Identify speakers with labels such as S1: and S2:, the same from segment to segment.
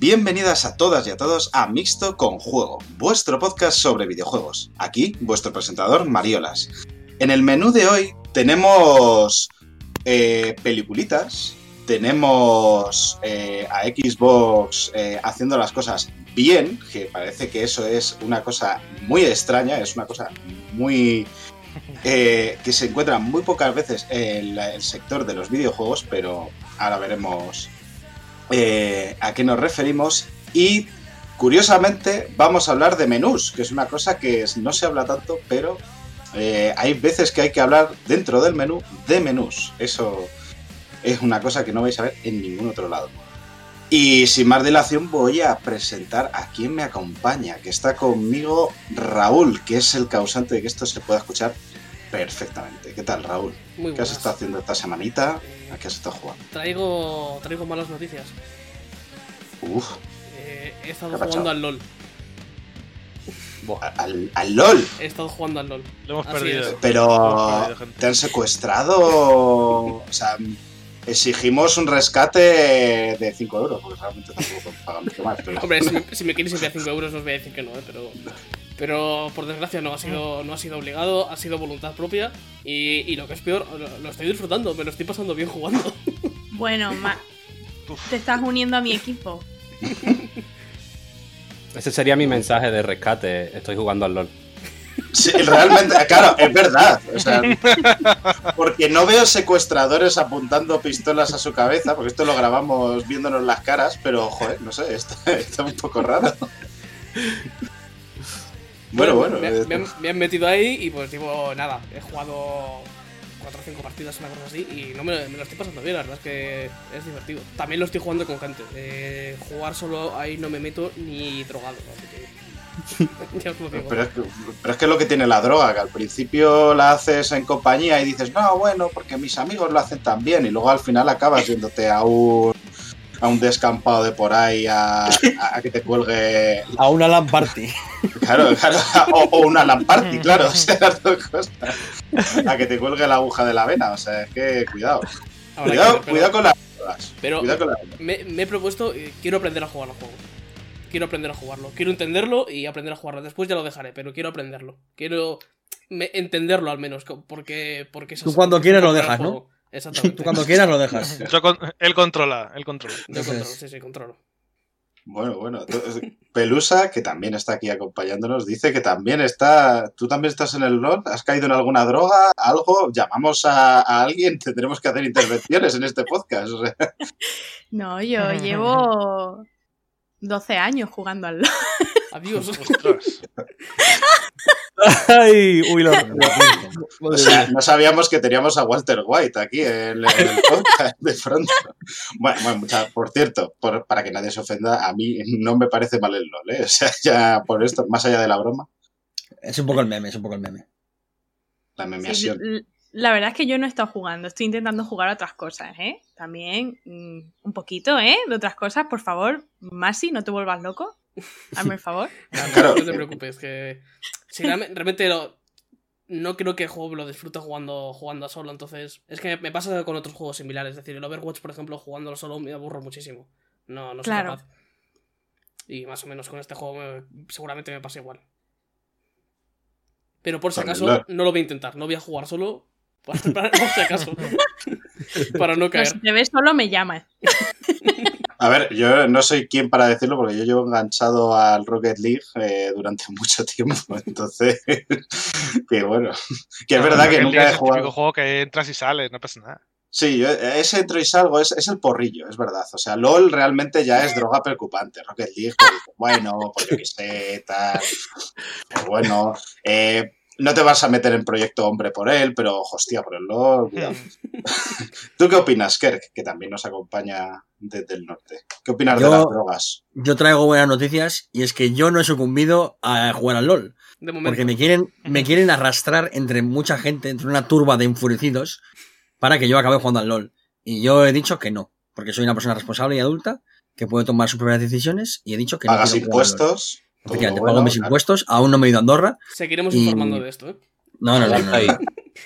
S1: Bienvenidas a todas y a todos a Mixto con Juego, vuestro podcast sobre videojuegos. Aquí, vuestro presentador, Mariolas. En el menú de hoy tenemos eh, peliculitas, tenemos eh, a Xbox eh, haciendo las cosas bien, que parece que eso es una cosa muy extraña, es una cosa muy... que se encuentra muy pocas veces en el sector de los videojuegos, pero ahora veremos eh, a qué nos referimos. Y curiosamente vamos a hablar de menús, que es una cosa que no se habla tanto, pero eh, hay veces que hay que hablar dentro del menú de menús. Eso es una cosa que no vais a ver en ningún otro lado. Y sin más dilación voy a presentar a quien me acompaña, que está conmigo Raúl, que es el causante de que esto se pueda escuchar perfectamente. ¿Qué tal, Raúl?
S2: Muy
S1: ¿Qué has estado haciendo esta semanita? ¿A qué has estado jugando?
S2: Traigo, traigo malas noticias.
S1: Uf,
S2: Eh, he estado jugando al LOL.
S1: al, al LOL.
S2: He estado jugando al LOL.
S3: Lo hemos
S2: Así
S3: perdido.
S2: es.
S1: Pero
S3: Hemos perdido gente.
S1: te han secuestrado. O sea, exigimos un rescate de 5 euros, porque realmente tampoco pagan mucho más. Pero...
S2: Hombre, si me, si me queréis enviar 5 euros, os voy a decir que no, ¿eh? pero, pero por desgracia no ha sido, no ha sido obligado, ha sido voluntad propia. Y, y lo que es peor, lo, lo estoy disfrutando, me lo estoy pasando bien jugando.
S4: Bueno, Ma- te estás uniendo a mi equipo.
S5: Ese sería mi mensaje de rescate. Estoy jugando al LOL.
S1: Sí, realmente, claro, es verdad. O sea, porque no veo secuestradores apuntando pistolas a su cabeza, porque esto lo grabamos viéndonos las caras, pero, joder, no sé, está, está un poco raro. Bueno, bueno.
S2: me,
S1: eh,
S2: me han, me han metido ahí y pues digo, nada, he jugado 4 o 5 partidas, una cosa así, y no me, me lo estoy pasando bien, la verdad es que es divertido. También lo estoy jugando con gente. eh, jugar solo ahí no me meto ni drogado, así que.
S1: Pero es, que, pero es que es lo que tiene la droga, que al principio la haces en compañía y dices, no, bueno, porque mis amigos lo hacen tan bien, y luego al final acabas yéndote a un, a un descampado de por ahí a, que te cuelgue,
S6: A una LAN party.
S1: claro, claro, o, o una lamparty, claro, o sea, las dos cosas, a que te cuelgue la aguja de la vena, o sea, es que cuidado, cuidado,
S2: pero-
S1: cuidado con las drogas,
S2: Pero
S1: cuidado con las drogas.
S2: me, me he propuesto, eh, quiero aprender a jugar al juego. Quiero aprender a jugarlo. Quiero entenderlo y aprender a jugarlo. Después ya lo dejaré, pero quiero aprenderlo. Quiero me- entenderlo al menos. Porque, porque es
S6: Tú cuando quieras lo dejas, ¿no?
S2: Exactamente.
S6: Tú cuando quieras lo dejas.
S3: Yo con- él controla, él controla.
S2: Yo controlo, sí, sí, controlo.
S1: Bueno, bueno. Pelusa, que también está aquí acompañándonos, dice que también está. ¿Tú también estás en el LOL? ¿Has caído en alguna droga? ¿Algo? ¿Llamamos a, a alguien? Tendremos que hacer intervenciones en este podcast. o sea.
S4: No, yo llevo 12 años jugando al LoL.
S2: Adiós.
S3: Ostras.
S6: Ay, uy, lo,
S1: O sea, no sabíamos que teníamos a Walter White aquí en, el- en el podcast de pronto. Bueno, bueno, mucha- por cierto, por- para que nadie se ofenda, a mí no me parece mal el LOL, ¿eh? O sea, ya por esto, más allá de la broma,
S6: Es un poco el meme, es un poco el meme.
S1: la memeación.
S4: La verdad es que yo no he estado jugando, estoy intentando jugar a otras cosas, ¿eh? También mm, un poquito, ¿eh? De otras cosas, por favor, Masi, no te vuelvas loco. Hazme el favor.
S1: Claro.
S2: No te preocupes, que. Si realmente, realmente lo- no creo que el juego lo disfrute jugando, jugando a solo, entonces. Es que me pasa con otros juegos similares. Es decir, el Overwatch, por ejemplo, jugándolo solo me aburro muchísimo. No, no soy
S4: Claro.
S2: capaz. Y más o menos con este juego me- seguramente me pasa igual. Pero por si acaso, no lo voy a intentar. No voy a jugar solo. Para, por si acaso. para no
S4: Pero
S2: caer.
S4: si te ves solo, me llamas.
S1: A ver, yo no soy quien para decirlo porque yo llevo enganchado al Rocket League eh, durante mucho tiempo. Entonces, que bueno, que es verdad que
S3: El
S1: nunca he
S3: es el típico
S1: jugado.
S3: juego que entras y sales, no pasa nada.
S1: Sí, yo, ese entro y salgo es, es el porrillo, es verdad. O sea, LOL realmente ya es droga preocupante. Rocket League, pues, bueno, pues yo qué sé, tal. Pues bueno, eh, no te vas a meter en proyecto hombre por él, pero hostia, por el LOL, cuidado. ¿Tú qué opinas, Kerk, que también nos acompaña desde el norte? ¿Qué opinas de
S6: Yo-
S1: las drogas?
S6: Yo traigo buenas noticias y es que yo no he sucumbido a jugar al LOL.
S2: De momento.
S6: Porque me quieren, me quieren arrastrar entre mucha gente, entre una turba de enfurecidos, para que yo acabe jugando al LOL. Y yo he dicho que no, porque soy una persona responsable y adulta que puede tomar sus propias decisiones y he dicho que no.
S1: ¿Pagas impuestos? Todo
S6: Efectivamente,
S1: bueno,
S6: pago mis
S1: claro.
S6: impuestos, aún no me he ido a Andorra.
S2: Seguiremos
S6: y-
S2: informando de esto, ¿eh?
S6: No, no, no. no.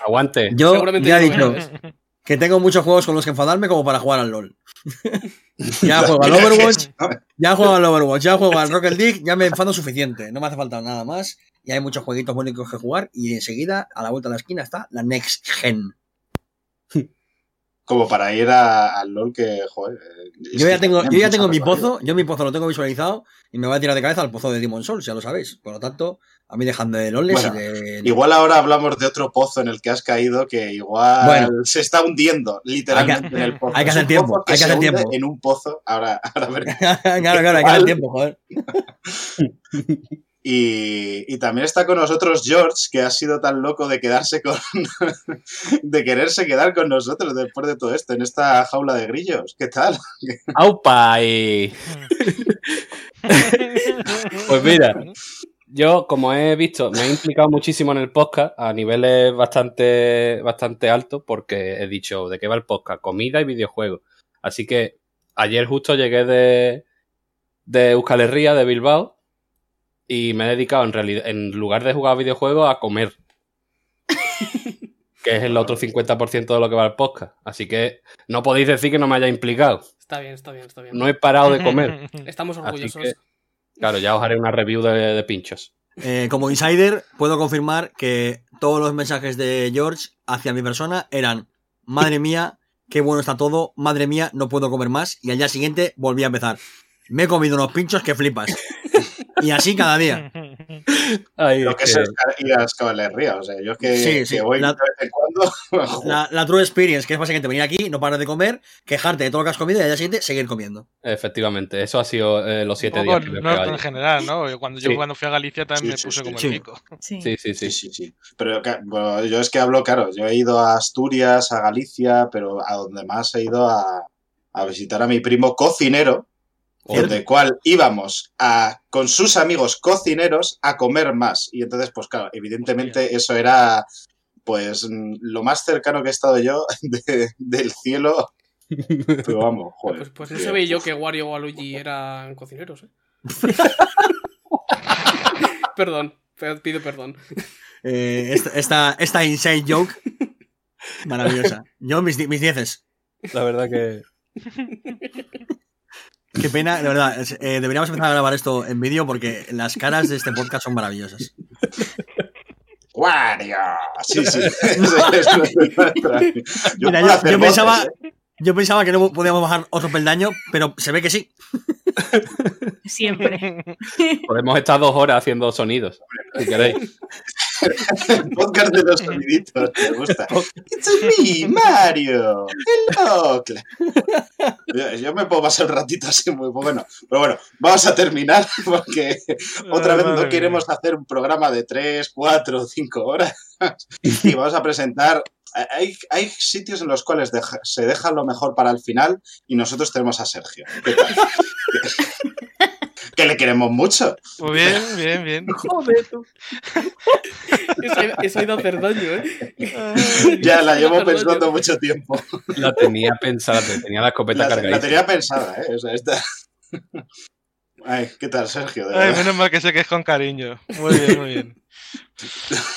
S5: Aguante.
S6: Yo
S2: Seguramente
S6: ya he dicho, que tengo muchos juegos con los que enfadarme como para jugar al LOL. ya juego al Overwatch, ya juego al Overwatch, ya juego al Rocket League, ya me enfado suficiente. No me hace falta nada más. Y hay muchos jueguitos bonitos que jugar. Y enseguida, a la vuelta de la esquina, está la Next Gen.
S1: Como para ir al LOL que, joder. eh,
S6: Yo ya tengo, yo ya tengo mi pozo, yo mi pozo lo tengo visualizado y me voy a tirar de cabeza al pozo de Demon Souls, ya lo sabéis. Por lo tanto, a mí dejando de LOLes
S1: Bueno,
S6: de.
S1: Igual ahora hablamos de otro pozo en el que has caído que igual
S6: Bueno.
S1: se está hundiendo literalmente
S6: Hay que-
S1: en el pozo.
S6: hay que hacer tiempo,
S1: que
S6: hay que hacer tiempo.
S1: En un pozo, ahora, ahora veremos.
S6: claro, claro, hay que dar tiempo, joder.
S1: Y, y también está con nosotros George, que ha sido tan loco de quedarse con. de quererse quedar con nosotros después de todo esto, en esta jaula de grillos. ¿Qué tal?
S5: ¡Aupa! Y... Pues mira, yo como he visto, me he implicado muchísimo en el podcast a niveles bastante, bastante altos porque he dicho de qué va el podcast, comida y videojuegos. Así que ayer justo llegué de, de Euskal Herria, de Bilbao, y me he dedicado en realidad, en lugar de jugar a videojuegos, a comer. que es el otro 50% de lo que va el podcast. Así que no podéis decir que no me haya implicado.
S2: Está bien, está bien, está bien.
S5: No he parado de comer.
S2: Estamos orgullosos.
S5: que, claro, ya os haré una review de, de pinchos.
S6: Eh, como insider, puedo confirmar que todos los mensajes de George hacia mi persona eran: Madre mía, qué bueno está todo, madre mía, no puedo comer más. Y al día siguiente volví a empezar. Me he comido unos pinchos que flipas. Y así cada día.
S5: Ay,
S1: Lo que es ir a Escabelerría. O sea, yo es que,
S6: Sí, sí,
S1: que voy
S6: la-
S1: de vez en cuando.
S6: La, la true experience, que es básicamente venir aquí, no parar de comer, quejarte de todo lo que has comido y al día siguiente seguir comiendo.
S5: Efectivamente, eso ha sido eh, los siete
S3: poco
S5: días
S3: no, en general, ¿no? Yo Cuando yo
S5: Sí.
S3: cuando fui a Galicia también
S1: Sí,
S3: me puse
S1: sí,
S3: como
S6: sí.
S3: el pico.
S4: Sí.
S5: Sí, sí,
S1: Sí,
S5: sí.
S1: sí, sí. Pero bueno, yo es que hablo, claro, yo he ido a Asturias, a Galicia, pero a donde más he ido a, a visitar a mi primo cocinero, donde cual íbamos a, con sus amigos cocineros a comer más. Y entonces, pues claro, evidentemente eso era pues mm, lo más cercano que he estado yo de- del cielo. Pero vamos, joder.
S2: Pues, pues no sabía yo que Wario o Luigi eran cocineros, ¿eh? perdón, pe- pido perdón.
S6: Eh, esta, esta, esta inside joke, maravillosa. Yo, mis, mis dieces.
S5: La verdad que.
S6: Qué pena, de verdad. eh, deberíamos empezar a grabar esto en vídeo porque las caras de este podcast son maravillosas.
S1: ¡Wario! Sí, sí. Yo
S6: Mira, yo- yo pensaba-
S1: ¿eh?
S6: Yo pensaba que no podíamos bajar otro peldaño, pero se ve que sí.
S4: Siempre.
S5: Podemos estar dos horas haciendo sonidos, si queréis.
S1: Podcast de los soniditos, me gusta. It's me, Mario. Hello. Yo, yo me puedo pasar un ratito así muy bueno. Pero bueno, vamos a terminar porque otra vez no queremos hacer un programa de 3, 4, 5 horas. Y vamos a presentar. Hay, hay sitios en los cuales deja- se deja lo mejor para el final y nosotros tenemos a Sergio. ¿Qué tal? Que le queremos mucho.
S3: Muy bien, bien, bien.
S5: Joder, tú.
S2: Eso, ha- ido a hacer daño, ¿eh?
S1: Ya la llevo pensando
S2: daño.
S1: mucho tiempo.
S5: La tenía pensada, tenía la escopeta
S1: La,
S5: cargadita.
S1: la tenía pensada, ¿eh? O sea, esta... Ay, ¿qué tal, Sergio? De
S3: Ay,
S1: verdad.
S3: menos mal que sé que es con cariño. Muy bien, muy bien.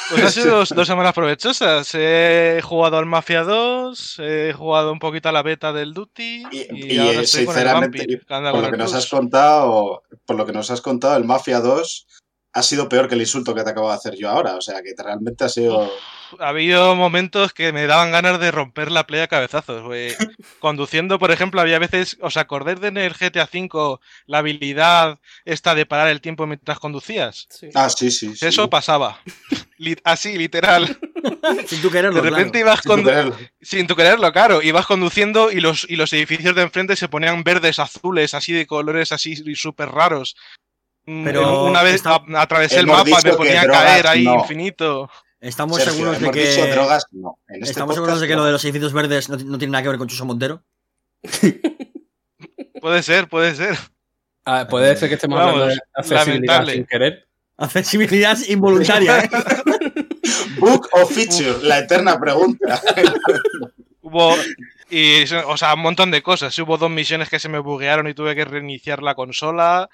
S3: Pues han sido dos, dos semanas provechosas. He jugado al Mafia 2, he jugado un poquito a la beta del Duty
S1: Y,
S3: y,
S1: y,
S3: ahora estoy con el
S1: sinceramente, por lo que nos has contado, por lo que nos has contado, el Mafia 2 ha sido peor que el insulto que te acabo de hacer yo ahora. O sea, que realmente ha sido.
S3: Ha habido momentos que me daban ganas de romper la playa a cabezazos. güey. Conduciendo, por ejemplo, había veces, ¿os acordáis de en el GTA V la habilidad esta de parar el tiempo mientras conducías?
S2: Sí.
S1: Ah, sí, sí. sí.
S3: Eso pasaba. Así, literal.
S6: Sin tú quererlo,
S3: De repente
S6: claro.
S3: ibas
S1: Sin quererlo.
S3: Sin tu quererlo, claro. Ibas conduciendo y los, y los edificios de enfrente se ponían verdes, azules, así de colores así súper raros.
S6: Pero
S3: Una vez
S6: está-
S3: a- atravesé el mapa, me ponía a caer ahí
S1: no.
S3: infinito.
S6: Estamos
S1: Sergio,
S6: seguros de
S1: dicho
S6: que.
S1: drogas, no. En este
S6: Estamos seguros de que
S1: no.
S6: lo de los edificios verdes no, no tiene nada que ver con Chuso Montero.
S3: Puede ser, puede ser.
S5: Ah, puede ser que estemos
S3: Vamos,
S5: hablando de accesibilidad
S3: lamentable.
S5: sin querer.
S6: Accesibilidad involuntaria, ¿eh?
S1: Book o feature, la eterna pregunta.
S3: Hubo. Y, o sea, un montón de cosas. Hubo dos misiones que se me buguearon y tuve que reiniciar la consola.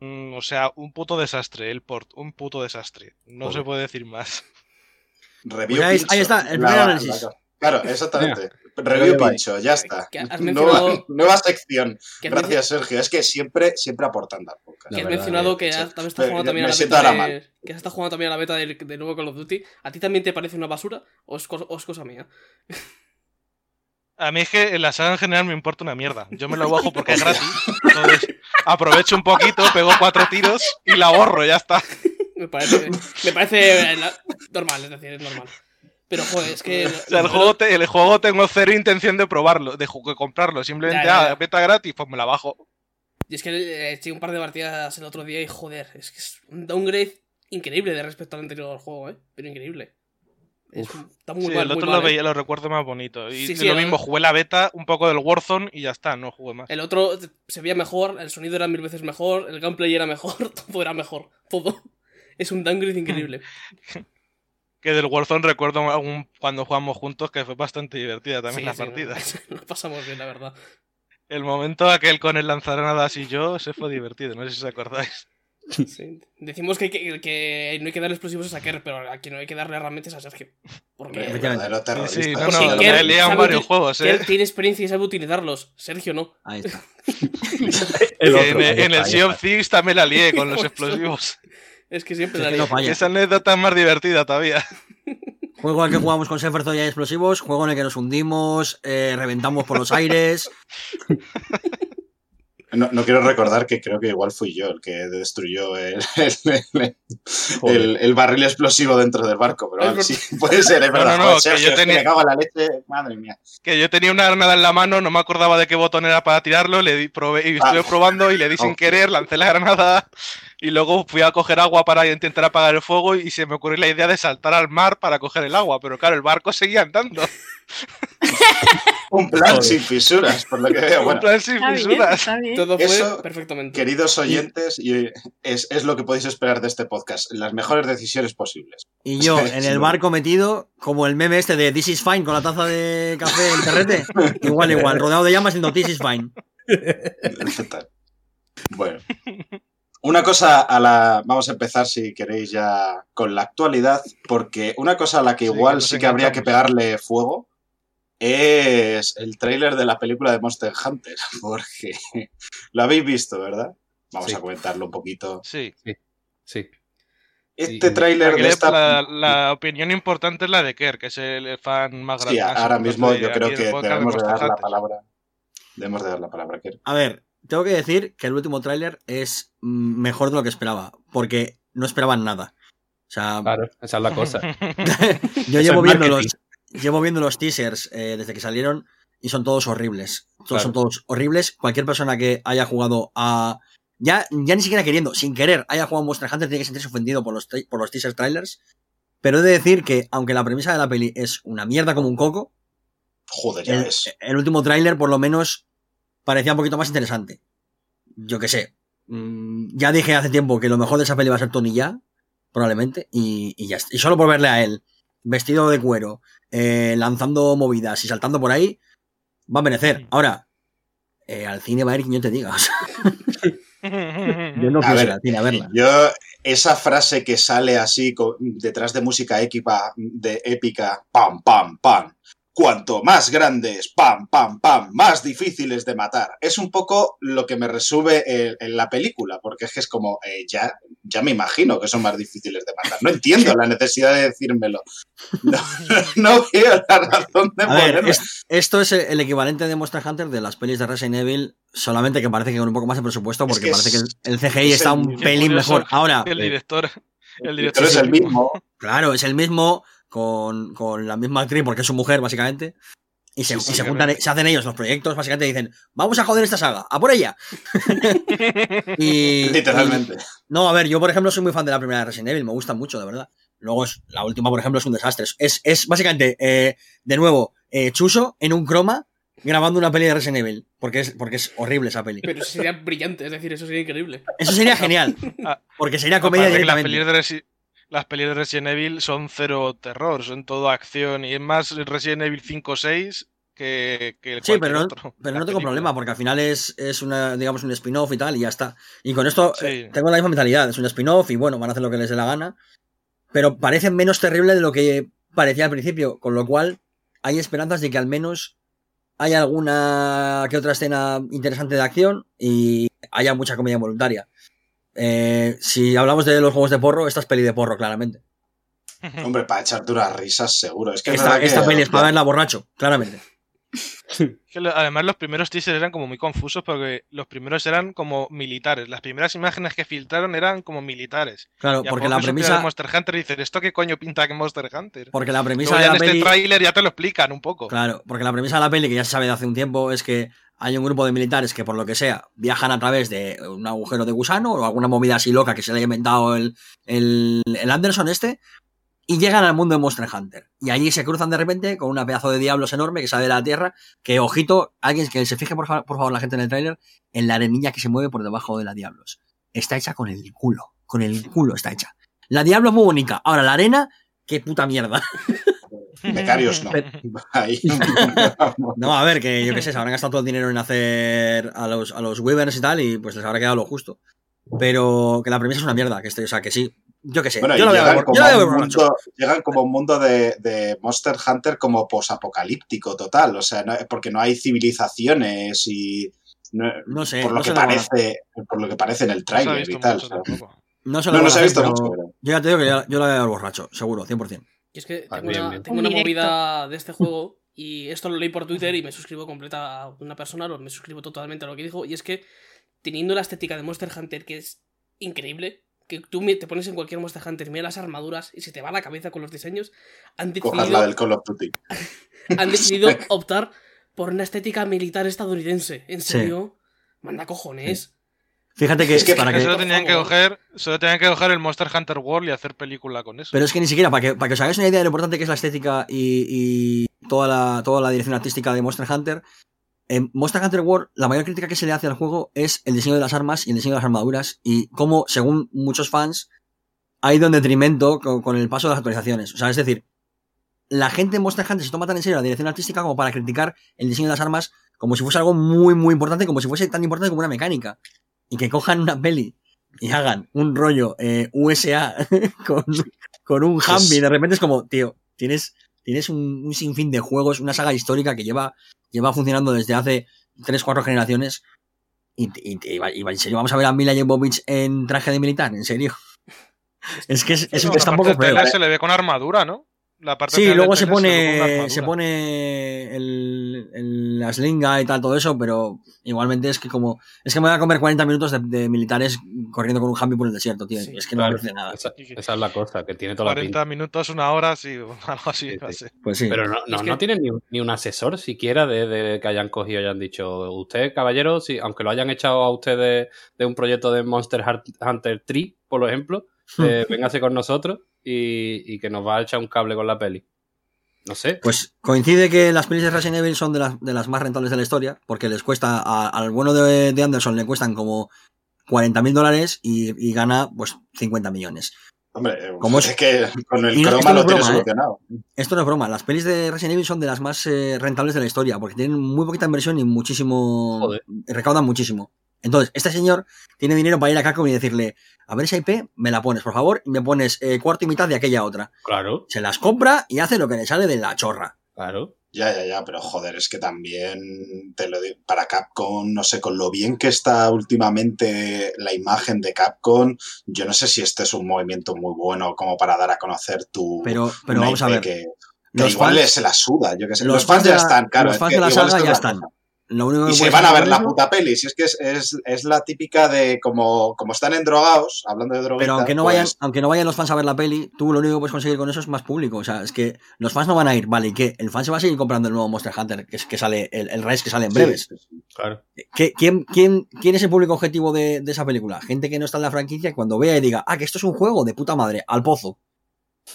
S3: Mm, o sea, un puto desastre el port. Un puto desastre. No se puede decir más.
S1: Review
S6: Pues ahí- está, el
S1: La-
S6: primer
S1: la-
S6: análisis.
S1: la- Claro, exactamente. Review pincho, ya está. Nueva, sección. Gracias, Sergio. Es que siempre, siempre aportando al podcast.
S2: Que
S5: La
S2: has mencionado
S5: eh,
S2: que has- también está jugando también a la beta de, que se está jugando también a la beta del, del nuevo Call of Duty. ¿A ti también te parece una basura o es, co- o es cosa mía?
S3: A mí es que la saga en general me importa una mierda. Yo me lo bajo porque es gratis. Entonces aprovecho un poquito, pego cuatro tiros y la borro, ya está.
S2: Me parece, me parece eh, normal, es decir, es normal. Pero joder, es que.
S3: O sea, el juego, te- el juego tengo cero intención de probarlo, de comprarlo. Simplemente,
S2: Ya, ya, ya.
S3: ah, beta gratis, pues me la bajo.
S2: Y es que eh, eché un par de partidas el otro día y joder, es que es un downgrade increíble de respecto al anterior juego, ¿eh? Pero increíble. Es, está muy
S3: Sí,
S2: mal,
S3: el
S2: muy
S3: otro
S2: mal,
S3: lo
S2: ¿eh?
S3: veía, lo recuerdo más bonito. Y
S2: Sí,
S3: y
S2: sí,
S3: lo
S2: el-
S3: mismo, jugué la beta, un poco del Warzone y ya está, no jugué más.
S2: El otro se veía mejor, el sonido era mil veces mejor, el gameplay era mejor, todo era mejor. Todo. Es un downgrade increíble.
S3: Que del Warzone recuerdo algún- cuando jugamos juntos que fue bastante divertida también
S2: Sí,
S3: la
S2: sí,
S3: partida.
S2: Lo pasamos bien, la verdad.
S3: El momento aquel con el lanzaranadas y yo, se fue divertido, no sé si os acordáis.
S2: Sí. Decimos que, hay que, que no hay que darle explosivos a Kerr, pero a quien no hay que darle herramientas es a Sergio. Porque
S3: Sí,
S1: terrorista.
S3: sí, no, no,
S2: Kerr sabe
S3: varios juegos, ¿eh?
S2: Tiene experiencia y sabe utilizarlos. Sergio no.
S6: Ahí está.
S5: El
S3: Que
S5: otro,
S3: en,
S5: ahí
S3: en
S5: está,
S3: el Sea of. Thieves también la lié con los explosivos.
S2: Es que siempre
S6: Es
S2: la
S6: falla.
S3: Esa anécdota es más divertida todavía.
S6: Juego al que jugamos con Seferzo y hay explosivos, juego en el que nos hundimos, eh, reventamos por los aires.
S1: No, no quiero recordar que creo que igual fui yo el que destruyó el, el- el- el- el barril explosivo dentro del barco. Pero vale, sí, puede ser, es
S3: No,
S1: verdad.
S3: no, no, que yo
S1: es que
S3: tenía-
S1: me cago en la leche. Madre mía.
S3: Que yo tenía una granada en la mano, no me acordaba de qué botón era para tirarlo, le di, probé, y estuve
S1: Ah.
S3: probando y le di sin querer, lancé la granada y luego fui a coger agua para intentar apagar el fuego y se me ocurrió la idea de saltar al mar para coger el agua, pero claro, el barco seguía andando.
S1: Un plan sin fisuras, por lo que veo.
S3: En
S1: Bueno,
S3: plan sin
S4: Está bien,
S3: fisuras.
S4: está bien.
S2: Todo fue
S1: Eso,
S2: perfectamente.
S1: queridos oyentes, y es, es lo que podéis esperar de este podcast. Las mejores decisiones posibles.
S6: Y yo en el barco metido, como el meme este de This is fine con la taza de café en terrete. Igual, igual, rodeado de llamas diciendo This is fine.
S1: ¿Qué tal? Bueno. Una cosa a la. Vamos a empezar, si queréis, ya con la actualidad, porque una cosa a la que
S3: Sí,
S1: igual sí que habría que pegarle fuego es el tráiler de la película de Monster Hunter, porque lo habéis visto, ¿verdad? Vamos
S5: Sí.
S1: a comentarlo un poquito.
S3: Sí.
S5: Sí.
S1: Este
S5: Sí.
S1: tráiler
S3: Aquí
S1: de esta.
S3: la, la opinión importante es la de Kerr, que es el fan más
S1: Sí,
S3: grande.
S1: ahora mismo yo creo que
S3: de
S1: debemos de dar la palabra. Debemos de dar la palabra a Kerr.
S6: A ver, tengo que decir que el último tráiler es mejor de lo que esperaba, porque no esperaban nada. O sea,
S5: Claro, esa es la cosa.
S6: yo
S5: es
S6: llevo viendo, los, llevo viendo los teasers eh, desde que salieron y son todos horribles. Todos
S5: Claro.
S6: son todos horribles. Cualquier persona que haya jugado a. Ya, ya ni siquiera queriendo, sin querer, haya jugado a Monster Hunter tiene que sentirse ofendido por los, por los teaser trailers. Pero he de decir que, aunque la premisa de la peli es una mierda como un coco,
S1: Joder, ya
S6: el,
S1: ves.
S6: el último tráiler por lo menos parecía un poquito más interesante. Yo qué sé. Mm, Ya dije hace tiempo que lo mejor de esa peli va a ser Tony ya, probablemente, y, y ya está. Y solo por verle a él, vestido de cuero, eh, lanzando movidas y saltando por ahí, va a merecer. Ahora, eh, al cine va a ir quien yo te diga. yo no quiero
S1: ver,
S6: ir al cine a verla.
S1: Yo, esa frase que sale así detrás de música épica, de épica, pam, pam, pam. Cuanto más grandes, pam, pam, pam, más difíciles de matar. Es un poco lo que me resume en, en la película, porque es que es como, eh, ya, ya me imagino que son más difíciles de matar. No entiendo la necesidad de decírmelo. No, no veo la razón de ponerme.
S6: es- esto es el equivalente de Monster Hunter de las pelis de Resident Evil, solamente que parece que con un poco más de presupuesto,
S1: Es
S6: porque
S1: que
S6: parece que
S1: es-
S6: el, el CGI
S1: es
S6: está
S1: el
S6: un pelín mejor. Ahora,
S3: El director. El
S1: Pero
S3: director
S1: es el mismo.
S6: Claro, es el mismo con, con la misma actriz porque es su mujer, básicamente. Y se,
S1: Sí,
S6: y
S1: sí,
S6: se juntan, se hacen ellos los proyectos, básicamente dicen, vamos a joder esta saga, a por ella. y,
S1: Literalmente.
S6: y- no, a ver, yo por ejemplo soy muy fan de la primera de Resident Evil, me gusta mucho, de verdad. Luego es, la última, por ejemplo, es un desastre. Es, es básicamente, eh, de nuevo, eh, Chuso en un croma grabando una peli de Resident Evil. Porque es, porque es horrible esa peli.
S2: Pero eso sería brillante, es decir, eso sería increíble.
S6: Eso sería genial. Porque sería comedia directamente.
S3: pelis, de Resi- las pelis de Resident Evil son cero terror, son todo acción. Y es más Resident Evil 5 o 6 que, que
S6: Sí, pero no,
S3: otro,
S6: pero
S3: la
S6: no tengo
S3: película.
S6: problema, porque al final es, es una, digamos, un spin-off y tal, y ya está. Y con esto
S3: Sí.
S6: eh, tengo la misma mentalidad, es un spin-off y bueno, van a hacer lo que les dé la gana. Pero parece menos terrible de lo que parecía al principio, con lo cual hay esperanzas de que al menos haya alguna que otra escena interesante de acción y haya mucha comedia voluntaria. Eh, si hablamos de los juegos de porro, esta es peli de porro, claramente.
S1: Hombre, para echarte unas risas, seguro. Es que es
S6: Esta,
S1: que-
S6: esta peli es para verla borracho, claramente.
S3: Además, los primeros teasers eran como muy confusos porque los primeros eran como militares. Las primeras imágenes que filtraron eran como militares.
S6: Claro, porque la premisa,
S3: de Monster Hunter dices, ¿esto qué coño pinta que Monster Hunter?
S6: porque la premisa
S3: Luego
S6: de
S3: ya
S6: la
S3: en este
S6: peli,
S3: tráiler ya te lo explican un poco.
S6: claro, porque la premisa de la peli que ya se sabe de hace un tiempo es que hay un grupo de militares que por lo que sea viajan a través de un agujero de gusano o alguna movida así loca que se le haya inventado el, el, el Anderson este y llegan al mundo de Monster Hunter. Y allí se cruzan de repente con una pedazo de diablos enorme que sale de la tierra, que ojito, alguien que se fije por, fa- por favor la gente en el tráiler, en la arenilla que se mueve por debajo de la diablos. Está hecha con el culo, con el culo está hecha. La diablo es muy bonita. Ahora la arena, qué puta mierda.
S1: Becarios no. Ahí.
S6: No, a ver, que yo qué sé, se habrán gastado todo el dinero en hacer a los, a los Weavers y tal, y pues les habrá quedado lo justo. Pero que la premisa es una mierda, que este, o sea, que sí. Yo qué sé,
S1: Bueno,
S6: yo lo
S1: llegan
S6: ver,
S1: como,
S6: yo lo
S1: un mundo, llegan como un mundo de, de Monster Hunter como posapocalíptico total. O sea, no- porque no hay civilizaciones y. No,
S6: No sé,
S1: por lo
S6: no
S1: que parece por lo que parece en el
S3: No visto
S1: y tal.
S3: mucho.
S6: No, se
S1: No,
S6: lo
S1: no se ha visto mucho.
S6: pero Yo ya te digo que yo, yo lo ver borracho, seguro, 100%.
S2: Y es que
S5: Ah,
S2: tengo,
S5: bien,
S2: una,
S5: bien.
S2: tengo
S4: Un
S2: una movida de este juego y esto lo leí por Twitter y me suscribo completa a una persona, lo- me suscribo totalmente a lo que dijo y es que teniendo la estética de Monster Hunter que es increíble, que tú te pones en cualquier Monster Hunter y miras las armaduras y se te va la cabeza con los diseños, han
S1: Cojas
S2: decidido,
S1: la del Call of Duty.
S2: han decidido optar por una estética militar estadounidense. ¿En
S6: Sí.
S2: serio? Manda cojones.
S6: Fíjate que,
S1: Es que-
S6: para
S3: Que
S6: que...
S3: solo tenían que coger, solo tenían que coger el Monster Hunter World y hacer película con eso.
S6: Pero es que ni siquiera, para que, para que os hagáis una idea de lo importante que es la estética y, y toda, la, toda la dirección artística de Monster Hunter, en Monster Hunter World, la mayor crítica que se le hace al juego es el diseño de las armas y el diseño de las armaduras y cómo, según muchos fans, ha ido en detrimento con, con el paso de las actualizaciones. O sea, es decir, la gente en Monster Hunter se toma tan en serio la dirección artística como para criticar el diseño de las armas como si fuese algo muy, muy importante, como si fuese tan importante como una mecánica. Y que cojan una peli y hagan un rollo eh, USA con, con un Humvee. De repente es como, tío, tienes, tienes un, un sinfín de juegos, una saga histórica que lleva, lleva funcionando desde hace 3, 4 generaciones. Y, y- y- y- en serio, vamos a ver a Mila Jovovich en traje de militar, en serio. Es que es, es,
S3: Bueno,
S6: está un
S3: aparte
S6: poco
S3: el
S6: feo.
S3: trailer se le ve con armadura, ¿no? La parte
S6: Sí, luego se pone, se pone el, el- la slinga y tal, todo eso, pero igualmente es que como, es que me voy a comer 40 minutos de, de militares corriendo con un Humvee por el desierto, tío.
S2: Sí,
S6: es que no me parece nada.
S5: Esa, esa es la cosa, que tiene toda la
S3: 40
S5: pinta.
S3: minutos, una hora, sí, algo así.
S5: Sí, sí.
S6: Pues sí.
S5: Pero no, no,
S2: Es que-
S5: no tienen ni, un- ni un asesor siquiera de, de que hayan cogido y hayan dicho, usted, caballero, si, aunque lo hayan echado a usted de, de un proyecto de Monster Hunt- Hunter 3, por ejemplo, eh, véngase con nosotros y, y que nos va a echar un cable con la peli. No sé.
S6: Pues coincide que las pelis de Resident Evil son de las, de las más rentables de la historia, porque les cuesta, a- al bueno de, de Anderson le cuestan como 40 mil dólares y, y gana pues 50 millones.
S1: Hombre,
S6: ¿Cómo
S1: es,
S6: es?
S1: que con el
S6: no-
S1: croma
S6: esto no
S1: lo tiene
S6: broma, ¿eh?
S1: solucionado.
S6: Esto no es broma, las pelis de Resident Evil son de las más eh, rentables de la historia, porque tienen muy poquita inversión y muchísimo...
S5: Joder.
S6: recaudan muchísimo. Entonces, este señor tiene dinero para ir a Capcom y decirle, a ver esa IP, me la pones, por favor, y me pones eh, cuarto y mitad de aquella otra.
S5: Claro,
S6: Se las compra y hace lo que le sale de la chorra.
S5: claro.
S1: Ya, ya, ya, pero joder, es que también te lo digo, para Capcom, no sé, con lo bien que está últimamente la imagen de Capcom, yo no sé si este es un movimiento muy bueno como para dar a conocer tu.
S6: Pero, pero vamos a ver.
S1: Que, que
S6: Los
S1: igual
S6: fans-
S1: se la suda, yo que sé.
S6: los
S1: Los, fans ya
S6: la-
S1: están, claro.
S6: los
S1: es
S6: fans
S1: que
S6: de la saga ya
S1: es
S6: están.
S1: cosa.
S6: Lo único que
S1: Y se van a ver la puta peli. Si es que es, es, es la típica de como, como están endrogados, hablando de drogas.
S6: Pero aunque no, vayan, aunque no vayan los fans a ver la peli, tú lo único que puedes conseguir con eso es más público. O sea, es que los fans no van a ir, vale, ¿y qué? El fan se va a seguir comprando el nuevo Monster Hunter, que, es, que sale, el, el Rise que sale en breves.
S5: Claro.
S6: ¿Qué- quién, quién, quién es el público objetivo de, de esa película? Gente que no está en la franquicia, cuando vea y diga, ah, que esto es un juego de puta madre, al pozo.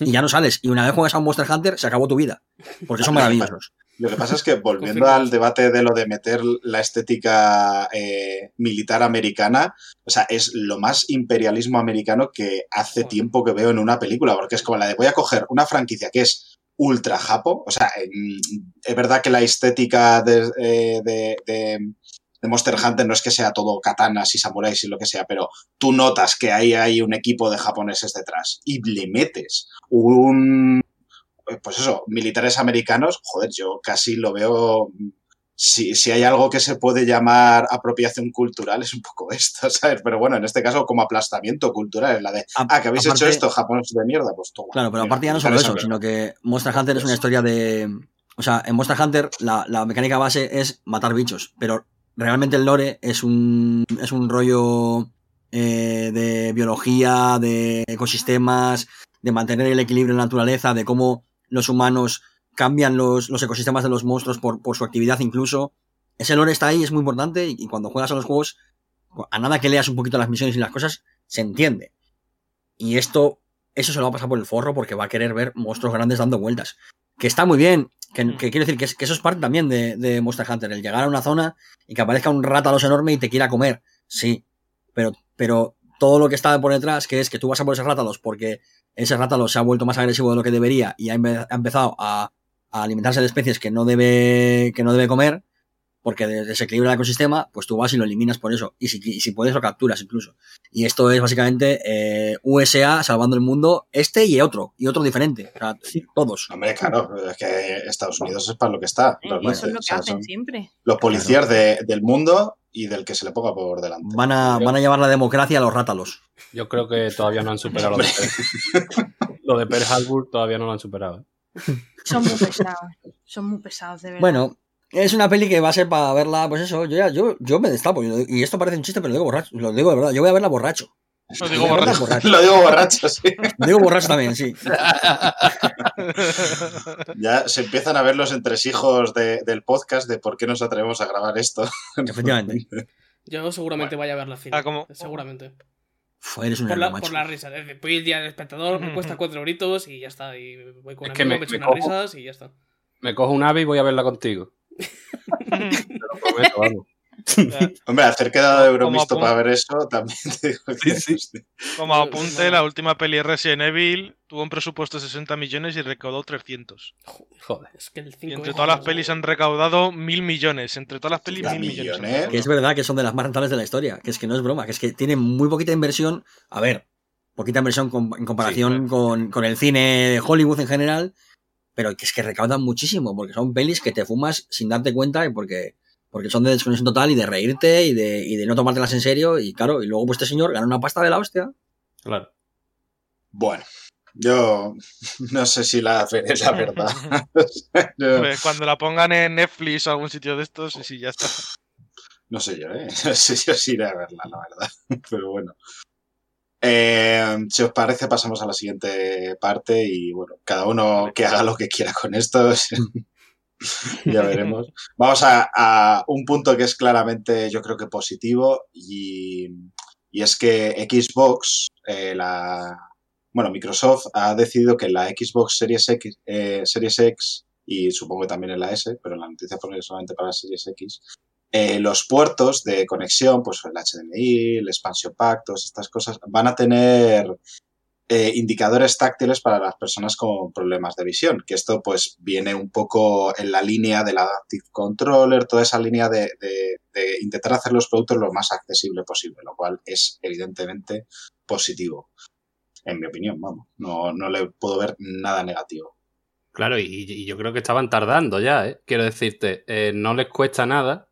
S6: Y ya no sales. Y una vez juegas a un Monster Hunter, se acabó tu vida. Porque son maravillosos.
S1: Lo que pasa es que volviendo al debate de lo de meter la estética eh, militar americana, o sea, es lo más imperialismo americano que hace tiempo que veo en una película, porque es como la de voy a coger una franquicia que es ultra japo, o sea, mm, es verdad que la estética de, eh, de- de- de Monster Hunter no es que sea todo katanas y samuráis y lo que sea, pero tú notas que ahí hay un equipo de japoneses detrás y le metes un pues eso, militares americanos, joder, yo casi lo veo si, si, hay algo que se puede llamar apropiación cultural es un poco esto, ¿sabes? Pero bueno, en este caso como aplastamiento cultural, es la de, ah, que habéis hecho esto, Japón es de mierda, pues todo.
S6: Claro, pero aparte ya no solo eso, sino que Monster Hunter es una historia de... O sea, en Monster Hunter la, la mecánica base es matar bichos, pero realmente el lore es un, es un rollo eh, de biología, de ecosistemas, de mantener el equilibrio en la naturaleza, de cómo los humanos cambian los, los ecosistemas de los monstruos por, por, su actividad incluso. Ese lore está ahí, es muy importante y, cuando juegas a los juegos, a nada que leas un poquito las misiones y las cosas, se entiende. Y esto, eso se lo va a pasar por el forro porque va a querer ver monstruos grandes dando vueltas. Que está muy bien, que, que quiero decir que, que, eso es parte también de, de, Monster Hunter, el llegar a una zona y que aparezca un rátalos enorme y te quiera comer. Sí, pero, pero todo lo que está por detrás, que es que tú vas a por ese rátalos porque ese rátalos se ha vuelto más agresivo de lo que debería y ha, ha empezado a a alimentarse de especies que no debe, que no debe comer, porque desequilibra el ecosistema, pues tú vas y lo eliminas por eso. Y si, y si puedes, lo capturas incluso. Y esto es básicamente eh, USA salvando el mundo, este y otro, y otro diferente. O sea, todos.
S1: Hombre, claro, es que Estados Unidos es para lo que está.
S4: Eh, eso es lo que o sea, hacen siempre.
S1: Los policías de, del mundo y del que se le ponga por delante.
S6: Van a, van a llevar la democracia a los rátalos.
S5: Yo creo que todavía no han superado lo de, lo de Pearl Harbor, todavía no lo han superado. ¿eh?
S4: Son muy pesados. Son muy pesados, de verdad.
S6: Bueno, es una peli que va a ser para verla, pues eso, yo ya, yo, yo me destapo. Y esto parece un chiste, pero lo digo borracho. Lo digo de verdad. Yo voy a verla borracho.
S3: Lo digo borracho.
S1: borracho. Lo digo borracho, sí.
S6: Lo digo borracho también, sí.
S1: ya se empiezan a ver los entresijos de, del podcast de por qué nos atrevemos a grabar esto.
S6: Efectivamente.
S2: Yo seguramente vaya a ver la cine.
S3: Ah, ¿cómo?
S2: Seguramente.
S6: Uf, eres un
S2: por, la, por la risa. Voy el día del espectador, me cuesta cuatro euritos y ya está. Y voy con
S5: Es
S2: un
S5: que
S2: amigo,
S5: me-
S2: me echo
S5: me
S2: unas
S5: cojo-
S2: risas y ya está.
S5: Me cojo un ave y voy a verla contigo. Te lo prometo, vamos.
S1: Hombre, hacer quedado de Euromisto para ver eso también te digo que
S5: Sí,
S3: Como apunte, la última peli Resident Evil tuvo un presupuesto de 60 millones y recaudó 300.
S5: Joder.
S2: Es que el
S3: Y
S2: 5
S3: entre todas las pelis han recaudado mil millones. Entre todas las pelis, mil millones.
S1: millones.
S6: Que es verdad que son de las más rentables de la historia. Que es que no es broma. Que es que tienen muy poquita inversión. A ver, poquita inversión con- en comparación
S3: Sí,
S6: con, con el cine de Hollywood en general. Pero que es que recaudan muchísimo. Porque son pelis que te fumas sin darte cuenta. Y porque, porque son de desconexión total y de reírte y de, y de no tomártelas en serio. Y claro, y luego pues este señor gana una pasta de la hostia.
S5: Claro.
S1: Bueno, yo no sé si la veré, la verdad. Yo-
S3: Cuando la pongan en Netflix o algún sitio de estos, sí, sí, ya está.
S1: No sé yo, ¿eh? No sé yo si iré a verla, la verdad. Pero bueno. Eh, si os parece, pasamos a la siguiente parte y bueno, cada uno que haga lo que quiera con esto. ya veremos. Vamos a, un punto que es claramente, yo creo que positivo y, y es que Xbox, eh, la, bueno, Microsoft ha decidido que la Xbox Series X, eh, Series X y supongo que también en la S, pero la noticia pone solamente para Series X, eh, los puertos de conexión, pues el HDMI, el Expansion Pack, todas estas cosas, van a tener eh, indicadores táctiles para las personas con problemas de visión, que esto pues viene un poco en la línea del Adaptive Controller, toda esa línea de, intentar hacer los productos lo más accesible posible, lo cual es evidentemente positivo, en mi opinión, vamos, no, no le puedo ver nada negativo.
S5: Claro, y, y yo creo que estaban tardando ya, ¿eh? Quiero decirte, eh, no les cuesta nada.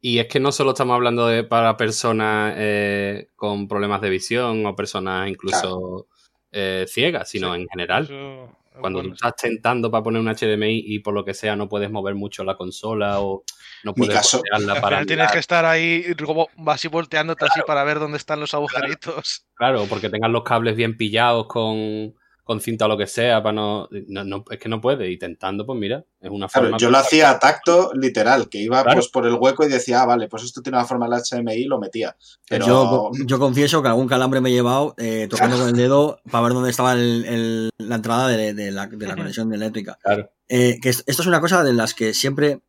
S5: Y es que no solo estamos hablando de para personas eh, con problemas de visión o personas incluso eh, ciegas, sino
S3: Sí.
S5: en general.
S3: Eso
S5: Cuando
S3: bueno,
S5: tú estás tentando para poner un HDMI y por lo que sea no puedes mover mucho la consola o no puedes
S1: caso-
S3: Al
S5: para
S3: final tienes que estar ahí como así volteándote así para ver dónde están los agujeritos.
S5: claro, porque tengas los cables bien pillados con, con cinta o lo que sea, para no, no, no- es que no puedes. Y tentando, pues mira, es una
S1: Claro,
S5: forma.
S1: yo lo hacía a tacto literal, que iba
S5: Claro.
S1: pues por el hueco y decía, ah, vale, pues esto tiene una forma del HDMI y lo metía. Pero
S6: Yo, yo confieso que algún calambre me he llevado eh, tocando con el dedo para ver dónde estaba el- el- la entrada de, de la, de la
S3: Ujú.
S6: conexión eléctrica.
S5: Claro.
S6: Eh, que esto es una cosa de las que siempre,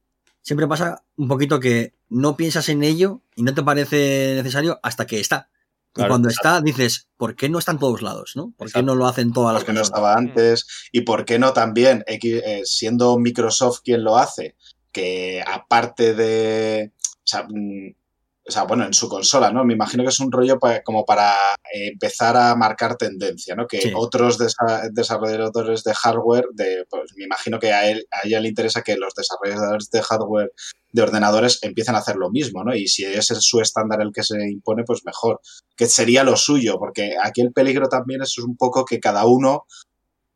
S6: siempre pasa un poquito que no piensas en ello y no te parece necesario hasta que está. Y cuando está, dices, ¿por qué no está en todos lados? ¿no? ¿Por qué no lo hacen todas las
S1: porque no
S6: personas?
S1: estaba antes y por qué no también X- eh, siendo Microsoft quien lo hace que aparte de o sea, mm, o sea, bueno, en su consola, ¿no? Me imagino que es un rollo pa- como para empezar a marcar tendencia, ¿no? Que
S6: Sí.
S1: otros desa- desarrolladores de hardware, de, pues me imagino que a, él, a ella le interesa que los desarrolladores de hardware de ordenadores empiecen a hacer lo mismo, ¿no? Y si ese es su estándar el que se impone, pues mejor. Que sería lo suyo, porque aquí el peligro también es un poco que cada uno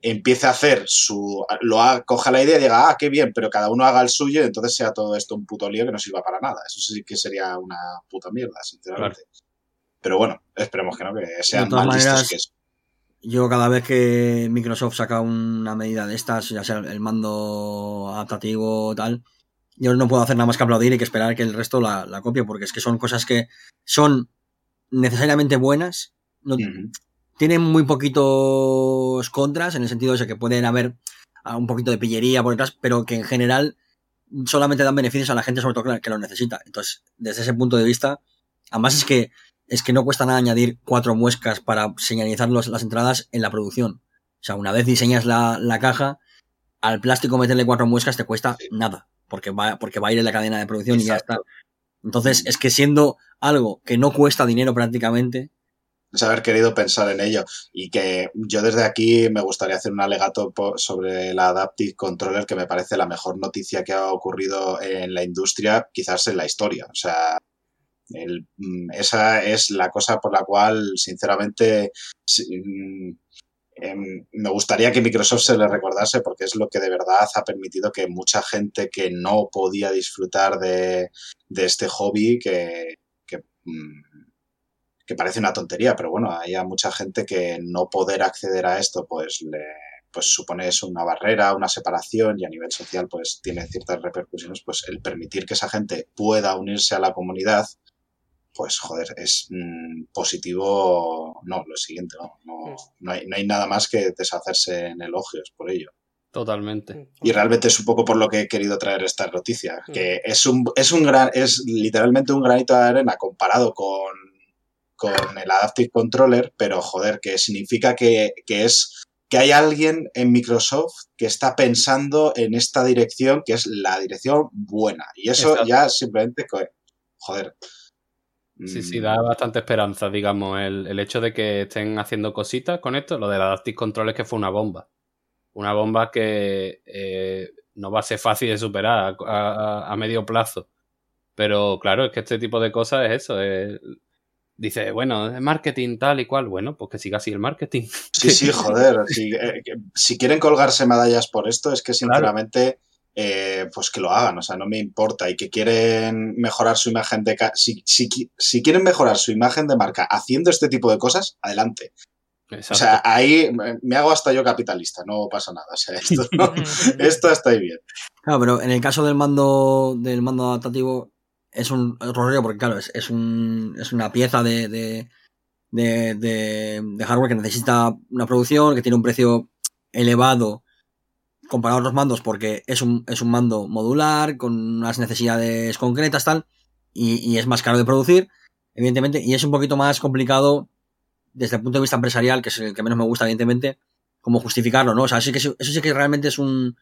S1: empiece a hacer su. lo ha- coja la idea y diga, ah, qué bien, pero cada uno haga el suyo y entonces sea todo esto un puto lío que no sirva para nada. Eso sí que sería una puta mierda, sinceramente. Pero bueno, esperemos que no, que sean más
S6: maneras,
S1: que eso.
S6: Yo cada vez que Microsoft saca una medida de estas, ya sea el mando adaptativo o tal, yo no puedo hacer nada más que aplaudir y que esperar que el resto la, la copie, porque es que son cosas que son necesariamente buenas, no-. Tienen muy poquitos contras, en el sentido de que pueden haber ah, un poquito de pillería por detrás, pero que en general solamente dan beneficios a la gente, sobre todo que lo necesita. Entonces, desde ese punto de vista, además es que es que no cuesta nada añadir cuatro muescas para señalizar los- las entradas en la producción. O sea, una vez diseñas la, la caja, al plástico meterle cuatro muescas te cuesta nada, porque va, porque va a ir en la cadena de producción y ya está.
S1: Exacto.
S6: Entonces, es que siendo algo que no cuesta dinero prácticamente,
S1: es haber querido pensar en ello. Y que yo desde aquí me gustaría hacer un alegato sobre la Adaptive Controller, que me parece la mejor noticia que ha ocurrido en la industria, quizás en la historia. O sea, mm, esa es la cosa por la cual, sinceramente, si- mm, em, me gustaría que Microsoft se le recordase porque es lo que de verdad ha permitido que mucha gente que no podía disfrutar de, de este hobby, que, que, mm, que parece una tontería, pero bueno, hay a mucha gente que no poder acceder a esto, pues le pues supone eso una barrera, una separación y a nivel social pues tiene ciertas repercusiones, pues el permitir que esa gente pueda unirse a la comunidad, pues joder, es mm, positivo, no, lo siguiente, no, no, no hay, no hay nada más que deshacerse en elogios por ello.
S5: Totalmente.
S1: Y realmente es un poco por lo que he querido traer esta noticia,
S2: Mm.
S1: que es un, es un gran, es literalmente un granito de arena comparado con, con el Adaptive Controller, pero joder, que significa que, que es que hay alguien en Microsoft que está pensando en esta dirección, que es la dirección buena. Y eso
S5: Exacto.
S1: ya simplemente, joder.
S5: Sí, sí,
S1: Mm,
S5: da bastante esperanza, digamos, el, el hecho de que estén haciendo cositas con esto. Lo del Adaptive Control es que fue una bomba. Una bomba que eh, no va a ser fácil de superar a, a- a medio plazo. Pero claro, es que este tipo de cosas es eso. es- dice, bueno, es marketing tal y cual. Bueno, pues que siga así el marketing.
S1: Sí, sí, joder. Si, eh, si quieren colgarse medallas por esto, es que sinceramente, eh, pues que lo hagan. O sea, no me importa. Y que quieren mejorar su imagen de. Si, si, si quieren mejorar su imagen de marca haciendo este tipo de cosas, adelante. O sea, ahí me hago hasta yo capitalista, no pasa nada. O sea, esto, esto está ahí bien.
S6: Claro, pero en el caso del mando del mando adaptativo es un otro rollo porque claro, es, es un es una pieza de, de, de, de- de hardware que necesita una producción, que tiene un precio elevado comparado a otros mandos porque es un, es un mando modular, con unas necesidades concretas, tal, y, y es más caro de producir, evidentemente, y es un poquito más complicado desde el punto de vista empresarial, que es el que menos me gusta, evidentemente, como justificarlo, ¿no? O sea, sí que, eso sí que realmente es un,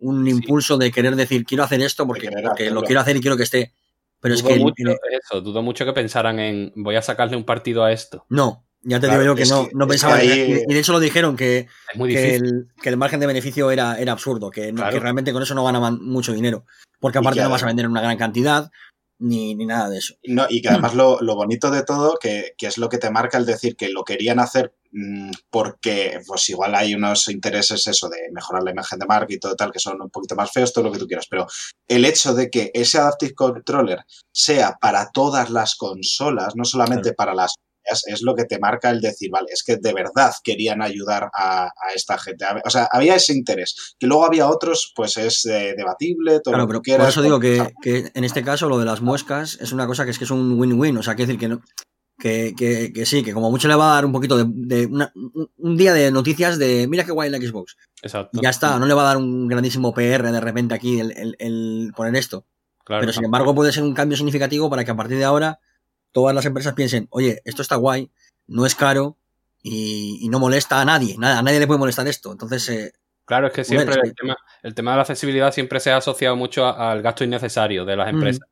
S6: un
S5: Sí.
S6: impulso de querer decir, quiero hacer esto porque, lo quiero hacer y quiero que esté. Pero es
S5: dudo
S6: que el-
S5: mucho,
S6: el-
S5: eso, dudo mucho que pensaran en voy a sacarle un partido a esto.
S6: no, ya te
S1: Claro,
S6: digo yo que
S1: es
S6: no,
S1: que-
S6: no
S1: es que
S6: pensaban.
S1: ahí-
S6: Y de hecho lo dijeron que,
S5: Es
S6: que, el, que el margen de beneficio era, era absurdo, que,
S5: Claro.
S6: que realmente con eso no ganaban mucho dinero. Porque aparte
S1: que
S6: no vas a vender en una gran cantidad, ni, ni nada de eso.
S1: No, y que además lo, lo bonito de todo, que, que es lo que te marca el decir que lo querían hacer porque pues igual hay unos intereses eso de mejorar la imagen de marca y todo tal, que son un poquito más feos, todo lo que tú quieras, pero el hecho de que ese Adaptive Controller sea para todas las consolas, no solamente para las es, es lo que te marca el decir, vale, es que de verdad querían ayudar a, a esta gente. O sea, había ese interés. Que luego había otros, pues es eh, debatible, todo
S6: Claro,
S1: lo
S6: pero
S1: que
S6: por eso digo que, que en este caso lo de las muescas es una cosa que es que es un win-win. O sea, quiere decir que no. Que, que, que sí, que como mucho le va a dar un poquito de, de una- un- día de noticias de mira qué guay la Xbox.
S5: Exacto.
S6: Y ya está, no le va a dar un grandísimo PR de repente aquí el, el- el poner esto.
S5: Claro,
S6: Pero sin embargo puede ser un cambio significativo para que a partir de ahora todas las empresas piensen, oye, esto está guay, no es caro y, y no molesta a nadie, nada, a nadie le puede molestar esto. Entonces, eh,
S5: Claro, es que siempre el tema, el tema de la accesibilidad siempre se ha asociado mucho al gasto innecesario de las empresas.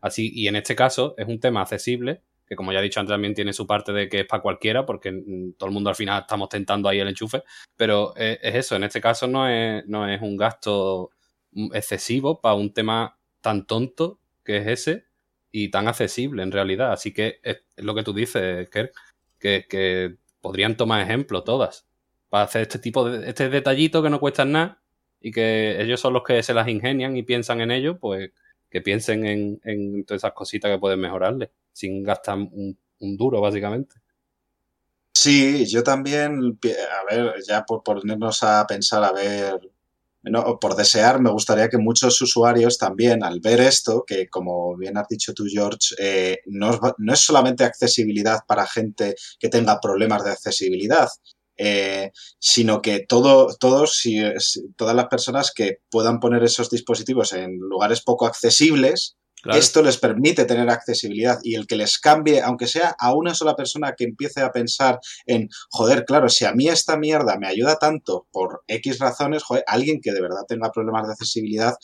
S5: Así, y en este caso es un tema accesible, que como ya he dicho antes también tiene su parte de que es para cualquiera, porque mm, todo el mundo al final estamos tentando ahí el enchufe, pero es, es eso, en este caso no es, no es un gasto mm, excesivo para un tema tan tonto que es ese y tan accesible en realidad. Así que es, es lo que tú dices, Kerr, que, que podrían tomar ejemplo todas para hacer este tipo de este detallito que no cuestan nada y que ellos son los que se las ingenian y piensan en ello, pues que piensen en, todas esas cositas que pueden mejorarle, sin gastar un, duro, básicamente.
S1: Sí, yo también, a ver, ya por ponernos a pensar, a ver, no, por desear, me gustaría que muchos usuarios también, al ver esto, que como bien has dicho tú, George, eh, no, no es solamente accesibilidad para gente que tenga problemas de accesibilidad, eh, sino que todo, todos, si- si- todas las personas que puedan poner esos dispositivos en lugares poco accesibles,
S5: Claro.
S1: esto les permite tener accesibilidad y el que les cambie, aunque sea a una sola persona que empiece a pensar en, joder, claro, si a mí esta mierda me ayuda tanto por X razones, joder, alguien que de verdad tenga problemas de accesibilidad,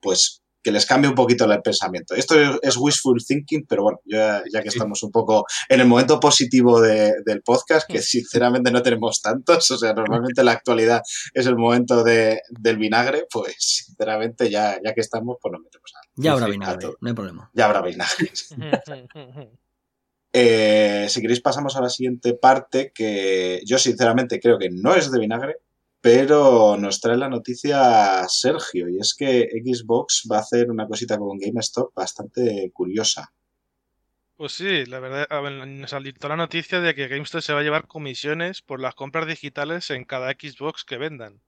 S1: pues que les cambie un poquito el pensamiento. Esto es, wishful thinking, pero bueno, ya, ya que estamos un poco en el momento positivo de- del podcast, que sinceramente no tenemos tantos, o sea, normalmente la actualidad es el momento de- del vinagre, pues sinceramente ya, ya que estamos, pues nos metemos a
S6: Ya habrá vinagre, no hay problema.
S1: ya habrá vinagre. Eh, si queréis pasamos a la siguiente parte que yo sinceramente creo que no es de vinagre, pero nos trae la noticia Sergio y es que Xbox va a hacer una cosita con GameStop bastante curiosa.
S3: Pues sí, la verdad, nos salió la noticia de que GameStop se va a llevar comisiones por las compras digitales en cada Xbox que vendan.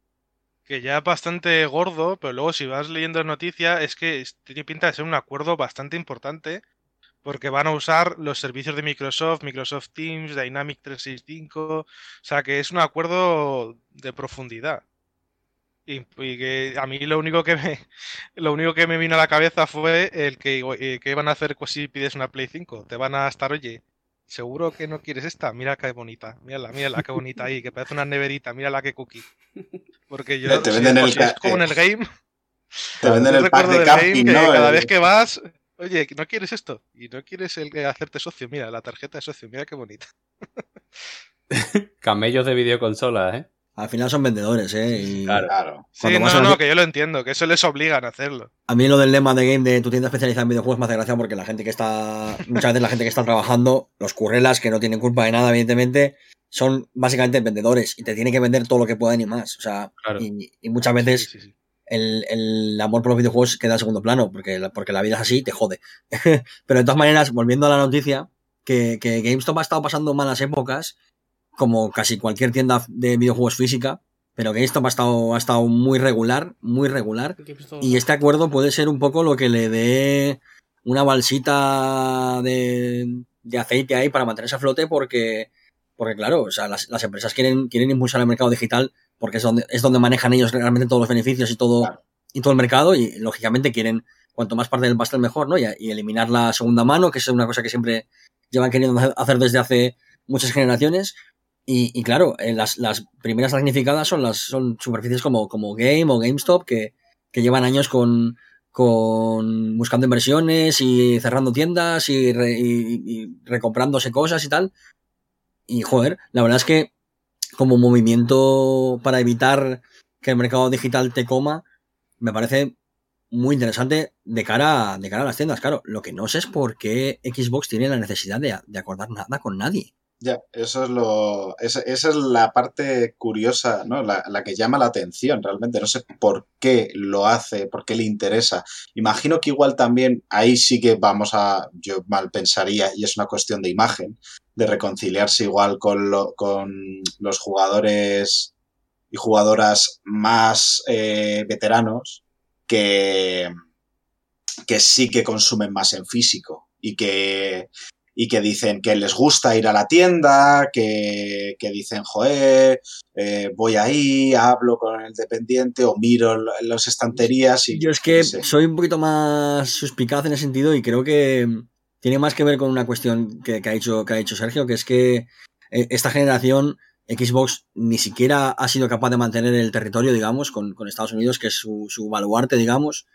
S3: Que ya es bastante gordo, pero luego si vas leyendo la noticia es que tiene pinta de ser un acuerdo bastante importante porque van a usar los servicios de Microsoft, Microsoft Teams, Dynamic 365, o sea que es un acuerdo de profundidad. Y, y que a mí lo único que me, lo único que me vino a la cabeza fue el que, eh, que van a hacer pues, si pides una Play 5. Te van a estar, oye, ¿seguro que no quieres esta? Mira qué bonita, mírala, mírala qué bonita ahí, que parece una neverita, mírala qué cookie. Porque yo,
S1: Te venden el
S3: es como en
S1: eh,
S3: el game,
S1: Te venden el pack de camping, ¿no?
S3: cada
S1: El-
S3: vez que vas, oye, ¿no quieres esto? Y no quieres el que hacerte socio, mira, la tarjeta de socio, mira qué bonita.
S5: Camellos de videoconsolas, ¿eh?
S6: Al final son vendedores, ¿eh? Y
S5: Claro.
S1: Claro.
S3: Sí, no, no, que yo lo entiendo, que eso les obligan a hacerlo.
S6: A mí lo del lema de game de tu tienda especializada en videojuegos me hace gracia porque la gente que está, muchas veces la gente que está trabajando, los currelas que no tienen culpa de nada, evidentemente, son básicamente vendedores y te tienen que vender todo lo que puedan y más. O sea,
S5: Claro.
S6: y, y muchas veces
S3: Sí, sí, sí.
S6: El, el amor por los videojuegos queda en segundo plano porque, la- porque la vida es así, te jode. Pero de todas maneras, volviendo a la noticia, que, que GameStop ha estado pasando malas épocas, como casi cualquier tienda de videojuegos física, pero GameStop ha estado, ha estado muy regular, muy regular. Y este acuerdo puede ser un poco lo que le dé una balsita de, de aceite ahí para mantenerse a flote porque, porque claro, o sea, las, las empresas quieren, quieren impulsar el mercado digital porque es donde, es donde manejan ellos realmente todos los beneficios y todo,
S1: Claro.
S6: y todo el mercado y lógicamente quieren cuanto más parte del pastel mejor, ¿no? Y, y eliminar la segunda mano, que es una cosa que siempre llevan queriendo hacer desde hace muchas generaciones. Y, y claro, eh, las, las primeras damnificadas son las son superficies como, como Game o GameStop que, que llevan años con, con buscando inversiones y cerrando tiendas y, re- y- y recomprándose cosas y tal. Y joder, la verdad es que como movimiento para evitar que el mercado digital te coma, me parece muy interesante de cara, a- de cara a las tiendas. Claro, lo que no sé es por qué Xbox tiene la necesidad de, acordar nada con nadie.
S1: Ya, eso es lo. Esa, esa es la parte curiosa, ¿no? La, la que llama la atención realmente. No sé por qué lo hace, por qué le interesa. Imagino que igual también ahí sí que vamos a. Yo mal pensaría, y es una cuestión de imagen, de reconciliarse igual con, lo- con los jugadores y jugadoras más eh, veteranos que, que sí que consumen más en físico y que, y que dicen que les gusta ir a la tienda, que, que dicen, joder, eh, voy ahí, hablo con el dependiente o miro las estanterías y
S6: Yo es que
S1: sé.
S6: soy un poquito más suspicaz en ese sentido y creo que tiene más que ver con una cuestión que, ha, dicho, que ha dicho Sergio, que es que eh, esta generación Xbox ni siquiera ha sido capaz de mantener el territorio, digamos, con, Estados Unidos, que es su, baluarte, digamos.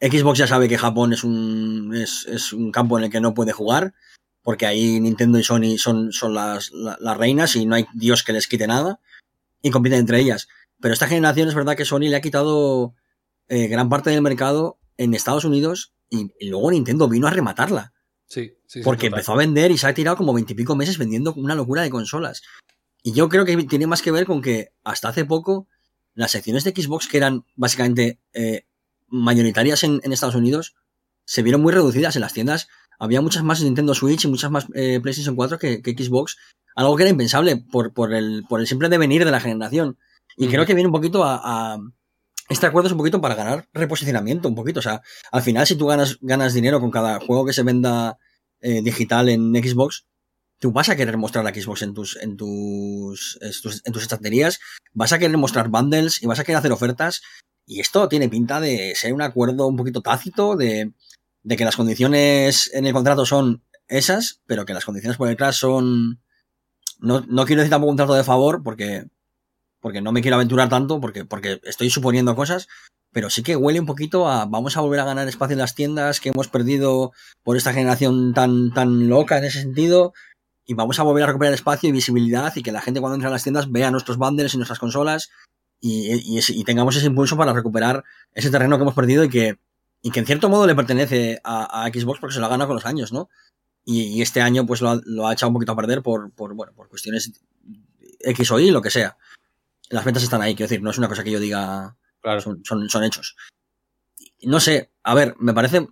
S6: Xbox ya sabe que Japón es un, es, un campo en el que no puede jugar, porque ahí Nintendo y Sony son, son las, la- las reinas y no hay Dios que les quite nada, y compiten entre ellas. Pero esta generación es verdad que Sony le ha quitado eh, gran parte del mercado en Estados Unidos y luego Nintendo vino a rematarla.
S5: Sí, sí, sí,
S6: Porque
S5: total.
S6: empezó a vender y se ha tirado como veintipico meses vendiendo una locura de consolas. Y yo creo que tiene más que ver con que hasta hace poco las secciones de Xbox, que eran básicamente eh, mayoritarias en, en Estados Unidos, se vieron muy reducidas en las tiendas. Había muchas más Nintendo Switch y muchas más eh, PlayStation 4 que, que Xbox. Algo que era impensable por, por, el, por el simple devenir de la generación. Y creo que viene un poquito a, a- Este acuerdo es un poquito para ganar reposicionamiento, un poquito. O sea, al final, si tú ganas, ganas dinero con cada juego que se venda eh, digital en Xbox, tú vas a querer mostrar la Xbox en tus, en tus, en tus, en tus estanterías, vas a querer mostrar bundles y vas a querer hacer ofertas. Y esto tiene pinta de ser un acuerdo un poquito tácito, de, de que las condiciones en el contrato son esas, pero que las condiciones por detrás son. No, no quiero decir tampoco un trato de favor, porque, porque no me quiero aventurar tanto, porque, porque estoy suponiendo cosas, pero sí que huele un poquito a vamos a volver a ganar espacio en las tiendas que hemos perdido por esta generación tan, tan loca en ese sentido. Y vamos a volver a recuperar espacio y visibilidad y que la gente cuando entre a las tiendas vea nuestros bundles y nuestras consolas y, y, tengamos ese impulso para recuperar ese terreno que hemos perdido y que, y que en cierto modo le pertenece a, Xbox porque se lo ha ganado con los años, ¿no? Y este año pues lo ha, lo ha echado un poquito a perder por, por, bueno, por cuestiones X o Y, lo que sea. Las ventas están ahí, quiero decir, no es una cosa que yo diga,
S5: Claro.
S6: son, son, son hechos. No sé, a ver, me parece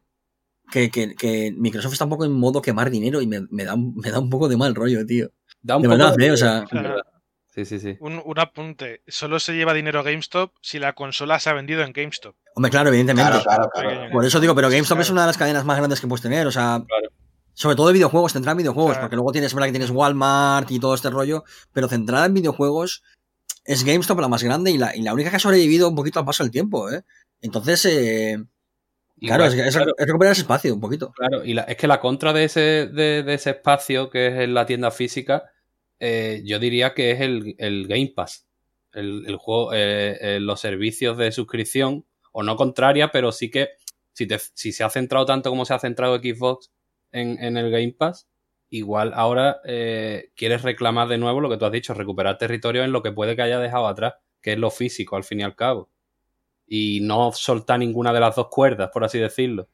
S6: que, que, que Microsoft está un poco en modo quemar dinero y me, me da, un- me da un poco de mal rollo, tío.
S5: Da un
S6: De
S5: poco
S6: verdad,
S5: de-
S6: ¿eh? O sea-.
S5: Sí, sí, sí.
S3: Un, un apunte. Solo se lleva dinero GameStop si la consola se ha vendido en GameStop.
S6: Hombre, claro, evidentemente.
S1: Claro, claro, claro.
S3: Pequeño.
S6: Por eso digo, pero GameStop
S3: Claro.
S6: es una de las cadenas más grandes que puedes tener, o sea,
S5: Claro.
S6: sobre todo de videojuegos, centrada en videojuegos,
S3: Claro.
S6: porque luego tienes, es verdad que tienes Walmart y todo este rollo, pero centrada en videojuegos es GameStop la más grande y la, y la única que ha sobrevivido un poquito al paso del tiempo, ¿eh? Entonces, eh, claro,
S5: Igual,
S6: es, es-
S5: claro.
S6: es recuperar ese espacio un poquito.
S5: Claro, y la- es que la contra de ese, de, de ese espacio que es en la tienda física, eh, yo diría que es el, el Game Pass. El, el juego, eh, los servicios de suscripción, o no contraria, pero sí que si, te- si se ha centrado tanto como se ha centrado Xbox en, en el Game Pass, igual ahora eh, quieres reclamar de nuevo lo que tú has dicho, recuperar territorio en lo que puede que haya dejado atrás, que es lo físico al fin y al cabo. Y no soltar ninguna de las dos cuerdas, por así decirlo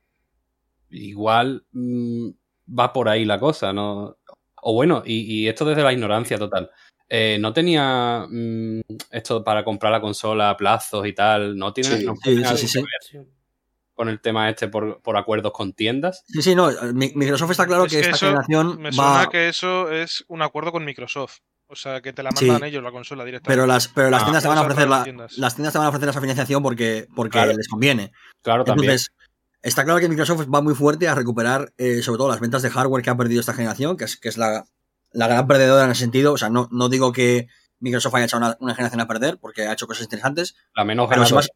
S5: igual mm, va por ahí la cosa, ¿no? O bueno, y, y esto desde la ignorancia total. Eh, no tenía mm, esto para comprar la consola a plazos y tal, no tiene,
S1: Sí,
S5: no
S6: sí, sí,
S5: con el tema este por, por acuerdos con tiendas.
S6: Sí, sí, no, Mi- Microsoft está claro
S3: Es
S6: que,
S3: que
S6: esta
S3: eso
S6: generación
S3: Me suena
S6: va...
S3: que eso es un acuerdo con Microsoft. O sea, que te la
S6: Sí.
S3: mandan ellos la consola directamente.
S6: Pero las, pero las
S5: Ah,
S6: tiendas te van a ofrecer la,
S3: las tiendas.
S6: las tiendas te van a ofrecer esa financiación porque, porque
S5: Claro.
S6: les conviene.
S5: Claro, también.
S6: Entonces, está claro que Microsoft va muy fuerte a recuperar, eh, sobre todo las ventas de hardware que ha perdido esta generación, que es, que es la, la gran perdedora en ese sentido. O sea, no, no digo que Microsoft haya echado una, una generación a perder, porque ha hecho cosas interesantes.
S5: la menos
S6: vas,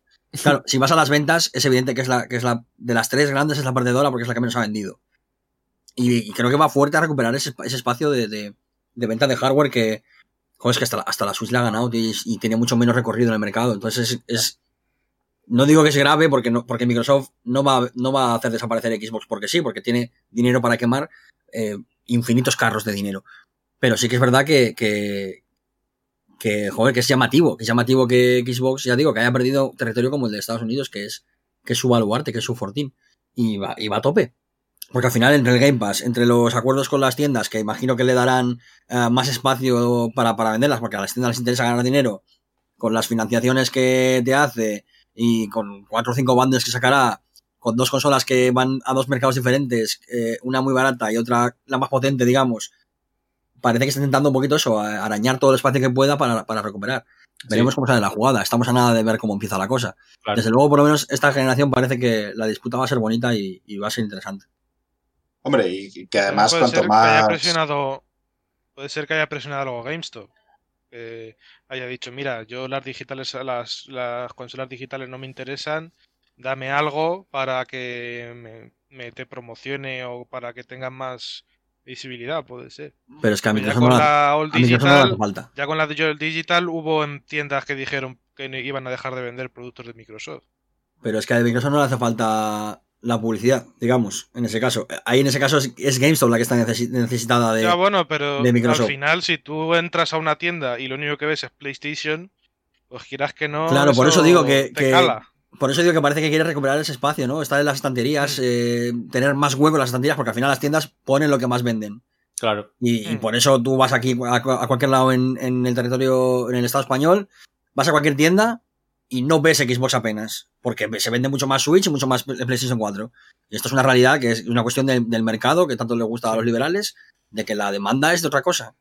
S6: claro, si vas a las ventas, es evidente que es la, que es la de las tres grandes es la perdedora porque es la que menos ha vendido. Y, creo que va fuerte a recuperar ese, ese espacio de, de, de venta de hardware que, joder, es que hasta la, hasta la Switch la ha ganado y, tiene mucho menos recorrido en el mercado. Entonces es, no digo que es grave porque no, porque Microsoft no va, no va a hacer desaparecer Xbox porque sí, porque tiene dinero para quemar eh, infinitos carros de dinero. Pero sí que es verdad que, que, joder, que es llamativo, que es llamativo que Xbox, ya digo, que haya perdido territorio como el de Estados Unidos, que es, que es su baluarte, que es su fortín. Y va, y va a tope. Porque al final, entre el Game Pass, entre los acuerdos con las tiendas, que imagino que le darán eh, más espacio para, para venderlas, porque a las tiendas les interesa ganar dinero, con las financiaciones que te hace y con cuatro o cinco bundles que sacará, con dos consolas que van a dos mercados diferentes, eh, una muy barata y otra la más potente, digamos, parece que está intentando un poquito eso, arañar todo el espacio que pueda para, para recuperar. Veremos cómo sale la jugada. Estamos a nada de ver cómo empieza la cosa.
S5: Claro.
S6: Desde luego, por lo menos, esta generación parece que la disputa va a ser bonita y, y va a ser interesante.
S1: Hombre, y que además
S3: puede
S1: cuanto
S3: ser que haya
S1: más...
S3: presionado. Puede ser que haya presionado algo GameStop. Que haya dicho, mira, yo las digitales, las, las consolas digitales no me interesan. Dame algo para que me, me te promocione o para que tengan más visibilidad, puede ser.
S6: Pero es que a
S3: Pero ya
S6: Microsoft
S3: con
S6: no, la-
S3: All
S6: Microsoft no
S3: Digital,
S6: falta.
S3: ya con la Digital hubo en tiendas que dijeron que iban a dejar de vender productos de Microsoft.
S6: pero es que a Microsoft no le hace falta la publicidad, digamos, en ese caso. Ahí en ese caso es, es GameStop la que está necesi- necesitada de...
S3: Ya, bueno, pero
S6: de Microsoft.
S3: al final, si tú entras a una tienda y lo único que ves es PlayStation, pues quieras que no.
S6: Claro, por eso digo que-
S3: te
S6: que-
S3: cala.
S6: Por eso digo que parece que quiere recuperar ese espacio, ¿no? Estar en las estanterías, eh, tener más hueco en las estanterías, porque al final las tiendas ponen lo que más venden.
S5: Claro.
S6: Y, y
S3: Mm.
S6: por eso tú vas aquí a, cu- a cualquier lado en, en el territorio, en el Estado español, vas a cualquier tienda y no ves Xbox apenas, porque se vende mucho más Switch y mucho más el PlayStation 4. Y esto es una realidad que es una cuestión del- del mercado que tanto le gusta a los liberales, de que la demanda es de otra cosa.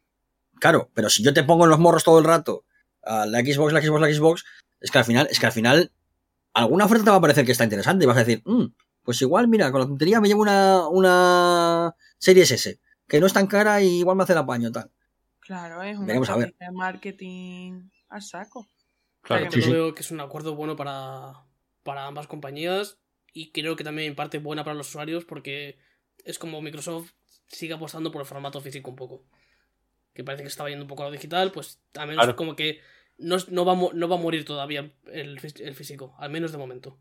S6: Claro, pero si yo te pongo en los morros todo el rato a la Xbox, la Xbox, la Xbox, es que al final, es que al final alguna oferta te va a parecer que está interesante y vas a decir, "Mm, pues igual, mira, con la tontería me llevo una, una Series S, que no es tan cara y igual me hace el apaño, tal.
S4: Claro, es una
S6: Veremos a ver.
S4: de marketing a saco.
S5: Claro.
S4: Sí,
S2: Yo
S6: sí.
S2: veo que es un acuerdo bueno para, para ambas compañías y creo que también en parte buena para los usuarios porque es como Microsoft sigue apostando por el formato físico un poco. Que parece que estaba yendo un poco a lo digital, pues al menos
S5: Claro.
S2: como que no, no, va, no va a morir todavía el, el físico, al menos de momento.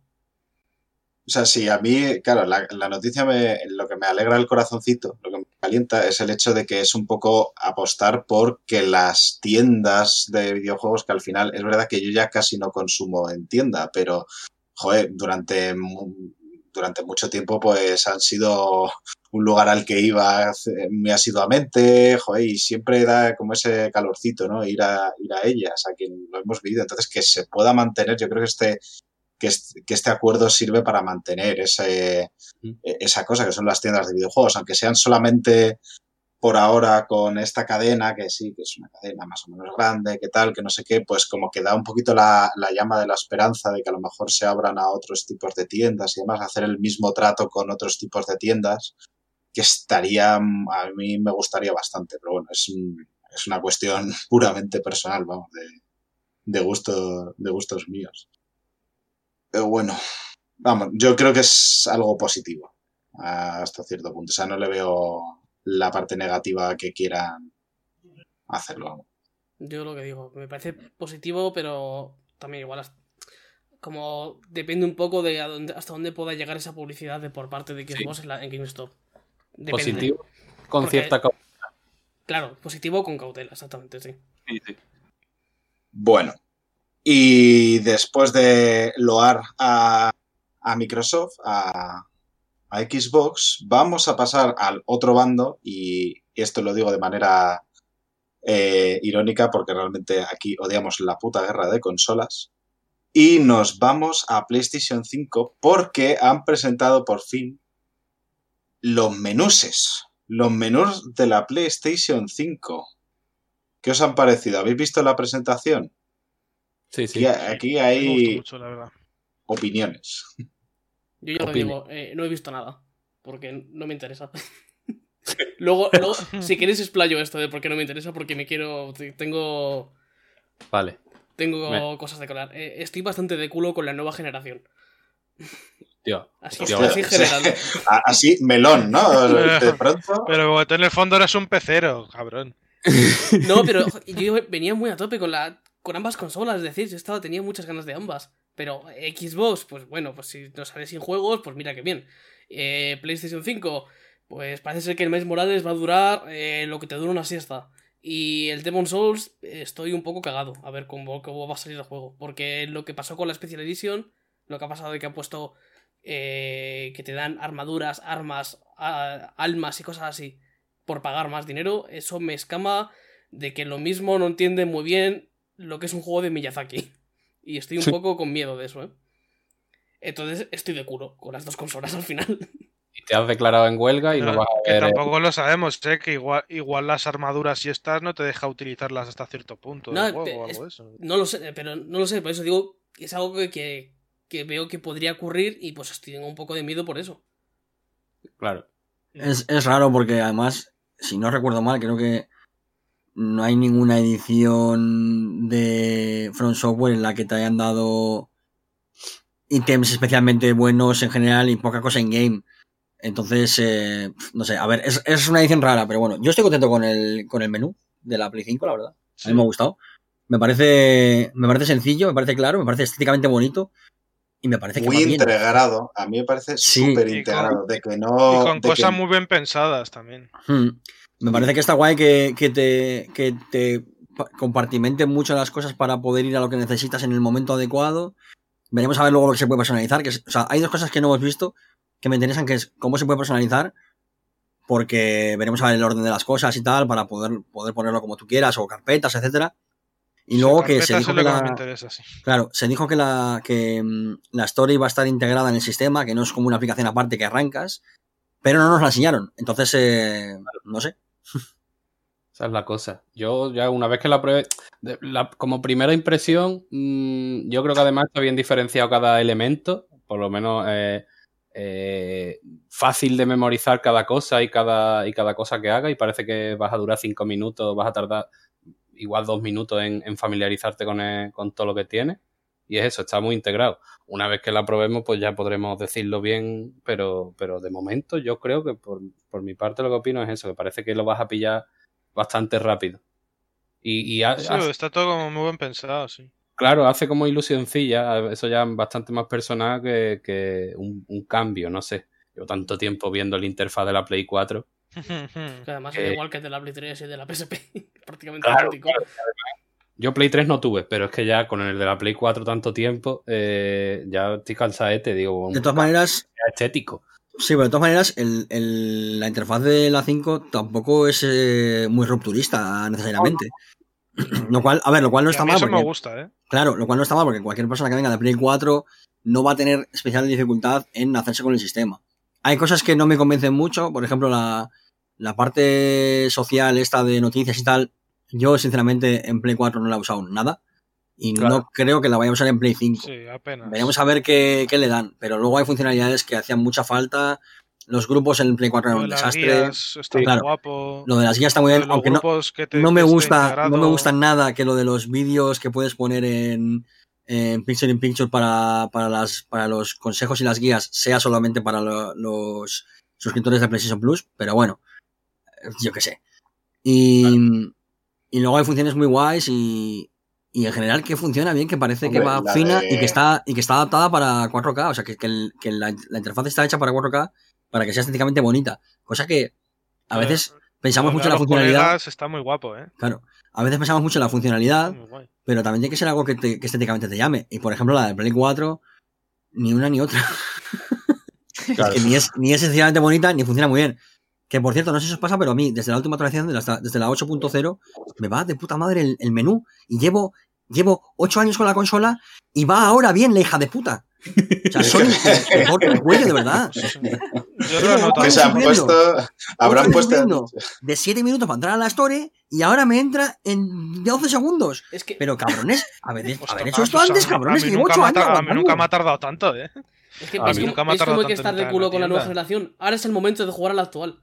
S1: O sea, sí, a mí, claro, la, la noticia, me, lo que me alegra el corazoncito, lo que me calienta es el hecho de que es un poco apostar por que las tiendas de videojuegos, que al final es verdad que yo ya casi no consumo en tienda, pero, joder, durante, durante mucho tiempo pues han sido un lugar al que iba muy asiduamente, joder, y siempre da como ese calorcito, ¿no? Ir a, ir a ellas, a quien lo hemos vivido. Entonces, que se pueda mantener, yo creo que este, que este, que este acuerdo sirve para mantener ese, e- esa cosa que son las tiendas de videojuegos, aunque sean solamente por ahora con esta cadena, que sí, que es una cadena más o menos grande, que tal, que no sé qué, pues como que da un poquito la, la llama de la esperanza de que a lo mejor se abran a otros tipos de tiendas y además hacer el mismo trato con otros tipos de tiendas, que estaría, mm, a mí me gustaría bastante, pero bueno, es, un- es una cuestión puramente personal, vamos, de, de, gusto, de gustos míos. Pero bueno, vamos, yo creo que es algo positivo hasta cierto punto. O sea, no le veo la parte negativa que quieran hacerlo. vamos.
S2: Yo lo que digo, me parece positivo, pero también igual hasta- como depende un poco de a dónde- hasta dónde pueda llegar esa publicidad de por parte de Xbox en, la, en GameStop. Depende.
S5: Positivo. Con
S2: Porque-
S5: cierta cau-
S2: Claro, positivo con cautela, exactamente, sí.
S5: sí, sí.
S1: Bueno, y después de loar a, a Microsoft, a, a Xbox, vamos a pasar al otro bando y esto lo digo de manera eh, irónica porque realmente aquí odiamos la puta guerra de consolas. Y nos vamos a PlayStation 5 porque han presentado por fin los menuses, los menús de la PlayStation 5. ¿Qué os han parecido? ¿Habéis visto la presentación?
S5: Sí, sí.
S1: Aquí, aquí
S3: Me gustó
S1: hay
S3: mucho, la verdad.
S1: opiniones.
S2: Yo ya lo digo, eh, no he visto nada, porque no me interesa. luego, luego, si queréis explayo esto de por qué no me interesa, porque me quiero... Tengo...
S5: Vale.
S2: Tengo
S5: Me-
S2: cosas de colar. Eh, estoy bastante de culo con la nueva generación.
S5: Tío.
S2: Así, así en general.
S1: Así, melón, ¿no? De pronto.
S3: Pero como tú en el fondo eres un pecero, cabrón.
S2: No, pero yo venía muy a tope con la con ambas consolas, es decir, yo estaba, tenía muchas ganas de ambas. Pero Xbox, pues bueno, pues si nos sale sin juegos, pues mira que bien. Eh, PlayStation 5, pues parece ser que el mes Morales va a durar eh, lo que te dura una siesta. Y el Demon Souls, eh, estoy un poco cagado a ver cómo, cómo va a salir el juego. Porque lo que pasó con la Special Edition, lo que ha pasado de que han puesto eh, que te dan armaduras, armas, a- almas y cosas así por pagar más dinero, eso me escama de que lo mismo no entiende muy bien lo que es un juego de Miyazaki. Y estoy un
S5: Sí.
S2: poco con miedo de eso, ¿eh? Entonces estoy de culo con las dos consolas al final.
S5: Y te has declarado en huelga y no,
S3: No,
S5: vas a
S3: que
S5: ver. eh,
S3: tampoco lo sabemos, ¿eh? Que igual, igual las armaduras y estas no te deja utilizarlas hasta cierto punto
S2: No,
S3: del juego
S2: pe-
S3: o
S2: es-
S3: algo de eso.
S2: No lo sé, pero no lo sé, por eso digo que es algo que, que, que veo que podría ocurrir y pues estoy tengo un poco de miedo por eso.
S5: Claro.
S6: Es, es raro porque además, si no recuerdo mal, creo que no hay ninguna edición de From Software en la que te hayan dado ítems especialmente buenos en general y poca cosa en game. Entonces, eh, no sé, a ver, es, es una edición rara, pero bueno, yo estoy contento con el, con el menú de la Play 5, la verdad. A mí me ha gustado. Me parece, me parece sencillo, me parece claro, me parece estéticamente bonito. Y me parece que
S1: muy
S6: va bien.
S1: integrado. A mí me parece súper
S3: Y con-
S1: integrado. De que
S3: Y
S1: no.
S3: con
S1: de
S3: cosas
S1: que-
S3: muy bien pensadas también.
S6: Hmm. Me parece que está guay que, que te, que te pa- compartimenten mucho las cosas para poder ir a lo que necesitas en el momento adecuado. Veremos a ver luego lo que se puede personalizar. Que es- o sea, hay dos cosas que no hemos visto que me interesan, que es cómo se puede personalizar, porque veremos a ver el orden de las cosas y tal, para poder, poder ponerlo como tú quieras, o carpetas, etcétera. Y luego que se dijo que la,
S3: me interesa, sí.
S6: Claro, se dijo que la, que mm, la story va a estar integrada en el sistema, que no es como una aplicación aparte que arrancas, pero no nos la enseñaron. Entonces, eh, no sé.
S5: Esa es la cosa. Yo ya una vez que la pruebe, de- la- como primera impresión, mm, yo creo que además está bien diferenciado cada elemento, por lo menos eh, eh, fácil de memorizar cada cosa y cada, y cada cosa que haga y parece que vas a durar cinco minutos, vas a tardar igual dos minutos en, en familiarizarte con, el- con todo lo que tiene. Y es eso, está muy integrado. Una vez que la probemos, pues ya podremos decirlo bien, pero, pero de momento yo creo que por, por mi parte lo que opino es eso, que parece que lo vas a pillar bastante rápido. Y, y ha-
S3: Sí,
S5: hace-
S3: está todo como muy bien pensado, sí.
S5: claro, hace como ilusioncilla, eso ya bastante más personal que, que un, un cambio, no sé. Llevo tanto tiempo viendo la interfaz de la Play 4.
S2: Que además
S5: Eh,
S2: es igual que el de la Play 3 y de la PSP. prácticamente
S5: Claro,
S2: idéntico.
S5: Yo Play 3 no tuve, pero es que ya con el de la Play 4 tanto tiempo, eh, ya estoy cansadete, digo, un
S6: De todas maneras,
S5: estético.
S6: sí, pero de todas maneras, el, el- la interfaz de la 5 tampoco es eh, muy rupturista necesariamente. Lo cual, a ver, lo cual no
S3: Y
S6: está
S3: a mí
S6: mal.
S3: eso me
S6: porque-
S3: gusta, ¿eh?
S6: Claro, lo cual no está mal porque cualquier persona que venga de Play 4 no va a tener especial dificultad en hacerse con el sistema. Hay cosas que no me convencen mucho, por ejemplo, la, la parte social esta de noticias y tal, yo sinceramente en Play 4 no la he usado nada y no creo que la vaya a usar en Play 5.
S3: Sí, apenas.
S6: Veremos a ver qué, qué le dan, pero luego hay funcionalidades que hacían mucha falta. Los grupos en el Play 4
S3: Lo
S6: eran un desastre.
S3: está
S6: claro.
S3: guapo.
S6: Lo de las guías está muy bien, aunque no,
S3: te-
S6: no me gusta, no me gusta nada que lo de los vídeos que puedes poner en, en Picture in Picture para, para, las, para los consejos y las guías sea solamente para lo- los suscriptores de PlayStation Plus, pero bueno, yo qué sé. Y, y luego hay funciones muy guays y, y en general que funciona bien, que parece que va fina
S1: de-
S6: y que está y que está adaptada para 4K, o sea que, que, el- que la, la interfaz está hecha para 4K para que sea estéticamente bonita, cosa que a
S3: Joder,
S6: veces pensamos mucho en la
S3: a
S6: funcionalidad,
S3: está muy guapo, ¿eh?
S6: claro, a veces pensamos mucho en la funcionalidad, pero también tiene que ser algo que, te- que estéticamente te llame. Y por ejemplo, la de Play 4, ni una ni otra.
S5: Claro.
S6: que ni es, ni es sencillamente bonita ni funciona muy bien. Que por cierto, no sé si os pasa, pero a mí, desde la última actualización, desde la 8.0, me va de puta madre el, el menú. Y llevo, llevo 8 años con la consola y va ahora bien la hija de puta. O sea, soy el mejor que el cuello, de verdad.
S3: Yo lo he
S6: no
S3: notado.
S1: Que se han puesto. Habrán puesto.
S6: de 7 minutos para entrar a la store y ahora me entra en 12 segundos.
S2: Es que,
S6: Pero cabrones, haber,
S3: Ostras,
S6: haber hecho esto
S3: a
S6: antes, cabrones,
S3: a
S6: que llevo
S3: nunca
S6: 8
S3: me ha
S6: años.
S3: A mí nunca me ha tardado tanto, ¿eh?
S2: es que
S3: a
S2: es
S3: mí
S2: como,
S3: nunca me ha
S2: es como que estar de culo con la nueva generación. Ahora es el momento de jugar a la actual.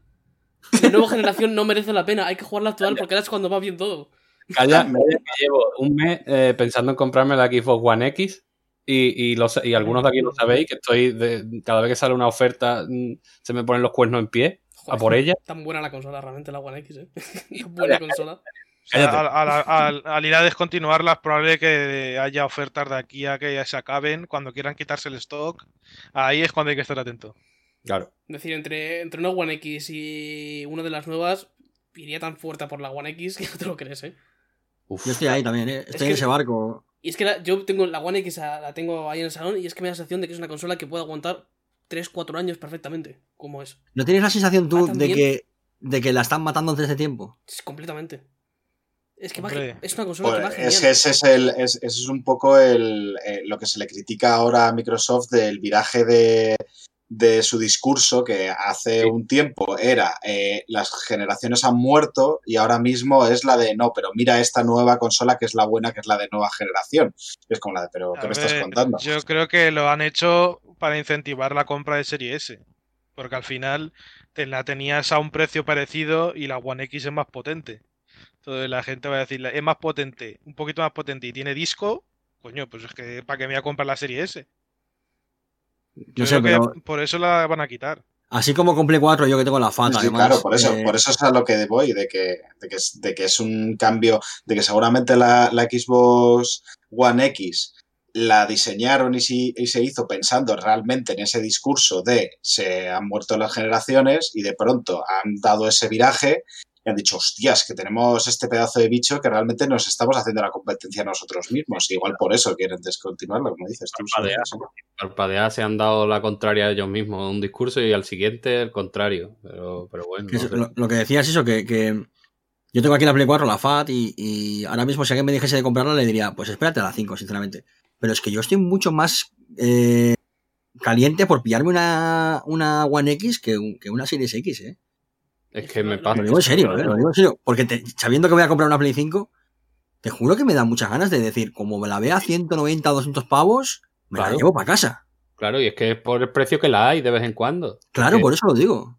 S2: La nueva generación no merece la pena. Hay que jugar la actual porque ahora es cuando va bien todo.
S5: Calla, que llevo un mes eh, pensando en comprarme la Xbox One X y, y, los- y algunos de aquí lo sabéis, que estoy de- cada vez que sale una oferta mm, se me ponen los cuernos en pie a por ella.
S2: Tan buena la consola, realmente, la One X, ¿eh? Tan buena consola.
S3: O sea,
S5: Cállate.
S3: al, al- al- al ir a descontinuarlas, probable que haya ofertas de aquí a que ya se acaben. Cuando quieran quitarse el stock, ahí es cuando hay que estar atento.
S5: Claro.
S2: Es decir, entre, entre una One X y una de las nuevas, iría tan fuerte a por la One X que no te lo crees, ¿eh?
S5: Uf.
S6: Yo estoy ahí también, ¿eh? estoy
S2: Es
S6: en
S2: que-
S6: ese barco.
S2: Y es que la- yo tengo la One X, a- la tengo ahí en el salón, y es que me da la sensación de que es una consola que puede aguantar 3-4 años perfectamente, como es.
S6: ¿No tienes la sensación tú
S2: Ah,
S6: de que, de que la están matando antes de tiempo?
S2: Es completamente. Es que
S3: Hombre.
S2: es una consola que va
S1: Pues, es que ese es, el, es, ese es un poco el, eh, lo que se le critica ahora a Microsoft del viraje de, de su discurso, que hace
S5: Sí.
S1: un tiempo era eh, las generaciones han muerto y ahora mismo es la de no, pero mira esta nueva consola que es la buena, que es la de nueva generación. Es como la de, pero ¿qué me estás contando?
S3: Yo creo que lo han hecho para incentivar la compra de Serie S. Porque al final te la tenías a un precio parecido y la One X es más potente. Entonces la gente va a decir, es más potente, un poquito más potente y tiene disco. Coño, pues es que ¿para qué me voy a comprar la Serie S?
S6: No
S3: Yo
S6: sé,
S3: creo
S6: pero
S3: que por eso la van a quitar.
S6: así como con Play 4 yo que tengo la
S1: Sí,
S6: fata,
S1: sí,
S6: además.
S1: claro, por eso,
S6: eh,
S1: por eso es a lo que voy, de que, de que, es, de que es un cambio, de que seguramente la, la Xbox One X la diseñaron y, si- y se hizo pensando realmente en ese discurso de se han muerto las generaciones y de pronto han dado ese viraje y han dicho, hostias, que tenemos este pedazo de bicho que realmente nos estamos haciendo la competencia nosotros mismos. Igual por eso quieren descontinuarlo, como dices tú.
S5: Parpadea. se han dado la contraria a ellos mismos, un discurso y al siguiente el contrario. Pero, pero bueno.
S6: Que
S5: no
S6: eso-
S5: sé.
S6: lo, lo que decía es eso, que, que yo tengo aquí la Play 4, la FAT, y, y ahora mismo si alguien me dijese de comprarla le diría, pues espérate a la 5, sinceramente. Pero es que yo estoy mucho más eh, caliente por pillarme una, una One X que, que una Series X, ¿eh?
S5: Es que me pasa.
S6: Lo digo en serio, ¿eh? Lo digo en serio. Porque te- sabiendo que voy a comprar una Play 5, te juro que me da muchas ganas de decir, como me la vea a 190 o 200 pavos, me la llevo para casa.
S5: Claro, y es que es por el precio que la hay de vez en cuando.
S6: Claro,
S5: Que-
S6: por eso lo digo.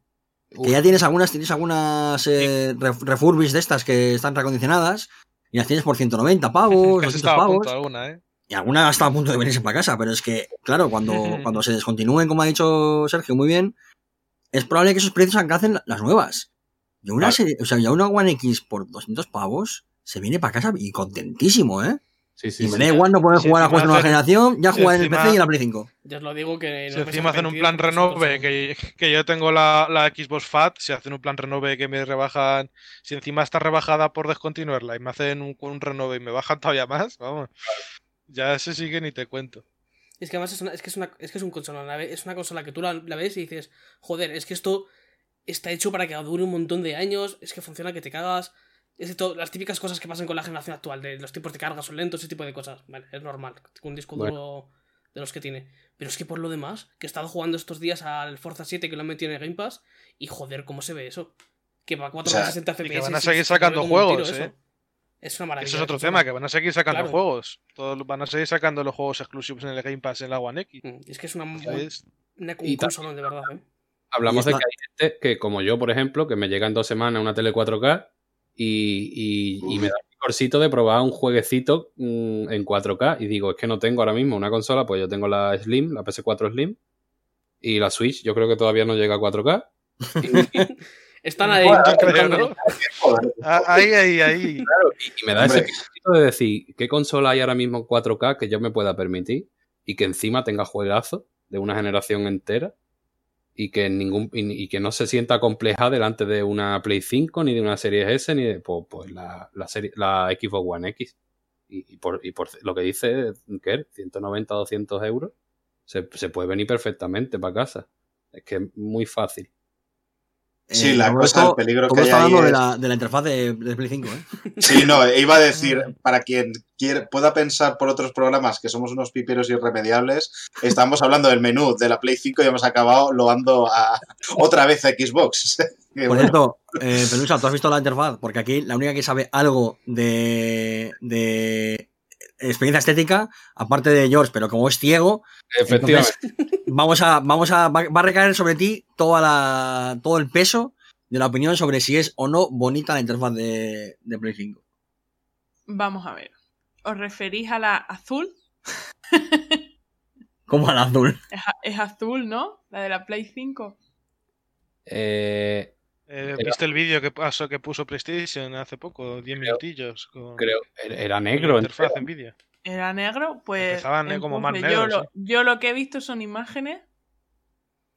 S5: Uf,
S6: Que ya tienes algunas, tienes algunas eh, refurbis de estas que están recondicionadas y las tienes por 190 pavos,
S3: Casi
S6: 200
S3: estaba a
S6: pavos.
S3: alguna, ¿eh?
S6: Y alguna está a punto de venirse para casa, pero es que, claro, cuando, cuando se descontinúen, como ha dicho Sergio muy bien, es probable que esos precios alcancen las nuevas. Y una,
S5: Claro.
S6: serie- o sea, ya una One X por 200 pavos se viene para casa y contentísimo, ¿eh?
S5: Sí, sí,
S6: y
S5: sí.
S6: me da igual no poder
S3: Si
S6: jugar a juegos de nueva generación, ya
S3: si
S6: jugar en el PC y en la Play 5.
S2: Ya os lo digo que.
S3: Si
S2: no me
S3: encima hacen un plan renove, que, que yo tengo la, la Xbox Fat, si hacen un plan renove que me rebajan, si encima está rebajada por descontinuarla y me hacen un, un renove y me bajan todavía más, vamos, ya se sigue ni te cuento.
S2: Es que además es, una, es, que es, una, es que es un consola, es una consola que tú la, la ves y dices, joder, es que esto está hecho para que dure un montón de años, es que funciona que te cagas. Es de todo- las típicas cosas que pasan con la generación actual, de los tiempos de carga son lentos, ese tipo de cosas. Vale, es normal, un disco duro de los que tiene. Pero es que por lo demás, que he estado jugando estos días al Forza 7 que lo han metido en el Game Pass, y joder, ¿cómo se ve eso? Que va a 460
S3: y
S2: FPS.
S3: que van a seguir sacando
S2: tiro
S3: juegos,
S2: eso. Es una maravilla.
S3: Eso es otro
S2: consola.
S3: tema, que van a seguir sacando
S2: Claro.
S3: juegos. Todos van a seguir sacando los juegos exclusivos en el Game Pass en la One X.
S2: Mm, Es que es una,
S3: ¿sabes?
S2: una,
S5: Y
S2: un consolón de verdad, ¿eh?
S5: Hablamos de que hay gente que, como yo, por ejemplo, que me llega en dos semanas una tele 4K y, y- y me da el picorcito de probar un jueguecito mm, en 4K. Y digo, es que no tengo ahora mismo una consola, pues yo tengo la Slim, la PS4 Slim, y la Switch, yo creo que todavía no llega a 4K.
S2: Están ahí.
S1: Bueno,
S3: creo. ¿no? Ah, Ahí, ahí, ahí.
S5: Y, y me da ese picorcito de decir, ¿qué consola hay ahora mismo en 4K que yo me pueda permitir? Y que encima tenga juegazo de una generación entera. Y que, ningún, y, y que no se sienta compleja delante de una Play 5, ni de una Series S, ni de pues, pues la, la, serie, la Xbox One X. Y, y por, y por lo que dice Kerr, 190 200 euros, se, se puede venir perfectamente para casa. Es que es muy fácil.
S1: Sí,
S6: Eh,
S1: la cosa, el peligro que hay
S6: está
S1: ahí
S6: hablando de
S1: es-
S6: la, de la interfaz de, de Play 5, ¿eh?
S1: Sí, no, iba a decir, para quien pueda pensar por otros programas que somos unos piperos irremediables, estamos hablando del menú de la Play 5 y hemos acabado loando a otra vez a Xbox.
S6: Por
S1: bueno,
S6: cierto, eh, Pelusa, ¿tú has visto la interfaz? Porque aquí la única que sabe algo de, de experiencia estética, aparte de George, pero como es ciego,
S5: Efectivamente.
S6: vamos a, vamos a, va va a recaer sobre ti toda la, todo el peso de la opinión sobre si es o no bonita la interfaz de, de Play 5.
S4: Vamos a ver. ¿Os referís a la azul?
S6: Como al azul.
S4: Es, a- es azul, ¿no? La de la Play 5.
S5: Eh,
S3: Eh, ¿Viste el vídeo que pasó que puso PlayStation hace poco? 10 minutillos. Con
S5: creo era negro.
S3: interfaz en vídeo.
S4: Era negro, pues.
S3: Empezaban, como más
S4: yo, lo, yo lo que he visto son imágenes.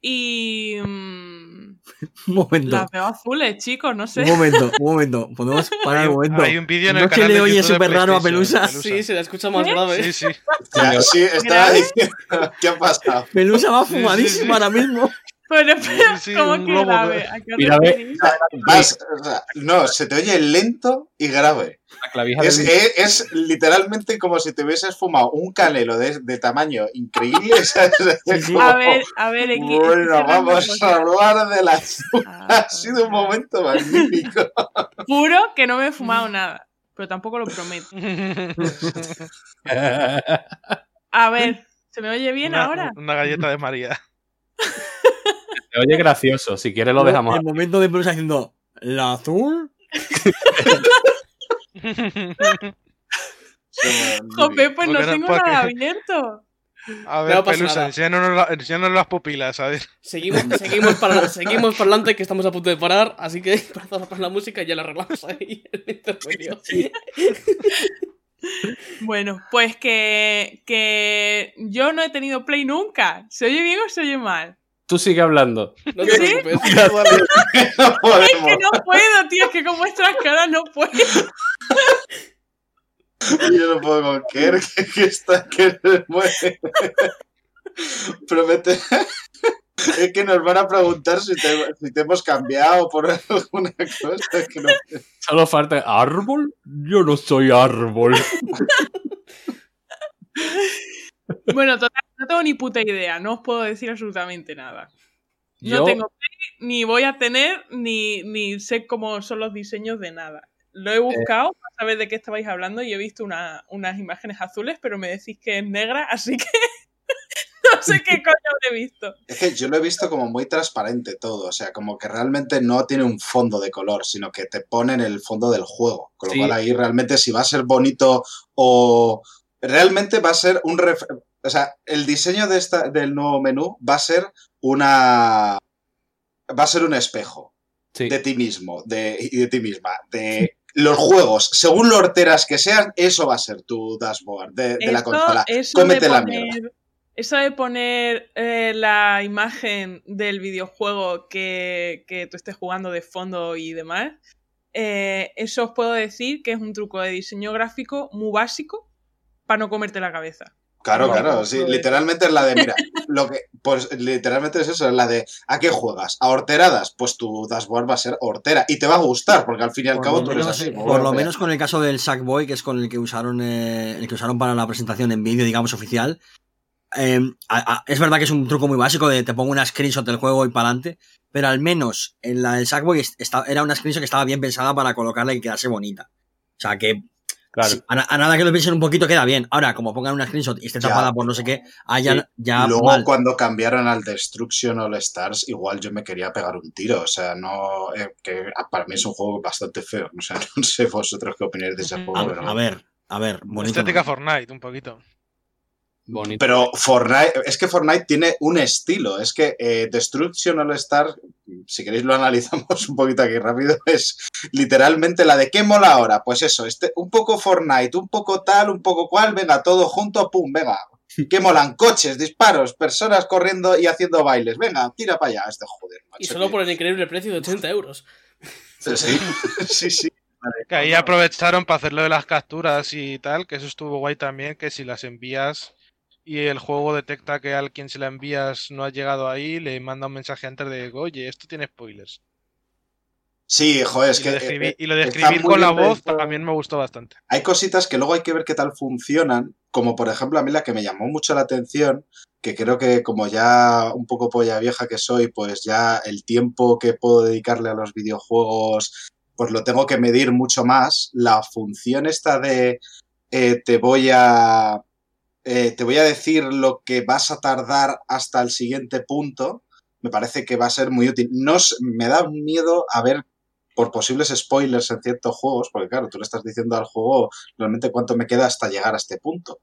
S4: Y. mm,
S6: Un momento.
S4: las veo azules, chicos, no sé.
S6: Un momento, un momento. Podemos parar
S3: Hay
S6: un momento.
S3: hay un vídeo en
S6: ¿No
S3: el
S6: que
S3: canal
S6: le
S3: de
S6: oye súper raro a Pelusa?
S2: Sí, se la escucha más
S4: ¿Eh?
S2: grave.
S3: Sí, sí.
S1: sí, estaba diciendo, ¿qué ha pasado?
S6: Pelusa va
S3: Sí, sí,
S6: fumadísima
S3: sí.
S6: ahora mismo.
S4: Pero, pero,
S3: sí,
S4: ¿cómo que grave? ¿A qué?
S1: Vas- o sea, no, se te oye lento y grave.
S5: La clavija
S1: Es,
S5: del-
S1: es- es literalmente como si te hubieses fumado un canelo de, de tamaño increíble. ¿sabes?
S6: Sí, sí.
S1: Como,
S4: A ver, a ver, aquí.
S1: Bueno, vamos a hablar de la...
S4: Ah,
S1: Ha sido un momento magnífico.
S4: Juro que no me he fumado nada. Pero tampoco lo prometo. A ver, ¿se me oye bien
S3: una,
S4: ahora?
S3: una galleta de María.
S5: Se oye gracioso. Si quieres lo dejamos.
S6: El momento de Pelusa haciendo la azul.
S4: Jope, pues no tengo nada abierto.
S3: A ver,
S2: No
S3: Pelusa, enséñanos, la- enséñanos las pupilas, a ver.
S2: Seguimos, seguimos, para, seguimos para adelante, que estamos a punto de parar, así que para la música y ya la arreglamos ahí.
S4: Bueno, pues que, que yo no he tenido Play nunca. ¿Se oye bien o se oye mal?
S5: Tú sigue hablando.
S2: No te
S4: ¿Sí?
S2: preocupes.
S1: No
S4: Es que no puedo, tío, es que con vuestras caras no puedo.
S1: Yo no puedo con creer que, que está que se mueve. Promete. Es que nos van a preguntar si te, si te hemos cambiado por alguna cosa. Que no...
S5: Solo falta árbol. Yo no soy árbol.
S4: Bueno, total, no tengo ni puta idea, no os puedo decir absolutamente nada. No
S5: Yo,
S4: tengo Play, ni voy a tener, ni, ni sé cómo son los diseños de nada. Lo he buscado para saber de qué estabais hablando y he visto una- unas imágenes azules, pero me decís que es negra, así que no sé qué coño habré visto.
S1: Es que yo lo he visto como muy transparente todo. O sea, como que realmente no tiene un fondo de color, sino que te ponen el fondo del juego. Con lo
S5: Sí.
S1: cual ahí realmente si va a ser bonito o realmente va a ser un... ref- O sea, el diseño de esta, del nuevo menú va a ser una... Va a ser un espejo
S5: sí.
S1: de ti mismo de, y de ti misma. De los juegos, según lo horteras que sean, eso va a ser tu dashboard de, de la consola.
S4: eso
S1: Cómete
S4: de
S1: la
S4: poner- Eso de poner eh, la imagen del videojuego que, que tú estés jugando de fondo y demás, eh, eso os puedo decir que es un truco de diseño gráfico muy básico para no comerte la cabeza.
S1: Claro,
S4: No,
S1: claro,
S4: no,
S1: sí, literalmente es la de, mira, lo que, pues literalmente es eso, es la de, ¿a qué juegas? ¿A horteradas? Pues tu dashboard va a ser hortera y te va a gustar, porque al fin y al
S6: Por
S1: cabo
S6: lo
S1: tú eres
S6: menos-
S1: así.
S6: Por lo menos con el caso del Sackboy, que es con el que usaron eh, el que usaron para la presentación en vídeo, digamos, oficial. eh, a- a- es verdad que es un truco muy básico de te pongo una screenshot del juego y para adelante, pero al menos en la del Sackboy esta- era una screenshot que estaba bien pensada para colocarla y quedarse bonita. O sea que
S5: Claro.
S6: sí, a, na- a nada que lo piensen un poquito queda bien. Ahora, como pongan una screenshot y esté
S1: Ya.
S6: tapada por no sé qué, ah, ya,
S5: Sí.
S6: ya
S1: Y luego
S6: mal.
S1: cuando cambiaron al Destruction All Stars, igual yo me quería pegar un tiro, o sea, no, eh, que para mí es un juego bastante feo, o sea, no sé vosotros qué opináis de ese juego,
S6: A,
S1: pero...
S6: a ver, a ver, bonito.
S3: Estética
S6: no.
S3: Fortnite, un poquito.
S5: Bonito.
S1: Pero Fortnite, es que Fortnite tiene un estilo. Es que eh, Destruction All Star, si queréis lo analizamos un poquito aquí rápido, es literalmente la de ¿qué mola ahora? Pues eso, este, un poco Fortnite, un poco tal, un poco cual, venga, todo junto, pum, venga. ¿Qué molan? Coches, disparos, personas corriendo y haciendo bailes. Venga, tira para allá este joder. macho,
S2: Y solo
S1: que-
S2: por el increíble precio de 80 euros.
S1: Sí, sí, sí.
S3: Que ahí aprovecharon para hacerlo de las capturas y tal, que eso estuvo guay también, que si las envías y el juego detecta que al quien se la envías no ha llegado ahí, le manda un mensaje antes de, oye, esto tiene spoilers.
S1: Sí, joder, es
S3: y,
S1: que...
S3: lo de escribir,
S1: eh,
S3: y lo de
S1: está
S3: escribir con la voz también me gustó bastante.
S1: hay cositas que luego hay que ver qué tal funcionan, como por ejemplo a mí la que me llamó mucho la atención, que creo que como ya un poco polla vieja que soy, pues ya el tiempo que puedo dedicarle a los videojuegos, pues lo tengo que medir mucho más. La función esta de eh, te voy a eh, te voy a decir lo que vas a tardar hasta el siguiente punto, me parece que va a ser muy útil. No, me da miedo a ver por posibles spoilers en ciertos juegos, porque claro, tú le estás diciendo al juego realmente cuánto me queda hasta llegar a este punto.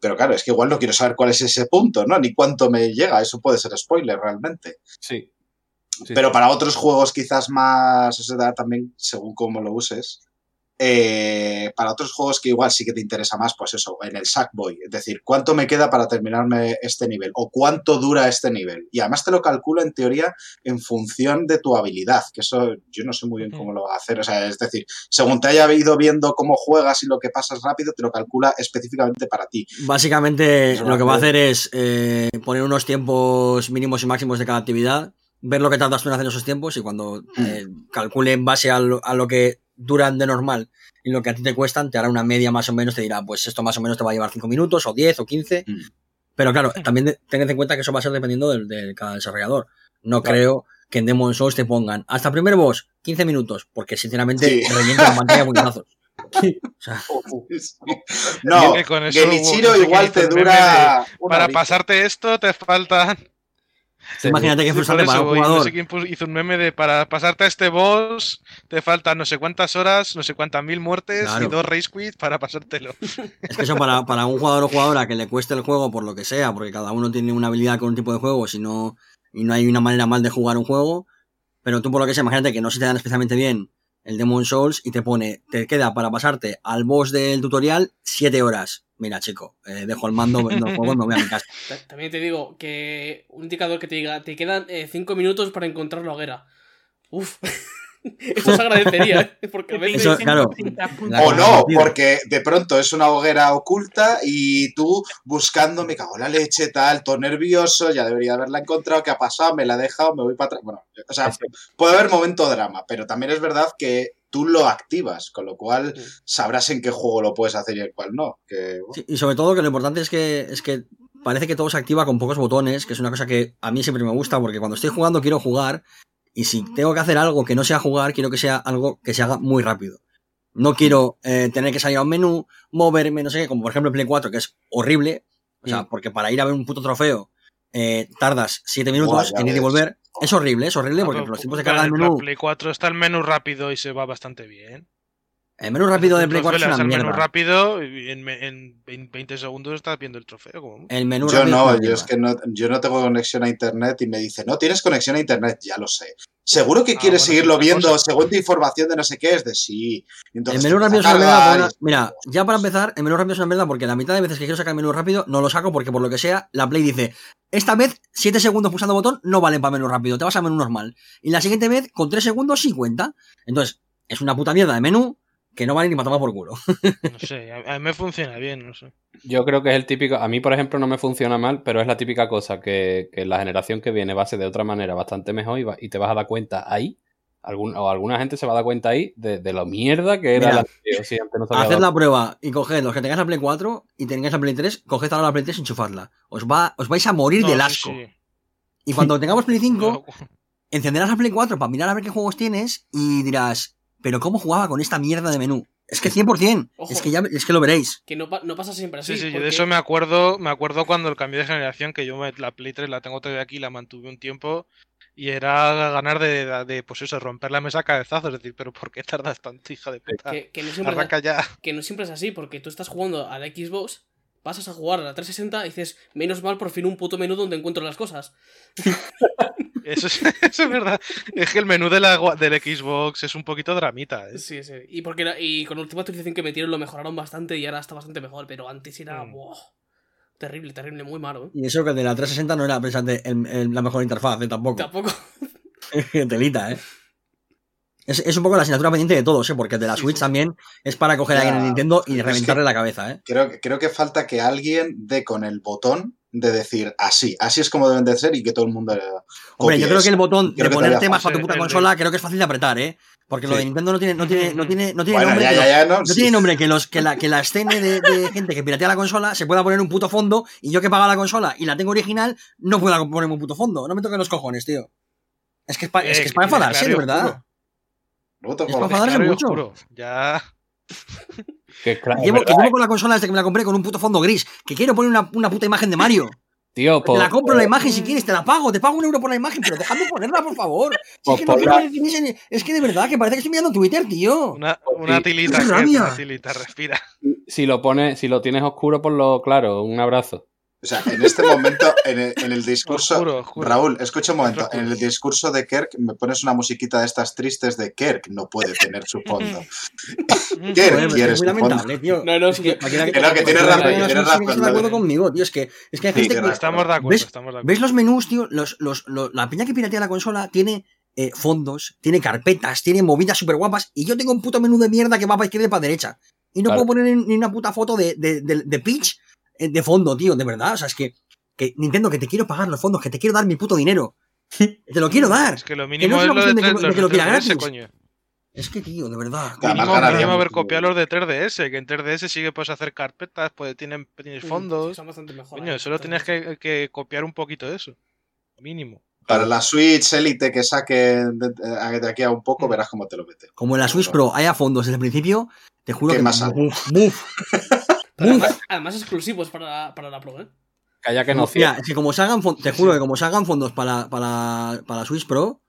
S1: Pero claro, es que igual no quiero saber cuál es ese punto, ¿no? Ni cuánto me llega, eso puede ser spoiler realmente.
S5: Sí. Sí,
S1: Pero para otros juegos quizás más, eso da también según cómo lo uses. Eh, para otros juegos que igual sí que te interesa más, pues eso, en el Sackboy, es decir, cuánto me queda para terminarme este nivel o cuánto dura este nivel. Y además te lo calcula en teoría en función de tu habilidad, que eso yo no sé muy bien cómo lo va a hacer. O sea, es decir, según te haya ido viendo cómo juegas y lo que pasas rápido, te lo calcula específicamente para ti.
S6: Básicamente lo que
S1: va
S6: a
S1: a
S6: hacer es eh, poner unos tiempos mínimos y máximos de cada actividad, ver lo que tardas tú en hacer esos tiempos y cuando eh, calcule en base a lo, a lo que duran de normal y lo que a ti te cuestan, te hará una media más o menos, te dirá, pues esto más o menos te va a llevar 5 minutos o 10 o 15.
S1: Mm.
S6: Pero claro, también tened en cuenta que eso va a ser dependiendo del- de, cada desarrollador. No
S1: Claro.
S6: creo que en Demon Souls te pongan hasta primer boss 15 minutos, porque sinceramente
S1: Sí.
S6: revienta la pantalla a puñetazos. O sea,
S1: No,
S3: que con eso
S1: Genichiro igual te dura...
S3: Para pasarte esto te faltan...
S5: Sí.
S6: imagínate que
S3: Sí,
S6: para un jugador.
S3: No sé quién hizo un meme de para pasarte a este boss te faltan no sé cuántas horas, no sé cuántas mil muertes
S6: Claro.
S3: y dos race quits para pasártelo.
S6: Es que eso para, para un jugador o jugadora que le cueste el juego por lo que sea, porque cada uno tiene una habilidad con un tipo de juego si no, y no hay una manera mal de jugar un juego, pero tú por lo que sea, imagínate que no se te dan especialmente bien el Demon Souls, y te pone, te queda para pasarte al boss del tutorial 7 horas. Mira, chico, eh, dejo el mando del juego y me voy a mi casa.
S2: Ta- También te digo que un indicador que te diga, te quedan 5 minutos para encontrar la hoguera. Uf. Eso se agradecería, ¿eh? Porque a veces...
S6: Eso, claro. La
S1: O no, porque de pronto es una hoguera oculta y tú buscando, me cago en la leche, tal, todo nervioso, ya debería haberla encontrado, ¿qué ha pasado? Me la he dejado, me voy para atrás. Bueno, o sea, puede haber momento drama, pero también es verdad que tú lo activas, con lo cual sabrás en qué juego lo puedes hacer y en cuál no. Que, bueno,
S6: Sí, y sobre todo que lo importante es que, es que parece que todo se activa con pocos botones, que es una cosa que a mí siempre me gusta, porque cuando estoy jugando quiero jugar, y si tengo que hacer algo que no sea jugar, quiero que sea algo que se haga muy rápido. No quiero eh, tener que salir a un menú, moverme, no sé qué, como por ejemplo el Play 4, que es horrible, o sea, porque para ir a ver un puto trofeo eh, tardas 7
S1: Buah,
S6: minutos en ir y volver. Es horrible, es horrible,
S3: Ah,
S6: porque los tiempos de carga del
S3: en
S6: menú,
S3: Play 4 está el menú rápido y se va bastante bien.
S6: El menú rápido del
S3: Tú
S6: Play 4 es una
S3: al menú
S6: mierda.
S3: rápido en, en 20 segundos estás viendo el trofeo.
S6: El menú
S1: Yo
S6: rápido
S1: no, yo
S6: mierda.
S1: es que no, yo no tengo conexión a internet y me dice, no tienes conexión a internet, ya lo sé. Seguro que
S3: Ah,
S1: quieres
S3: bueno,
S1: seguirlo viendo,
S3: cosa.
S1: según tu información de no sé qué, es de sí. Entonces
S6: El menú rápido es una mierda. Mira, ya para empezar, el menú rápido es una mierda porque la mitad de veces que quiero sacar el menú rápido no lo saco porque por lo que sea, la Play dice, esta vez 7 segundos pulsando botón no valen para menú rápido, te vas a menú normal. Y la siguiente vez, con 3 segundos, sí cuenta. Entonces, es una puta mierda de menú que no vale ni para tomar por culo.
S3: No sé, a, mí me funciona bien, no sé.
S5: Yo creo que es el típico. A mí, por ejemplo, no me funciona mal, pero es la típica cosa que, que la generación que viene va a ser de otra manera bastante mejor y, va- y te vas a dar cuenta ahí. Algún, o alguna gente se va a dar cuenta ahí de, de lo mierda que era
S6: Mira,
S5: la si antes no dado
S6: la prueba y coged los que tengáis la Play 4 y tengáis la Play 3, coged ahora la Play 3 y enchufadla. Os, va, os vais a morir
S3: No,
S6: del asco.
S3: sí.
S6: Y cuando tengamos Play 5,
S3: No,
S6: encenderás la Play 4 para mirar a ver qué juegos tienes y dirás, pero ¿cómo jugaba con esta mierda de menú? Es que 100%,
S2: Ojo.
S6: es que ya es que lo veréis.
S2: Que no, pa- no pasa siempre así.
S3: Sí, sí, yo de eso me acuerdo, me acuerdo cuando el cambio de generación, que yo me- la Play 3 la tengo todavía aquí, la mantuve un tiempo, y era ganar de, de, de, pues eso, romper la mesa a cabezazos, es decir, pero ¿por qué tardas tanto, hija de puta?
S2: que, que no siempre,
S3: Arranca ya.
S2: que no siempre es así, porque tú estás jugando a la Xbox, pasas a jugar a la 360 y dices, menos mal por fin un puto menú donde encuentro las cosas.
S3: Eso es, eso es verdad. Es que el menú de la, del Xbox es un poquito dramita. ¿eh?
S2: Sí, sí. Y, porque era- y con la última actualización que metieron lo mejoraron bastante y ahora está bastante mejor, pero antes era...
S3: Mm.
S2: terrible, terrible, muy malo, ¿eh?
S6: Y eso que el de la 360 no era el- la mejor interfaz, ¿eh? tampoco.
S2: Tampoco.
S6: Telita, ¿eh? Es, es un poco la asignatura pendiente de todos, ¿eh? Porque el de la Switch
S2: sí.
S6: también es para coger a alguien en Nintendo y
S1: que-
S6: reventarle la cabeza, ¿eh?
S1: Creo, creo que falta que alguien dé con el botón de decir así, así es como deben de ser y que todo el mundo...
S6: Hombre, yo creo que el botón
S1: Creo
S6: de poner temas para tu puta consola creo que es fácil de apretar, ¿eh? Porque lo de Nintendo no tiene, no tiene, no tiene, no tiene
S1: Bueno,
S6: nombre.
S1: ya,
S6: que
S1: ya,
S6: los-
S1: ya, no,
S6: No
S1: sí.
S6: tiene nombre que, los, que, la, que la escena de, de gente que piratea la consola se pueda poner un puto fondo y yo que pago la consola y la tengo original no pueda ponerme un puto fondo. No me toquen los cojones, tío. Es que es, pa- es,
S3: Eh,
S6: que es para enfadarse, de verdad. Es para enfadarse mucho.
S3: oscuro. Ya.
S5: Que, claro,
S6: Llevo, que llevo con la consola desde que me la compré con un puto fondo gris. Que quiero poner una, una puta imagen de Mario.
S5: tío,
S6: Te
S5: pues,
S6: la compro la imagen si quieres, te la pago, te pago un euro por la imagen, pero dejadme ponerla, por favor. Si
S5: Pues
S6: es, que no quiero que tenéis en- es que de verdad, que parece que estoy mirando Twitter, tío.
S3: Una,
S5: Pues
S3: una
S5: sí.
S3: tilita,
S6: ¡Qué
S3: Ker,
S6: rabia!
S3: una tilita, respira.
S5: si lo pones, si lo tienes oscuro, por lo claro, un abrazo.
S1: O sea, en este momento, en el, en el discurso... Raúl, escucha un momento. En el discurso de Kirk me pones una musiquita de estas tristes de Kirk. No puede tener su fondo. Kirk, quieres
S6: es muy
S1: tu fondo.
S6: lamentable, tío.
S2: No, no,
S6: es
S2: sí
S6: que
S2: que-
S1: que no, que tienes razón,
S6: tenga
S1: tienes razón,
S6: Switch está de acuerdo conmigo, tío. Es que, es que hay
S1: Sí,
S6: gente
S1: tienes
S6: que.
S1: razón.
S3: Estamos de acuerdo,
S6: ¿Ves?
S3: estamos de acuerdo.
S6: ¿Ves los menús, tío? Los, los, los- la peña que piratea la consola tiene eh, fondos, tiene carpetas, tiene movidas súper guapas. Y yo tengo un puto menú de mierda que va para izquierda y para derecha. Y no
S5: Claro.
S6: puedo poner ni una puta foto de, de, de, de Peach de fondo, tío, de verdad. O sea, es que, que Nintendo, que te quiero pagar los fondos, que te quiero dar mi puto dinero. Te lo quiero dar.
S3: Es que lo
S6: no
S3: mínimo
S6: es
S3: es
S6: una
S3: lo de,
S6: que-
S3: 3,
S6: de
S3: los
S6: que lo quiera
S3: 3DS,
S6: gratis.
S3: coño.
S6: Es que, tío, de verdad.
S3: Mínimo, mínimo haber copiado los de 3DS, que en 3DS sí que puedes hacer carpetas, pues tienen, tienes fondos.
S2: Son bastante mejor.
S3: Coño,
S2: ¿eh?
S3: solo tienes que, que copiar un poquito de eso. Mínimo.
S1: Para la Switch Elite que saque de, de aquí a un poco,
S3: Mm.
S1: verás cómo te lo mete.
S6: Como en la Switch Pro haya fondos desde el principio, te juro
S1: ¿Qué
S6: que.
S1: más hay?
S6: Buf.
S2: Pero además, además exclusivos para, para la Pro, ¿eh?
S5: Calla que no
S6: Mira, que como salgan te juro que como salgan fondos para, para, para la Switch Pro,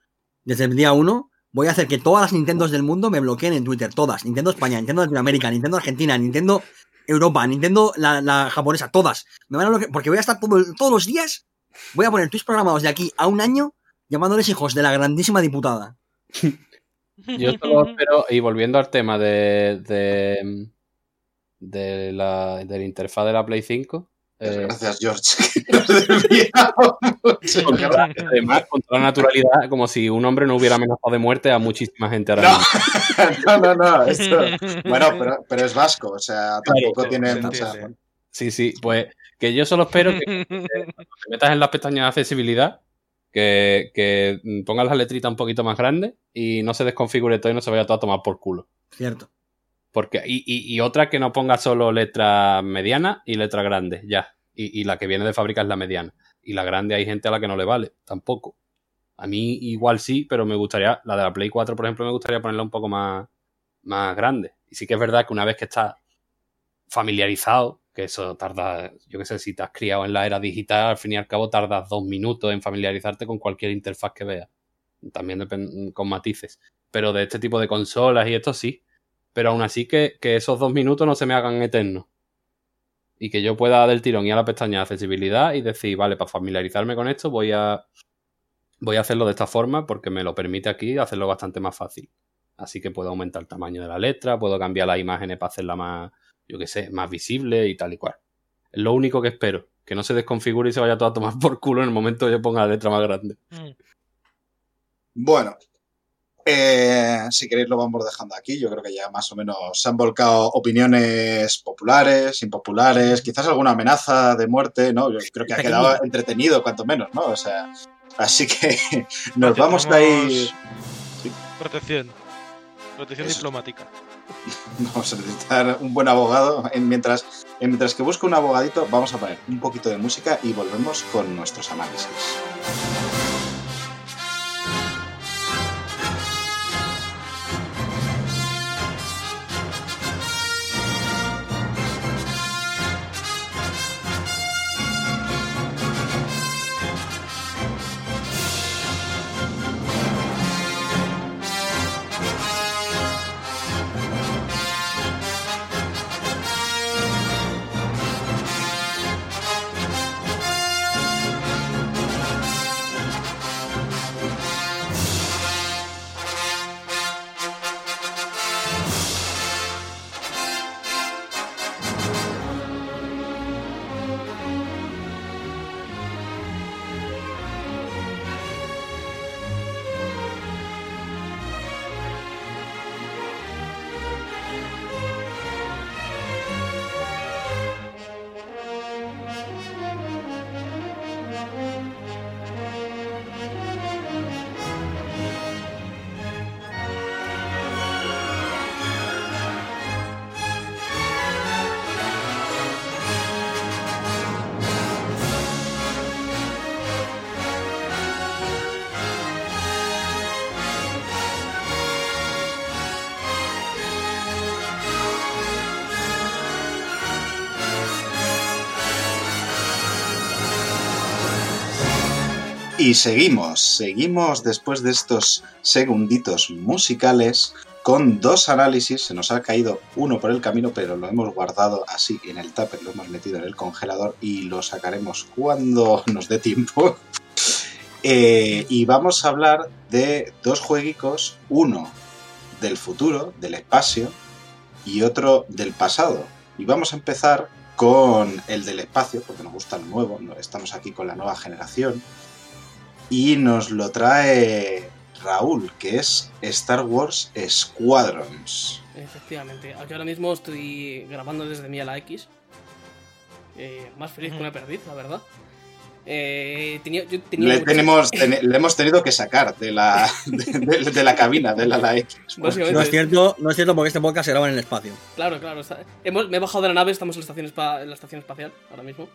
S6: desde el día 1, voy a hacer que todas las Nintendos del mundo me bloqueen en Twitter. Todas. Nintendo España, Nintendo Latinoamérica, Nintendo Argentina, Nintendo Europa, Nintendo la, la japonesa, todas. Me van a bloquear, porque voy a estar todo todos los días, voy a poner tweets programados de aquí a un año llamándoles hijos de la grandísima diputada.
S5: Yo solo espero, y volviendo al tema de, de, de la, de la interfaz de la Play 5, eh,
S1: Gracias, George. que nos desviamos.
S5: porque ahora, además, con toda naturalidad, como si un hombre no hubiera amenazado de muerte a muchísima gente ahora
S1: No.
S5: mismo.
S1: no, no, no. esto- Bueno, pero, pero es vasco, o sea, tampoco tiene mucha.
S5: Sí, sí, pues que yo solo espero que cuando te metas en las pestañas de accesibilidad, que, que pongas las letritas un poquito más grandes y no se desconfigure todo y no se vaya todo a tomar por culo.
S6: Cierto.
S5: Porque, y, y- y otra que no ponga solo letra mediana y letra grande, ya. Y, la que viene de fábrica es la mediana. Y la grande hay gente a la que no le vale, tampoco. A mí igual sí, pero me gustaría, la de la Play 4, por ejemplo, me gustaría ponerla un poco más, más grande. Y sí que es verdad que una vez que estás familiarizado, que eso tarda, yo qué sé, si te has criado en la era digital, al fin y al cabo tardas dos minutos en familiarizarte con cualquier interfaz que veas. También con matices. Pero de este tipo de consolas y esto sí. Pero aún así que, que esos dos minutos no se me hagan eternos. Y que yo pueda del tirón ir a la pestaña de accesibilidad y decir, vale, para familiarizarme con esto voy a voy a hacerlo de esta forma porque me lo permite aquí hacerlo bastante más fácil. Así que puedo aumentar el tamaño de la letra, puedo cambiar las imágenes para hacerla más, yo qué sé, más visible y tal y cual. Es lo único que espero, que no se desconfigure y se vaya todo a tomar por culo en el momento que yo ponga la letra más grande.
S1: Bueno, eh, si queréis lo vamos dejando aquí. Yo creo que ya más o menos se han volcado opiniones populares, impopulares, quizás alguna amenaza de muerte, ¿no? Yo creo que ha quedado entretenido, cuanto menos, ¿no? O sea, así que nos vamos a ir.
S3: Protección. Protección
S1: Eso.
S3: diplomática.
S1: Vamos a necesitar un buen abogado. En- mientras, en mientras que busco un abogadito, vamos a poner un poquito de música y volvemos con nuestros análisis. Y seguimos, seguimos después de estos segunditos musicales con dos análisis. Se nos ha caído uno por el camino, pero lo hemos guardado así en el tupper, lo hemos metido en el congelador y lo sacaremos cuando nos dé tiempo. Eh, y vamos a hablar de dos jueguicos, uno del futuro, del espacio, y otro del pasado. Y vamos a empezar con el del espacio, porque nos gusta lo nuevo, estamos aquí con la nueva generación. Y nos lo trae Raúl, que es Star Wars Squadrons.
S2: Efectivamente. Aquí ahora mismo estoy grabando desde mi ala X. Eh, más feliz que una perdiz, la verdad. Eh, tenía, yo tenía
S1: Le,
S2: mucho-
S1: tenemos, ten- le hemos tenido que sacar de la, de, de- de la cabina, de la, la X.
S6: No es cierto, no es cierto porque este podcast se graba en el espacio.
S2: Claro, claro. está- hemos- me he bajado de la nave, estamos en la, estación en la estación espacial ahora mismo,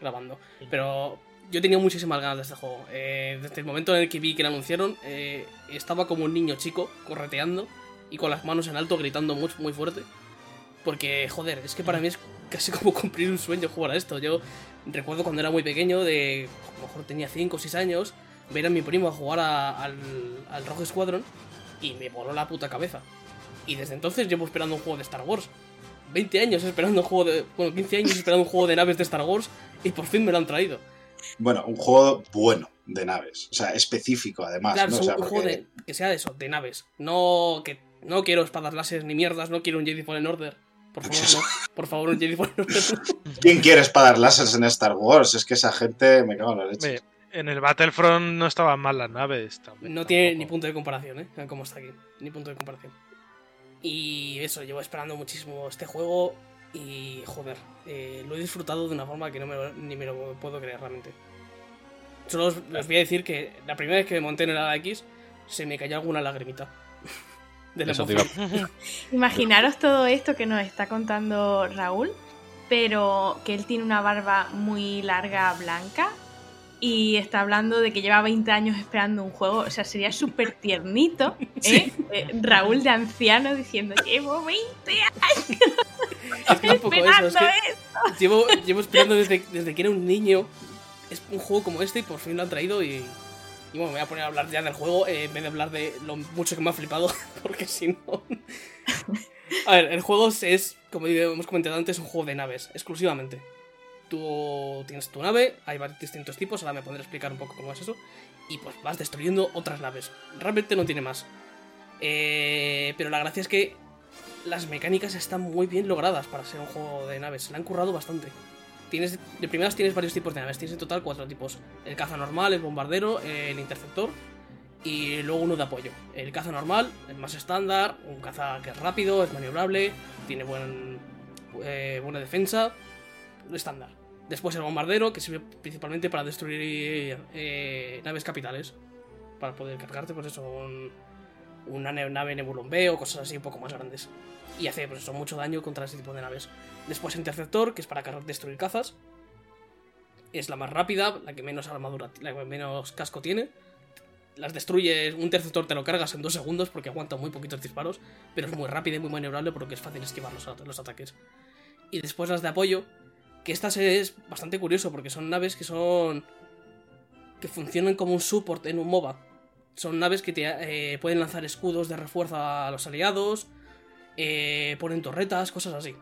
S2: grabando. Pero yo tenía muchísimas ganas de este juego. Eh, desde el momento en el que vi que lo anunciaron, eh, estaba como un niño chico, correteando y con las manos en alto, gritando muy, muy fuerte. Porque, joder, es que para mí es casi como cumplir un sueño jugar a esto. Yo recuerdo cuando era muy pequeño, de a lo mejor tenía 5 o 6 años, ver a mi primo a jugar a- al, al Rogue Squadron y me voló la puta cabeza. Y desde entonces llevo esperando un juego de Star Wars. 20 años esperando un juego de. Bueno, 15 años esperando un juego de naves de Star Wars y por fin me lo han traído.
S1: Bueno, un juego bueno. de naves. O sea, específico además.
S2: Claro,
S1: ¿no? O
S2: un,
S1: sea,
S2: un
S1: porque-
S2: juego de, que sea de eso, de naves. No que no quiero espadas láser ni mierdas, no quiero un Jedi Fallen Order. Por favor, no. Por favor, un Jedi Fallen Order.
S1: ¿Quién quiere espadas láseres en Star Wars? Es que esa gente me cago en la leche.
S3: En el Battlefront no estaban mal las naves. también,
S2: No tiene ni punto de comparación, ¿eh? Como está aquí. Ni punto de comparación. Y eso, llevo esperando muchísimo este juego y, joder, eh, lo he disfrutado de una forma que no me lo- ni me lo puedo creer realmente. Solo os, os voy a decir que la primera vez que me monté en el ala X se me cayó alguna lagrimita. De la.
S7: Imaginaros todo esto que nos está contando Raúl, pero que él tiene una barba muy larga blanca y está hablando de que lleva 20 años esperando un juego. O sea, sería súper tiernito, ¿eh? Eh, Raúl de anciano diciendo, llevo 20 años
S2: Es que es un poco eso,
S7: esperando
S2: es que
S7: esto.
S2: llevo, llevo esperando desde, desde que era un niño es un juego como este y por fin lo han traído y, y bueno, me voy a poner a hablar ya del juego eh, en vez de hablar de lo mucho que me ha flipado, porque si no... a ver, el juego es, como hemos comentado antes, un juego de naves, exclusivamente. Tú tienes tu nave, hay varios distintos tipos, ahora me pondré a explicar un poco cómo es eso, y pues vas destruyendo otras naves. Realmente no tiene más. Eh, pero la gracia es que las mecánicas están muy bien logradas para ser un juego de naves. La han currado bastante. Tienes, de primeras tienes varios tipos de naves. Tienes en total cuatro tipos. El caza normal, el bombardero, el interceptor y luego uno de apoyo. El caza normal, el más estándar, un caza que es rápido, es maniobrable, tiene buen, eh, buena defensa, estándar. Después el bombardero, que sirve principalmente para destruir eh, naves capitales. Para poder cargarte, pues eso, un- una nave Nebulon cosas así un poco más grandes. Y hace pues eso, mucho daño contra ese tipo de naves. Después Interceptor, que es para destruir cazas. Es la más rápida, la que menos armadura, la que menos casco tiene. Las destruyes, un interceptor te lo cargas en dos segundos porque aguanta muy poquitos disparos, pero es muy rápida y muy maniobrable porque es fácil esquivar los, los ataques. Y después las de apoyo, que estas es bastante curioso porque son naves que son... que funcionan como un support en un MOBA. Son naves que te, eh, pueden lanzar escudos de refuerzo a los aliados, eh, ponen torretas, cosas así.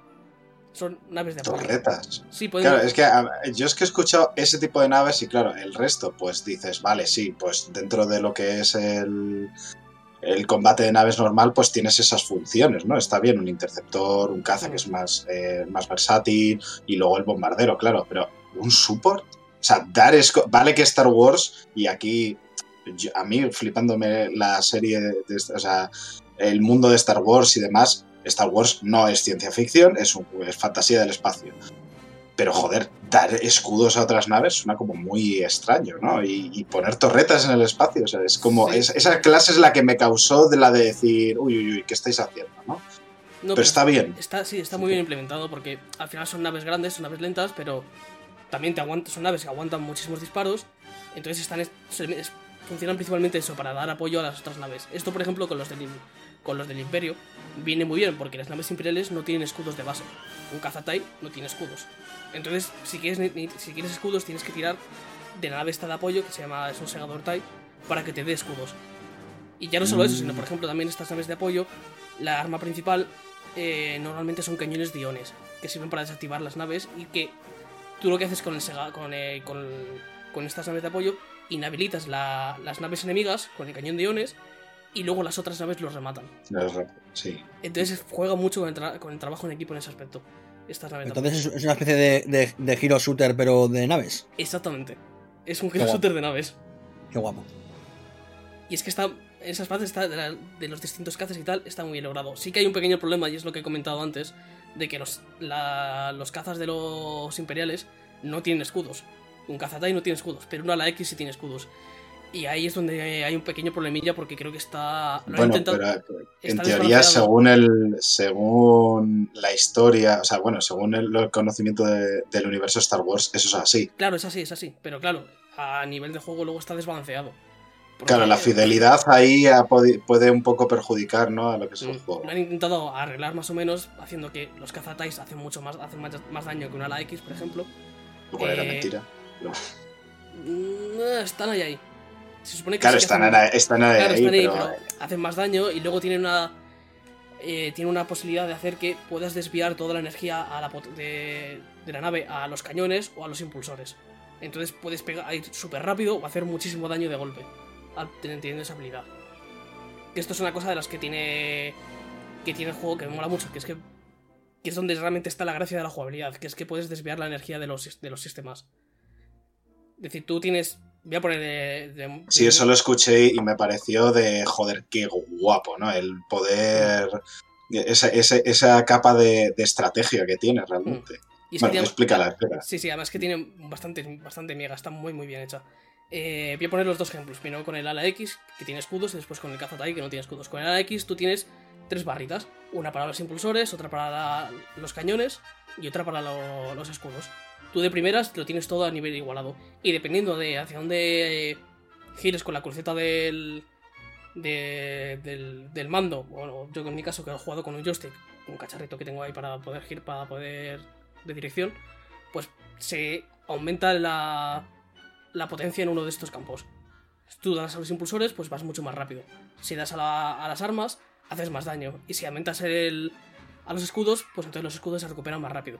S2: Son naves de apoyo.
S1: Torretas.
S2: Sí, pueden...
S1: Claro, es que a- yo es que he escuchado ese tipo de naves y claro, el resto, pues dices, vale, sí, pues dentro de lo que es el, el combate de naves normal, pues tienes esas funciones, ¿no? Está bien un interceptor, un caza que es más, eh, más versátil y luego el bombardero, claro, pero un support, o sea, dar esco- vale que Star Wars y aquí yo- a mí flipándome la serie, de, de- o sea, el mundo de Star Wars y demás, Star Wars no es ciencia ficción, es, un- es fantasía del espacio. Pero joder, dar escudos a otras naves suena como muy extraño, ¿no? Y, y poner torretas en el espacio, o sea, es como.
S2: Sí.
S1: es- esa clase es la que me causó de la de decir, uy, uy, uy, ¿qué estáis haciendo, no?
S2: No,
S1: pero está bien.
S2: Está, sí, está muy bien implementado porque al final son naves grandes, son naves lentas, pero también te aguantan, son naves que aguantan muchísimos disparos. Entonces están, funcionan principalmente eso, para dar apoyo a las otras naves. Esto, por ejemplo, con los del, con los del Imperio, viene muy bien porque las naves imperiales no tienen escudos de base. Un Kazatai no tiene escudos. Entonces, si quieres, si quieres escudos, tienes que tirar de la nave esta de apoyo, que se llama, es un segador Tai, para que te dé escudos. Y ya no solo eso, sino por ejemplo también estas naves de apoyo, la arma principal eh, normalmente son cañones de iones, que sirven para desactivar las naves y que tú lo que haces con, el sega- con, eh, con, con estas naves de apoyo, inhabilitas la- las naves enemigas con el cañón de iones y luego las otras naves los rematan.
S1: Sí.
S2: Entonces juega mucho con el, tra- con el trabajo en equipo en ese aspecto. Apoyo.
S6: Entonces es es una especie de, de, shooter, pero de naves.
S2: Exactamente. Es un
S6: guapo.
S2: shooter de naves.
S6: Qué guapo.
S2: Y es que está. Esas partes está de, la- de los distintos cazas y tal, está muy bien logrado. Sí que hay un pequeño problema, y es lo que he comentado antes, de que los, la- los cazas de los imperiales no tienen escudos. Un cazatai no tiene escudos, pero uno a la X sí tiene escudos. Y ahí es donde hay un pequeño problemilla porque creo que está. Lo
S1: Bueno,
S2: intentado.
S1: pero en teoría, según el según la historia, o sea, bueno, según el, el conocimiento de- del universo Star Wars, eso es así.
S2: Claro, es así, es así. Pero claro, a nivel de juego luego está desbalanceado.
S1: Claro, la fidelidad ahí puede un poco perjudicar, ¿no? A lo que es el
S2: Mm,
S1: juego.
S2: Lo han intentado arreglar más o menos, haciendo que los cazatais hacen mucho más, hacen más, más daño que una ala X, por ejemplo.
S1: Luego era
S2: eh,
S1: mentira.
S2: Mm, eh, están ahí ahí. Se supone que
S1: Claro,
S2: sí
S1: están,
S2: hacen-
S1: están ahí,
S2: claro, están ahí,
S1: pero,
S2: pero hacen más daño y luego tienen una eh, tiene una posibilidad de hacer que puedas desviar toda la energía a la pot- de, de la nave a los cañones o a los impulsores. Entonces puedes pegar, ir súper rápido o hacer muchísimo daño de golpe. al- Teniendo esa habilidad. Que esto es una cosa de las que tiene. Que tiene el juego que me mola mucho. Que es que. Que es donde realmente está la gracia de la jugabilidad. Que es que puedes desviar la energía de los, de los sistemas. Es decir, tú tienes. Voy a poner de. de-
S1: Sí, eso lo escuché y me pareció de, joder, qué guapo, ¿no? El poder... Esa, esa, esa capa de, de estrategia que tiene realmente.
S2: y es que
S1: Bueno,
S2: tiene-
S1: explícala, explícala.
S2: Sí, sí, además que tiene bastante, bastante miega, está muy muy bien hecha. Eh, voy a poner los dos ejemplos. Primero con el ala X, que tiene escudos, y después con el Kazatai, que no tiene escudos. Con el ala X tú tienes tres barritas. Una para los impulsores, otra para la- los cañones y otra para lo- los escudos. Tú de primeras lo tienes todo a nivel igualado. Y dependiendo de hacia dónde eh, gires con la cruceta del, de- del, del mando, bueno, yo en mi caso que he jugado con un joystick, un cacharrito que tengo ahí para poder girar, para poder de dirección, pues se aumenta la, la potencia en uno de estos campos. Si tú das a los impulsores, pues vas mucho más rápido. Si das a, la- a las armas, haces más daño. Y si aumentas el, a los escudos, pues entonces los escudos se recuperan más rápido.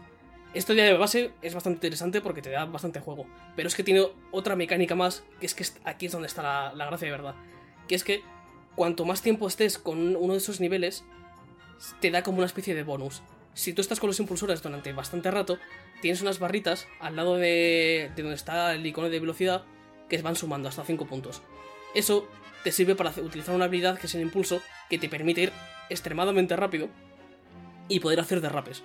S2: Esto ya de base es bastante interesante porque te da bastante juego. Pero es que tiene otra mecánica más, que es que aquí es donde está la, gracia de verdad. Que es que cuanto más tiempo estés con uno de esos niveles, te da como una especie de bonus. Si tú estás con los impulsores durante bastante rato, tienes unas barritas al lado de, de donde está el icono de velocidad que van sumando hasta 5 puntos. Eso te sirve para utilizar una habilidad que es el impulso que te permite ir extremadamente rápido y poder hacer derrapes.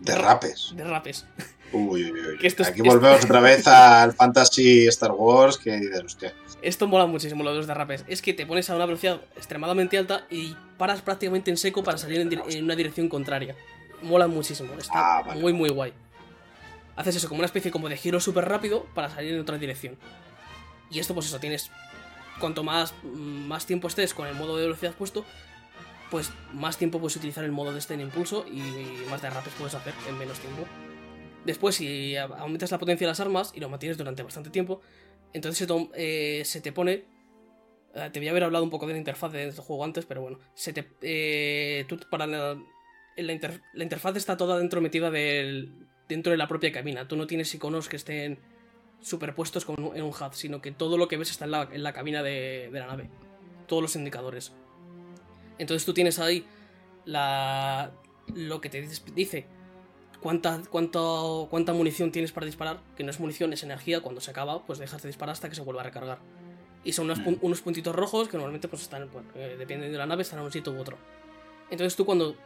S1: Derrapes.
S2: Derrapes.
S1: Uy, uy, uy.
S2: Que esto es-
S1: Aquí
S2: esto-
S1: volvemos otra vez al Fantasy Star Wars que dices, hostia.
S2: Esto mola muchísimo lo de los derrapes. Es que te pones a una velocidad extremadamente alta y paras prácticamente en seco para salir en, una dirección contraria. Mola muchísimo. Está
S1: Ah, vale.
S2: muy, muy guay. Haces eso como una especie como de giro súper rápido para salir en otra dirección. Y esto, pues eso, tienes. Cuanto más, más tiempo estés con el modo de velocidad puesto, pues más tiempo puedes utilizar el modo de este en impulso y más derrapes puedes hacer en menos tiempo. Después, si aumentas la potencia de las armas y lo mantienes durante bastante tiempo, entonces se, to- eh, se te pone. eh, te voy a haber hablado un poco de la interfaz de este juego antes, pero bueno. Se te, eh, para la, la, la interfaz está toda dentro metida del, dentro de la propia cabina. Tú no tienes iconos que estén superpuestos con en un HUD, sino que todo lo que ves está en la, en la cabina de, de la nave. Todos los indicadores. Entonces tú tienes ahí la, lo que te dice cuánta, cuánto, cuánta munición tienes para disparar, que no es munición, es energía, cuando se acaba, pues dejas de disparar hasta que se vuelva a recargar. Y son unos, pun- unos puntitos rojos que normalmente pues están, bueno, eh, dependiendo de la nave, están en un sitio u otro. Entonces tú cuando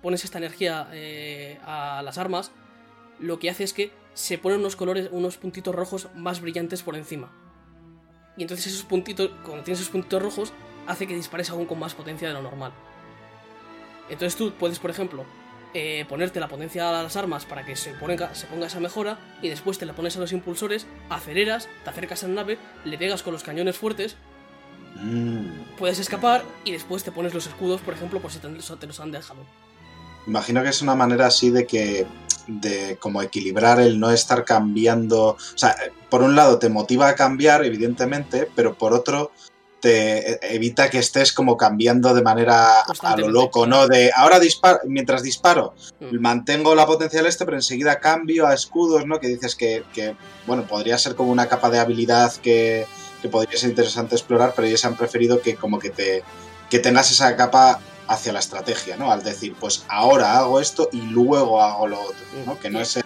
S2: pones esta energía eh, a las armas, lo que hace es que se ponen unos colores, unos puntitos rojos más brillantes por encima. Y entonces esos puntitos, cuando tienes esos puntitos rojos, hace que dispares aún con más potencia de lo normal. Entonces tú puedes, por ejemplo, eh, ponerte la potencia a las armas para que se ponga, se ponga esa mejora y después te la pones a los impulsores, aceleras, te acercas a la nave, le pegas con los cañones fuertes,
S1: Mm.
S2: puedes escapar y después te pones los escudos, por ejemplo, por si te, te los han dejado.
S1: Imagino que es una manera así de que de como equilibrar el no estar cambiando, o sea, por un lado te motiva a cambiar evidentemente, pero por otro te evita que estés como cambiando de manera a lo loco, ¿no? De ahora disparo, mientras disparo,
S2: Mm.
S1: mantengo la potencia del este, pero enseguida cambio a escudos, ¿no? Que dices que, que, bueno, podría ser como una capa de habilidad que, que podría ser interesante explorar, pero ellos han preferido que como que te que tengas esa capa hacia la estrategia, ¿no? Al decir, pues ahora hago esto y luego hago lo otro, ¿no? Que no es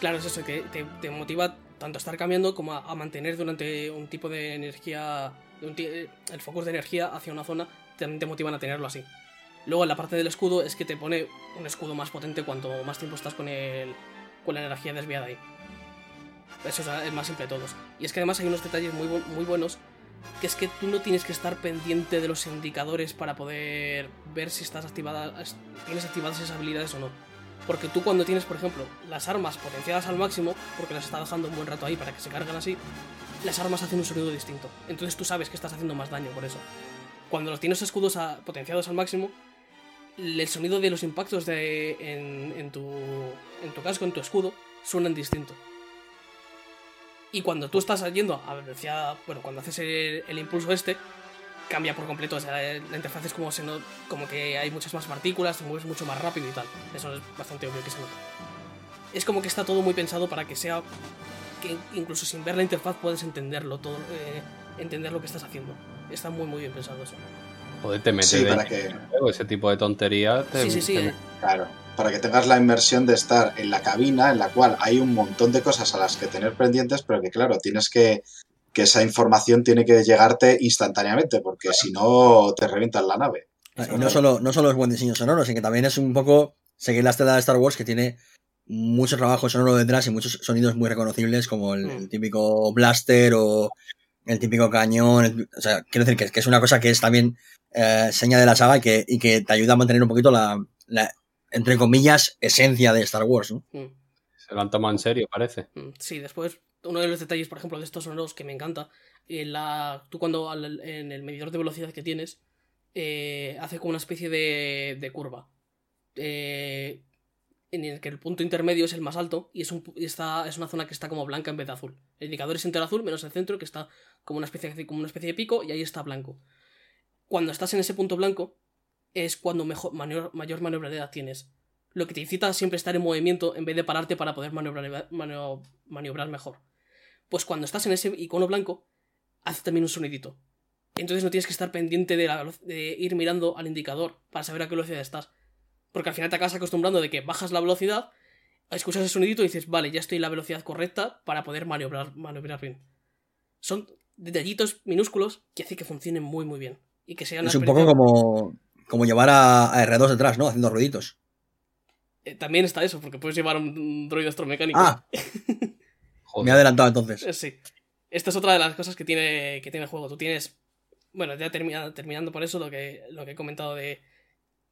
S2: Claro, es eso, que te, te motiva tanto a estar cambiando como a, a mantener durante un tipo de energía, el focus de energía hacia una zona, también te motivan a tenerlo así. Luego, en la parte del escudo es que te pone un escudo más potente cuanto más tiempo estás con, el, con la energía desviada ahí. Eso es el más simple de todos. Y es que además hay unos detalles muy, muy buenos, que es que tú no tienes que estar pendiente de los indicadores para poder ver si estás activada, tienes activadas esas habilidades o no. Porque tú cuando tienes, por ejemplo, las armas potenciadas al máximo, porque las está dejando un buen rato ahí para que se carguen así, las armas hacen un sonido distinto. Entonces tú sabes que estás haciendo más daño por eso. Cuando los tienes escudos potenciados al máximo, el sonido de los impactos de, en, tu, en tu casco, en tu escudo, suenan distinto. Y cuando tú estás yendo a bueno, cuando haces el, el impulso este, cambia por completo. O sea, la interfaz es como, se no- como que hay muchas más partículas, te mueves mucho más rápido y tal. Eso es bastante obvio que se nota. Es como que está todo muy pensado para que sea que incluso sin ver la interfaz puedes entenderlo todo, eh, entender lo que estás haciendo. Está muy muy bien pensado eso.
S5: Joder, te metes
S1: Sí, para que,
S5: ese tipo de tonterías. te-
S2: Sí, sí, sí.
S5: te-
S2: eh,
S1: claro, para que tengas la inmersión de estar en la cabina, en la cual hay un montón de cosas a las que tener pendientes, pero que claro, tienes que que esa información tiene que llegarte instantáneamente, porque si no te revientas la nave.
S6: Y no solo, no solo es buen diseño sonoro, sino que también es un poco seguir la estela de Star Wars que tiene mucho trabajo sonoro detrás y muchos sonidos muy reconocibles como el,
S2: Mm.
S6: el típico blaster o el típico cañón. el- o sea, quiero decir que, que es una cosa que es también eh, seña de la saga y que, y que te ayuda a mantener un poquito la, la, entre comillas, esencia de Star Wars. ¿no?
S2: mm.
S5: Se lo han tomado en serio, parece.
S2: Mm, Sí, después, uno de los detalles, por ejemplo, de estos sonoros que me encanta, en la, tú cuando al- en el medidor de velocidad que tienes, eh, hace como una especie de, de curva. Eh, en el que el punto intermedio es el más alto y es, un, está, es una zona que está como blanca en vez de azul. El indicador es entero azul, menos el centro, que está como una especie, de- como una especie de pico, y ahí está blanco. Cuando estás en ese punto blanco, es cuando mejor, mayor, mayor maniobrabilidad tienes lo que te incita a siempre estar en movimiento en vez de pararte para poder maniobrar, manio- maniobrar mejor. Pues cuando estás en ese icono blanco, hace también un sonidito. Entonces no tienes que estar pendiente de, la de ir mirando al indicador para saber a qué velocidad estás. Porque al final te acabas acostumbrando de que bajas la velocidad, escuchas el sonidito y dices, vale, ya estoy en la velocidad correcta para poder maniobrar, maniobrar bien. Son detallitos minúsculos que hacen que funcionen muy muy bien. Y que sean
S6: Es un poco como, como llevar a, a R2 detrás, ¿no? Haciendo ruiditos.
S2: Eh, también está eso, porque puedes llevar un droide astromecánico.
S6: Ah,
S5: Joder.
S6: me he adelantado entonces.
S2: Eh, Sí. Esta es otra de las cosas que tiene, que tiene el juego. Tú tienes. Bueno, ya termina- terminando por eso lo que, lo que he comentado de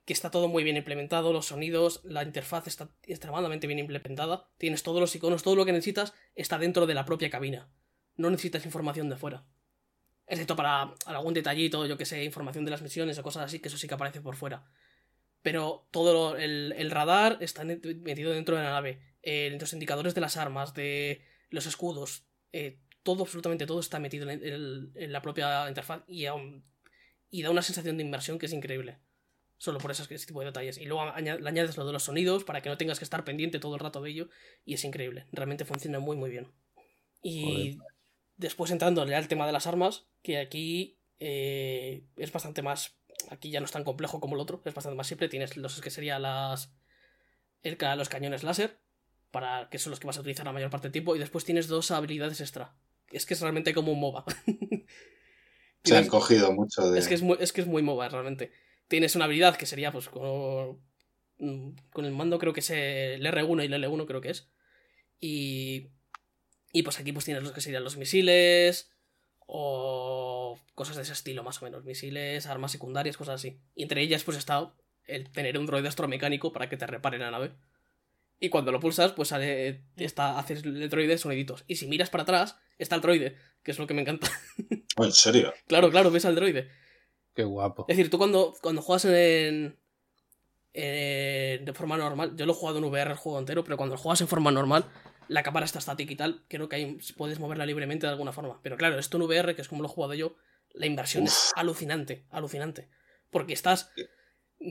S2: que está todo muy bien implementado, los sonidos, la interfaz está extremadamente bien implementada. Tienes todos los iconos, todo lo que necesitas está dentro de la propia cabina. No necesitas información de fuera. Excepto para algún detallito, yo que sé, información de las misiones o cosas así, que eso sí que aparece por fuera. Pero todo lo- el, radar está metido dentro de la nave. Eh, los indicadores de las armas, de los escudos, eh, todo, absolutamente todo está metido en, la propia interfaz y da una sensación de inmersión que es increíble. Solo por esos, ese tipo de detalles. Y luego aña- le añades lo de los sonidos para que no tengas que estar pendiente todo el rato de ello. Y es increíble. Realmente funciona muy, muy bien. Y después entrando ya al tema de las armas, que aquí eh, es bastante más. Aquí ya no es tan complejo como el otro, es bastante más simple. Tienes los que serían las. el los cañones láser, para que son los que vas a utilizar la mayor parte del tiempo. Y después tienes dos habilidades extra. Es que es realmente como un MOBA.
S1: Se han cogido mucho de...
S2: es que es muy, es que es muy MOBA, realmente. Tienes una habilidad que sería, pues, con, con el mando creo que es el R1 y el L1 creo que es. Y, y pues aquí pues tienes los que serían los misiles o cosas de ese estilo, más o menos. Misiles, armas secundarias, cosas así. Y entre ellas pues está el tener un droide astromecánico para que te repare la nave. Y cuando lo pulsas, pues sale, está, haces el droide soniditos. Y si miras para atrás, está el droide, que es lo que me encanta.
S1: Oh, en serio.
S2: claro, claro, ves al droide.
S5: Qué guapo.
S2: Es decir, tú cuando, cuando juegas en, en- de forma normal, yo lo he jugado en VR el juego entero, pero cuando lo juegas en forma normal, la cámara está estática y tal, creo que ahí puedes moverla libremente de alguna forma. Pero claro, esto en VR, que es como lo he jugado yo, la inversión es alucinante, alucinante. Porque estás,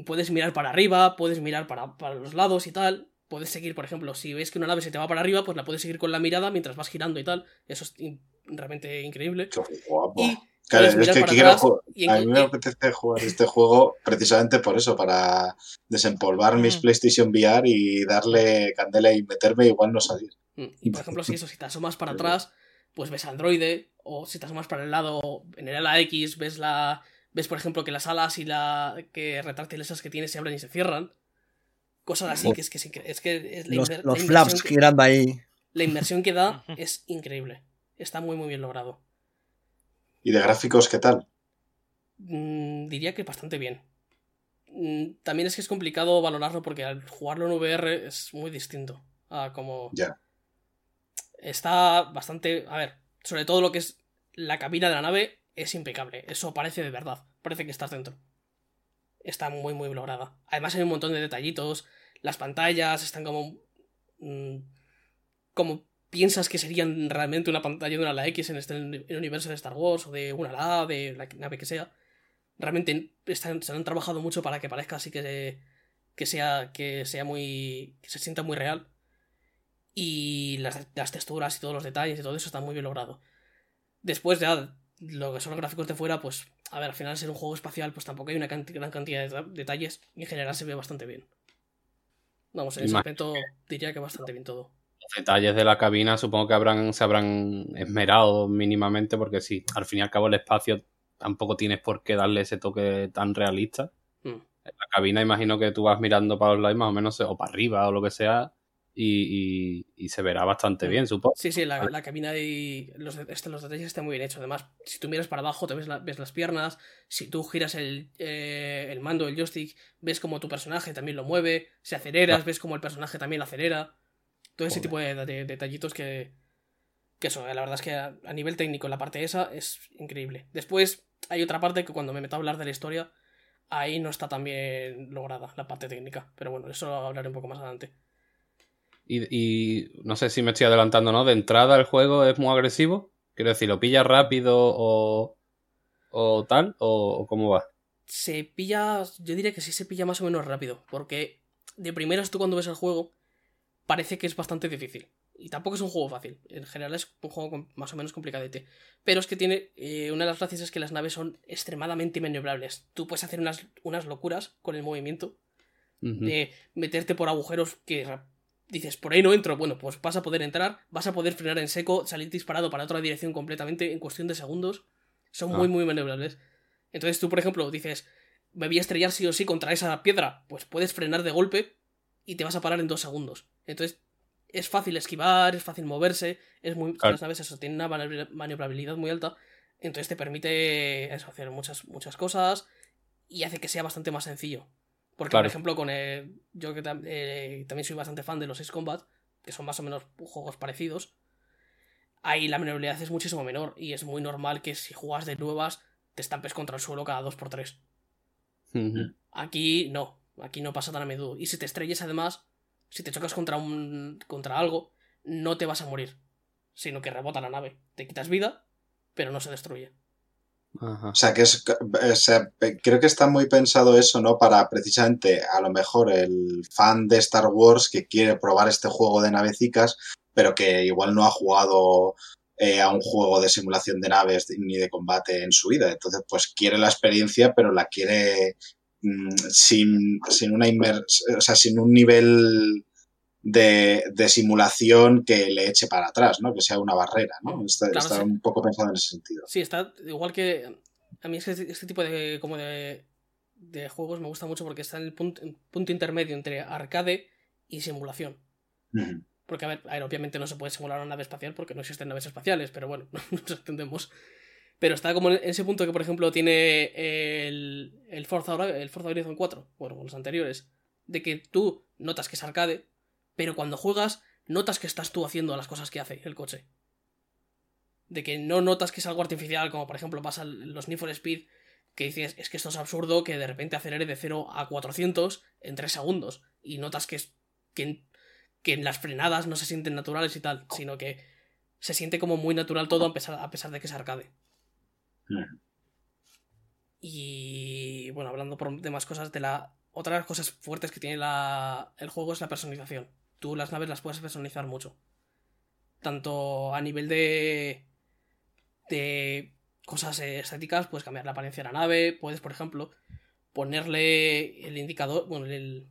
S2: puedes mirar para arriba, puedes mirar para, para los lados y tal. Puedes seguir, por ejemplo, si ves que una nave se te va para arriba, pues la puedes seguir con la mirada mientras vas girando y tal. Eso es in- realmente increíble.
S1: Qué guapo.
S2: Y
S1: Claro, es que quiero jugar- A mí me apetece jugar este juego precisamente por eso, para desempolvar mis
S2: Mm.
S1: PlayStation VR y darle candela y meterme y igual no salir.
S2: Mm, Y por ejemplo, si eso, si te asomas para atrás, pues ves Androide, o si te asomas para el lado, en el ala X, ves la. ves, por ejemplo, que las alas y la. que retráctiles esas que tiene se abren y se cierran. Cosas así, que es que es, incre- es que es la,
S6: Los, los
S2: la
S6: flaps
S2: que,
S6: girando ahí.
S2: la inversión que da es increíble. Está muy muy bien logrado.
S1: ¿Y de gráficos qué tal?
S2: Mm, diría que bastante bien. Mm, También es que es complicado valorarlo porque al jugarlo en VR es muy distinto a como.
S1: Ya.
S2: Está bastante. A ver, sobre todo lo que es la cabina de la nave es impecable. Eso parece de verdad. Parece que estás dentro. Está muy, muy lograda. Además, hay un montón de detallitos. Las pantallas están como. mm, como piensas que serían realmente una pantalla de una ala X en este en el universo de Star Wars o de una ala, de la nave que sea. Realmente están- se han trabajado mucho para que parezca así que, que sea que sea muy que se sienta muy real Y las, las texturas y todos los detalles y todo eso está muy bien logrado. Después ya, lo que son los gráficos de fuera, pues, a ver, al final ser un juego espacial, pues tampoco hay una gran cantidad de detalles y en general se ve bastante bien. Vamos, en ese aspecto diría que bastante bien todo.
S5: Los detalles de la cabina supongo que habrán, se habrán esmerado mínimamente porque sí, al fin y al cabo el espacio tampoco tienes por qué darle ese toque tan realista.
S2: Mm.
S5: En la cabina imagino que tú vas mirando para los lados más o menos, o para arriba o lo que sea, y, y- y se verá bastante
S2: Mm.
S5: bien, supongo.
S2: Sí, sí, la, la cabina y los, este, los detalles están muy bien hechos. Además, si tú miras para abajo, te ves, la- ves las piernas. Si tú giras el, eh, el mando, el joystick, ves como tu personaje también lo mueve. Si aceleras, ves como el personaje también lo acelera. Todo ese tipo de, de- detallitos que. Que eso, eh, la verdad es que a, a nivel técnico, la parte esa es increíble. Después, hay otra parte que cuando me meto a hablar de la historia, ahí no está tan bien lograda la parte técnica. Pero bueno, eso lo hablaré un poco más adelante.
S5: Y, y no sé si me estoy adelantando, ¿no? De entrada el juego es muy agresivo. Quiero decir, ¿lo pilla rápido o, o tal? O, o cómo va?
S2: se pilla, yo diría que sí se pilla más o menos rápido, porque de primeras tú cuando ves el juego parece que es bastante difícil. Y tampoco es un juego fácil, en general es un juego más o menos complicadete. Pero es que tiene, eh, una de las gracias es que las naves son extremadamente maniobrables. Tú puedes hacer unas, unas locuras con el movimiento, de meterte por agujeros que dices, por ahí no entro, bueno, pues vas a poder entrar, vas a poder frenar en seco, salir disparado para otra dirección completamente en cuestión de segundos. Son
S5: Ah.
S2: muy, muy maniobrables. Entonces tú, por ejemplo, dices, me voy a estrellar sí o sí contra esa piedra, pues puedes frenar de golpe y te vas a parar en dos segundos. Entonces es fácil esquivar, es fácil moverse, es muy...
S5: Claro.
S2: Las naves eso, tienen una maniobrabilidad muy alta, entonces te permite eso, hacer muchas, muchas cosas y hace que sea bastante más sencillo. Porque,
S5: Claro.
S2: por ejemplo, con el- yo que tam- eh, también soy bastante fan de los Ace Combat, que son más o menos juegos parecidos, ahí la maniobrabilidad es muchísimo menor y es muy normal que si juegas de nuevas te estampes contra el suelo cada 2x3.
S5: Ujú.
S2: Aquí no, aquí no pasa tan a menudo. Y si te estrellas además, si te chocas contra un contra algo, no te vas a morir, sino que rebota la nave. Te quitas vida, pero no se destruye.
S5: Ajá.
S1: O sea, que es, o sea, pe- creo que está muy pensado eso, ¿no? Para precisamente, a lo mejor, el fan de Star Wars que quiere probar este juego de navecicas, pero que igual no ha jugado eh, a un juego de simulación de naves ni de combate en su vida. Entonces, pues quiere la experiencia, pero la quiere sin, sin una o sea, sin un nivel de, de simulación que le eche para atrás, ¿no? Que sea una barrera, ¿no? Está,
S2: Claro,
S1: está
S2: sí.
S1: un poco pensado en ese sentido.
S2: Sí, está igual que. A mí este, este tipo de. como de. de juegos me gusta mucho porque está en el punto, punto intermedio entre arcade y simulación. Porque, a ver, a ver, obviamente no se puede simular una nave espacial porque no existen naves espaciales, pero bueno, nos entendemos. Pero está como en ese punto que, por ejemplo, tiene el, el, Forza, el Forza Horizon 4, bueno, los anteriores, de que tú notas que es arcade, pero cuando juegas notas que estás tú haciendo las cosas que hace el coche. De que no notas que es algo artificial, como por ejemplo pasa en los Need for Speed, que dices, es que esto es absurdo que de repente acelere de 0 a 400 en 3 segundos. Y notas que, es, que, en, que en las frenadas no se sienten naturales y tal, sino que se siente como muy natural todo a pesar, a pesar de que es arcade. Y bueno, hablando por de más cosas, de la. Otra de las cosas fuertes que tiene la, el juego es la personalización. Tú las naves las puedes personalizar mucho. Tanto a nivel de. de cosas estéticas, puedes cambiar la apariencia de la nave. Puedes, por ejemplo, ponerle el indicador. Bueno, el,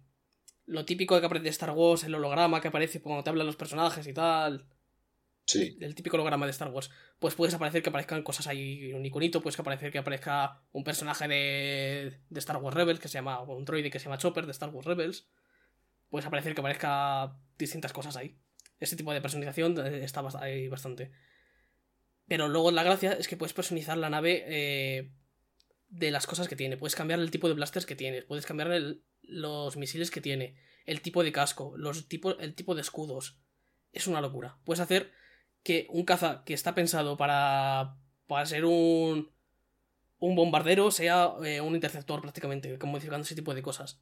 S2: lo típico que aparece de Star Wars, el holograma que aparece cuando te hablan los personajes y tal
S1: Sí.
S2: el típico holograma de Star Wars, pues puedes aparecer que aparezcan cosas ahí, un iconito, puedes que aparecer que aparezca un personaje de, de Star Wars Rebels que se llama, o un droide que se llama Chopper de Star Wars Rebels, puedes aparecer que aparezca distintas cosas ahí. Ese tipo de personalización eh, está ahí bastante. Pero luego la gracia es que puedes personalizar la nave eh, de las cosas que tiene. Puedes cambiar el tipo de blasters que tiene. Puedes cambiar el- los misiles que tiene. El tipo de casco. Los tipos, el tipo de escudos. Es una locura. Puedes hacer que un caza que está pensado para, para ser un, un bombardero sea eh, un interceptor prácticamente, modificando ese tipo de cosas.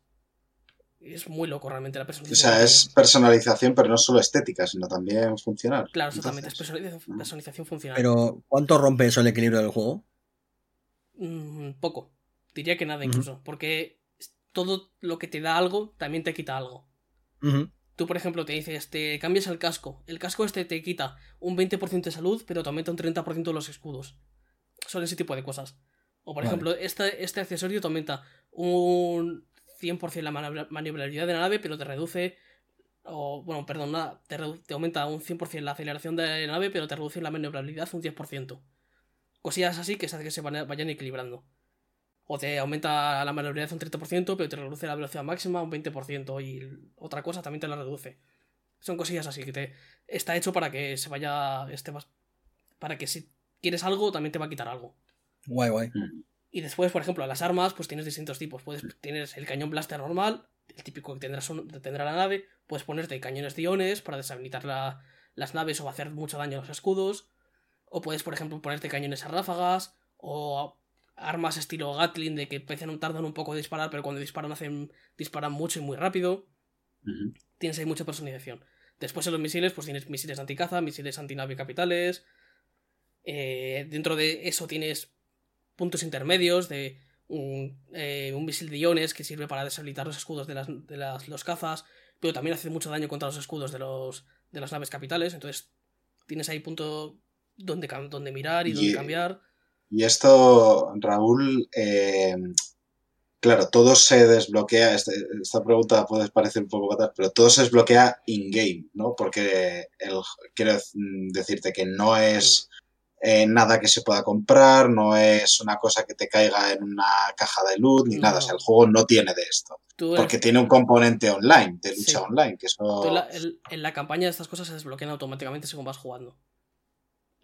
S2: Es muy loco realmente la
S1: O
S2: personalización.
S1: sea,
S2: que
S1: es personalización, pero no solo estética, sino también funcional.
S2: Claro, exactamente, es personalización, personalización funcional.
S6: Pero, ¿cuánto rompe eso el equilibrio del juego?
S2: Mm, poco. Diría que nada incluso. Porque todo lo que te da algo también te quita algo. Tú, por ejemplo, te dices, te cambias el casco. El casco este te quita un 20% de salud, pero te aumenta un 30% de los escudos. Son ese tipo de cosas. O, por
S6: Vale.
S2: ejemplo, este, este accesorio te aumenta un 100% la maniobrabilidad de la nave, pero te reduce. O, bueno, perdón, nada. Te, te aumenta un 100% la aceleración de la nave, pero te reduce la maniobrabilidad un 10%. Cosillas así que se hace que se vayan equilibrando. O te aumenta la maniobrabilidad un 30%, pero te reduce la velocidad máxima un 20%. Y otra cosa también te la reduce. Son cosillas así que te. Está hecho para que se vaya. Este, más- para que si quieres algo, también te va a quitar algo.
S6: Guay, guay.
S2: Y después, por ejemplo, las armas, pues tienes distintos tipos. Puedes, tienes el cañón blaster normal, el típico que tendrás un- tendrá la nave. Puedes ponerte cañones de iones para deshabilitar la- las naves o hacer mucho daño a los escudos. O puedes, por ejemplo, ponerte cañones a ráfagas. O armas estilo Gatling de que empiezan tardan un poco en disparar, pero cuando disparan hacen disparan mucho y muy rápido. Tienes ahí mucha personalización. Después en los misiles, pues tienes misiles anticaza, misiles antinave capitales. Eh, dentro de eso tienes puntos intermedios de un, eh, un misil de iones que sirve para deshabilitar los escudos de, las, de las- los cazas, pero también hace mucho daño contra los escudos de, los, de las naves capitales. Entonces tienes ahí punto donde, donde mirar y donde cambiar.
S1: Y esto, Raúl, eh, claro, todo se desbloquea. este- esta pregunta puede parecer un poco fatal, pero todo se desbloquea in-game, ¿no? Porque el, quiero decirte que no es eh, nada que se pueda comprar, no es una cosa que te caiga en una caja de luz ni
S2: No.
S1: nada. O sea, el juego no tiene de esto.
S2: Tú
S1: Porque tiene un componente online, de lucha
S2: Sí.
S1: online, que eso...
S2: tú en la, en- en la campaña estas cosas se desbloquean automáticamente según vas jugando.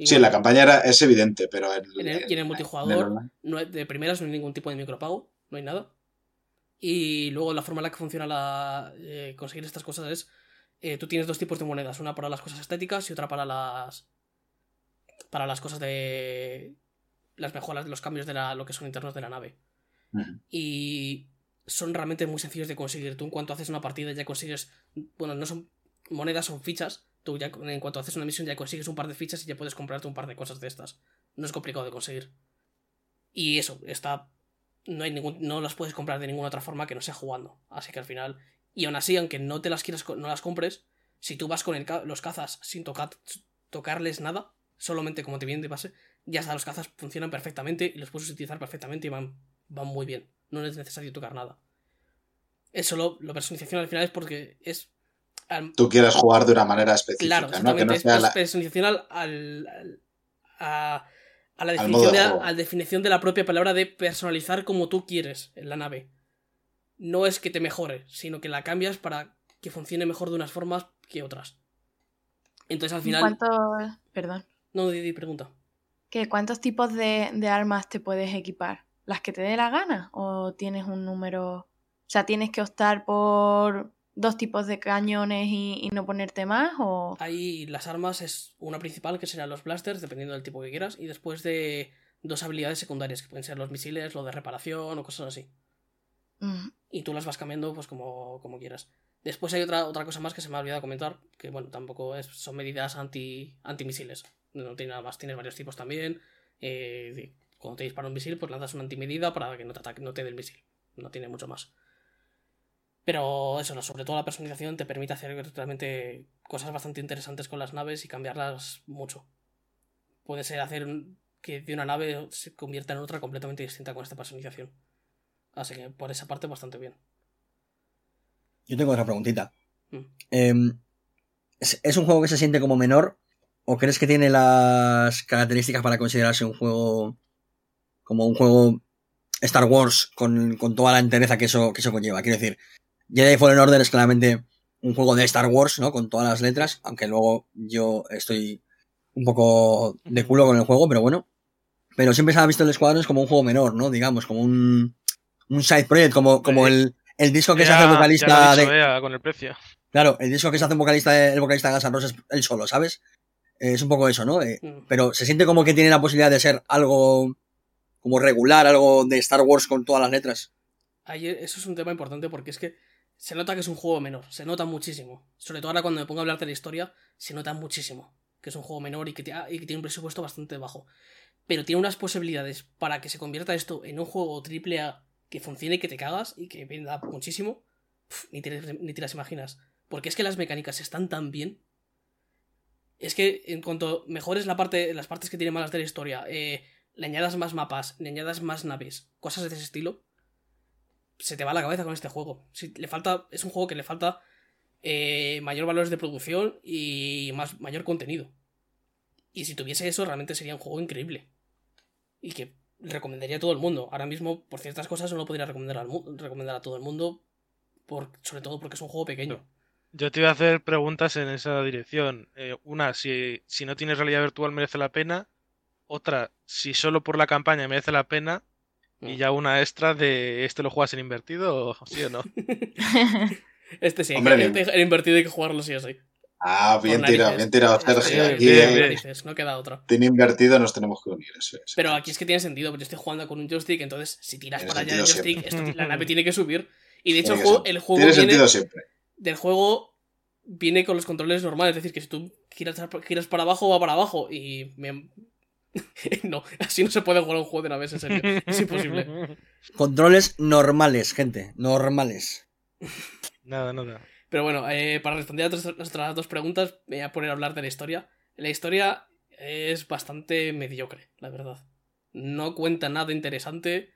S1: Sí, en la campaña era, es evidente, pero en,
S2: En el- y en el multijugador,
S1: en el online-
S2: no hay- de primeras no hay ningún tipo de micropago, no hay nada. Y luego la forma en la que funciona la, eh, conseguir estas cosas es, eh, tú tienes dos tipos de monedas, una para las cosas estéticas y otra para las para las cosas de las mejoras los cambios de la, lo que son internos de la nave. Y son realmente muy sencillos de conseguir. Tú en cuanto haces una partida ya consigues, bueno, no son monedas, son fichas. Tú ya en cuanto haces una misión ya consigues un par de fichas y ya puedes comprarte un par de cosas de estas. No es complicado de conseguir. Y eso, está. No hay ningún. No las puedes comprar de ninguna otra forma que no sea jugando. Así que al final. Y aún así, aunque no te las quieras no las compres, si tú vas con los cazas sin tocar, tocarles nada, solamente como te viene de base, ya está, los cazas funcionan perfectamente y los puedes utilizar perfectamente y van, van muy bien. No es necesario tocar nada. Es solo. Personalización al final es porque es. Al-
S1: Tú quieres jugar de una manera específica,
S2: Claro,
S1: ¿no? Que
S2: exactamente.
S1: no
S2: es
S1: sea
S2: es
S1: la-
S2: personalización al, a, a la definición de,
S1: de
S2: la,
S1: juego.
S2: a la definición de la propia palabra de personalizar como tú quieres en la nave. No es que te mejore, sino que la cambias para que funcione mejor de unas formas que otras. Entonces al final.
S7: ¿Cuántos, perdón,
S2: No, Didi, pregunta.
S7: ¿qué, ¿cuántos tipos de, de armas te puedes equipar? ¿Las que te dé la gana? ¿O tienes un número? O sea, ¿tienes que optar por dos tipos de cañones y, y no ponerte más? ¿O
S2: Ahí las armas es una principal, que serán los blasters, dependiendo del tipo que quieras, y después de dos habilidades secundarias, que pueden ser los misiles, lo de reparación o cosas así.
S7: Mm,
S2: y tú las vas cambiando pues como, como quieras. Después hay otra, otra cosa más que se me ha olvidado comentar, que bueno, tampoco es, son medidas anti antimisiles. No tiene nada más, tienes varios tipos también. Eh, cuando te dispara un misil, pues lanzas una antimedida para que no te ataque, no te dé el misil. No tiene mucho más. Pero eso, no, sobre todo la personalización te permite hacer realmente cosas bastante interesantes con las naves y cambiarlas mucho. Puede ser hacer que de una nave se convierta en otra completamente distinta con esta personalización. Así que por esa parte bastante bien.
S6: Yo tengo otra preguntita.
S2: Mm.
S6: Em, ¿es, es un juego que se siente como menor? ¿O crees que tiene las características para considerarse un juego como un juego Star Wars con, con toda la entereza que eso, que eso conlleva? Quiero decir, Jedi Fallen Order es claramente un juego de Star Wars, ¿no? Con todas las letras, aunque luego yo estoy un poco de culo con el juego, pero bueno. Pero siempre se ha visto el Squadrons como un juego menor, ¿no? Digamos, como un, un side project, como, como el, el disco que se hace el vocalista
S3: ya lo ha dicho
S6: de,
S3: con el precio.
S6: Claro, el disco que se hace un vocalista, el vocalista de Guns N' Roses él solo, ¿sabes? Eh, es un poco eso, ¿no? Eh,
S2: Mm.
S6: pero se siente como que tiene la posibilidad de ser algo como regular, algo de Star Wars con todas las letras.
S2: Ahí eso es un tema importante porque es que se nota que es un juego menor, se nota muchísimo. Sobre todo ahora cuando me pongo a hablar de la historia, se nota muchísimo que es un juego menor y que, y que tiene un presupuesto bastante bajo. Pero tiene unas posibilidades para que se convierta esto en un juego triple A que funcione y que te cagas y que venda muchísimo. Ni, te, ni te las imaginas. Porque es que las mecánicas están tan bien. Es que en cuanto mejores la parte, las partes que tienen malas de la historia, eh, le añadas más mapas, le añadas más naves, cosas de ese estilo, se te va la cabeza con este juego. Le falta, es un juego que le falta eh, mayor valores de producción y más, mayor contenido. Y si tuviese eso, realmente sería un juego increíble. Y que recomendaría a todo el mundo. Ahora mismo, por ciertas cosas, no lo podría recomendar, al recomendar a todo el mundo, por, sobre todo porque es un juego pequeño.
S3: Yo te iba a hacer preguntas en esa dirección. Eh, una, si, si no tienes realidad virtual merece la pena. Otra, si solo por la campaña merece la pena. Y
S2: Mm.
S3: ya una extra de este lo juegas en invertido, ¿o ¿sí o no?
S2: Este sí,
S1: Hombre,
S2: este, el invertido hay que jugarlo sí o sí.
S1: Ah, bien tirado, bien tirado,
S2: Este,
S1: Sergio.
S3: bien,
S1: Aquí
S3: bien,
S2: no queda otra.
S1: tiene invertido, nos tenemos que unir. Eso es.
S2: Pero aquí es que tiene sentido, porque yo estoy jugando con un joystick, entonces si tiras
S1: Tiene
S2: para allá el joystick, esto- la nave tiene que subir. Y de hecho el juego,
S1: ser.
S2: el juego
S1: Tiene
S2: viene,
S1: sentido siempre.
S2: del juego viene con los controles normales, es decir, que si tú giras, giras para abajo, va para abajo. Y me... no, así no se puede jugar un juego de naves, en serio. Es imposible.
S6: Controles normales, gente. Normales.
S3: Nada, nada.
S2: Pero bueno, eh, para responder a otras dos preguntas, me voy a poner a hablar de la historia. La historia es bastante mediocre, la verdad. No cuenta nada interesante.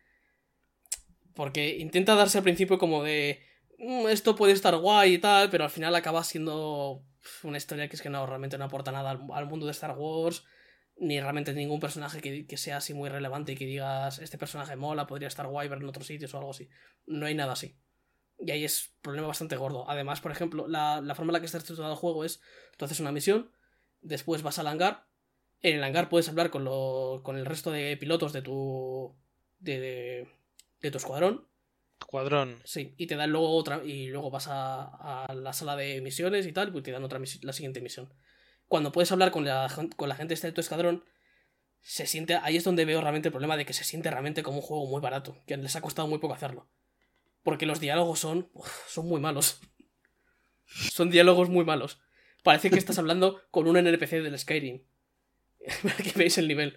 S2: Porque intenta darse al principio como de. "Mm, esto puede estar guay y tal, pero al final acaba siendo una historia que es que no, realmente no aporta nada al, al mundo de Star Wars. Ni realmente ningún personaje que, que sea así muy relevante y que digas, este personaje mola, podría estar guay ver en otros sitios o algo así. No hay nada así. Y ahí es un problema bastante gordo. Además, por ejemplo, la, la forma en la que está estructurado el juego es, tú haces una misión, después vas al hangar, en el hangar puedes hablar con, lo, con el resto de pilotos de tu... de, de, de tu escuadrón,
S3: Cuadrón.
S2: sí, y te dan luego otra, y luego vas a, a la sala de misiones y tal, pues te dan otra la siguiente misión. Cuando puedes hablar con la, con la gente de tu escuadrón, se siente, ahí es donde veo realmente el problema de que se siente realmente como un juego muy barato, que les ha costado muy poco hacerlo. Porque los diálogos son, uf, son muy malos. Son diálogos muy malos. Parece que estás hablando con un NPC del Skyrim. Para que veáis el nivel.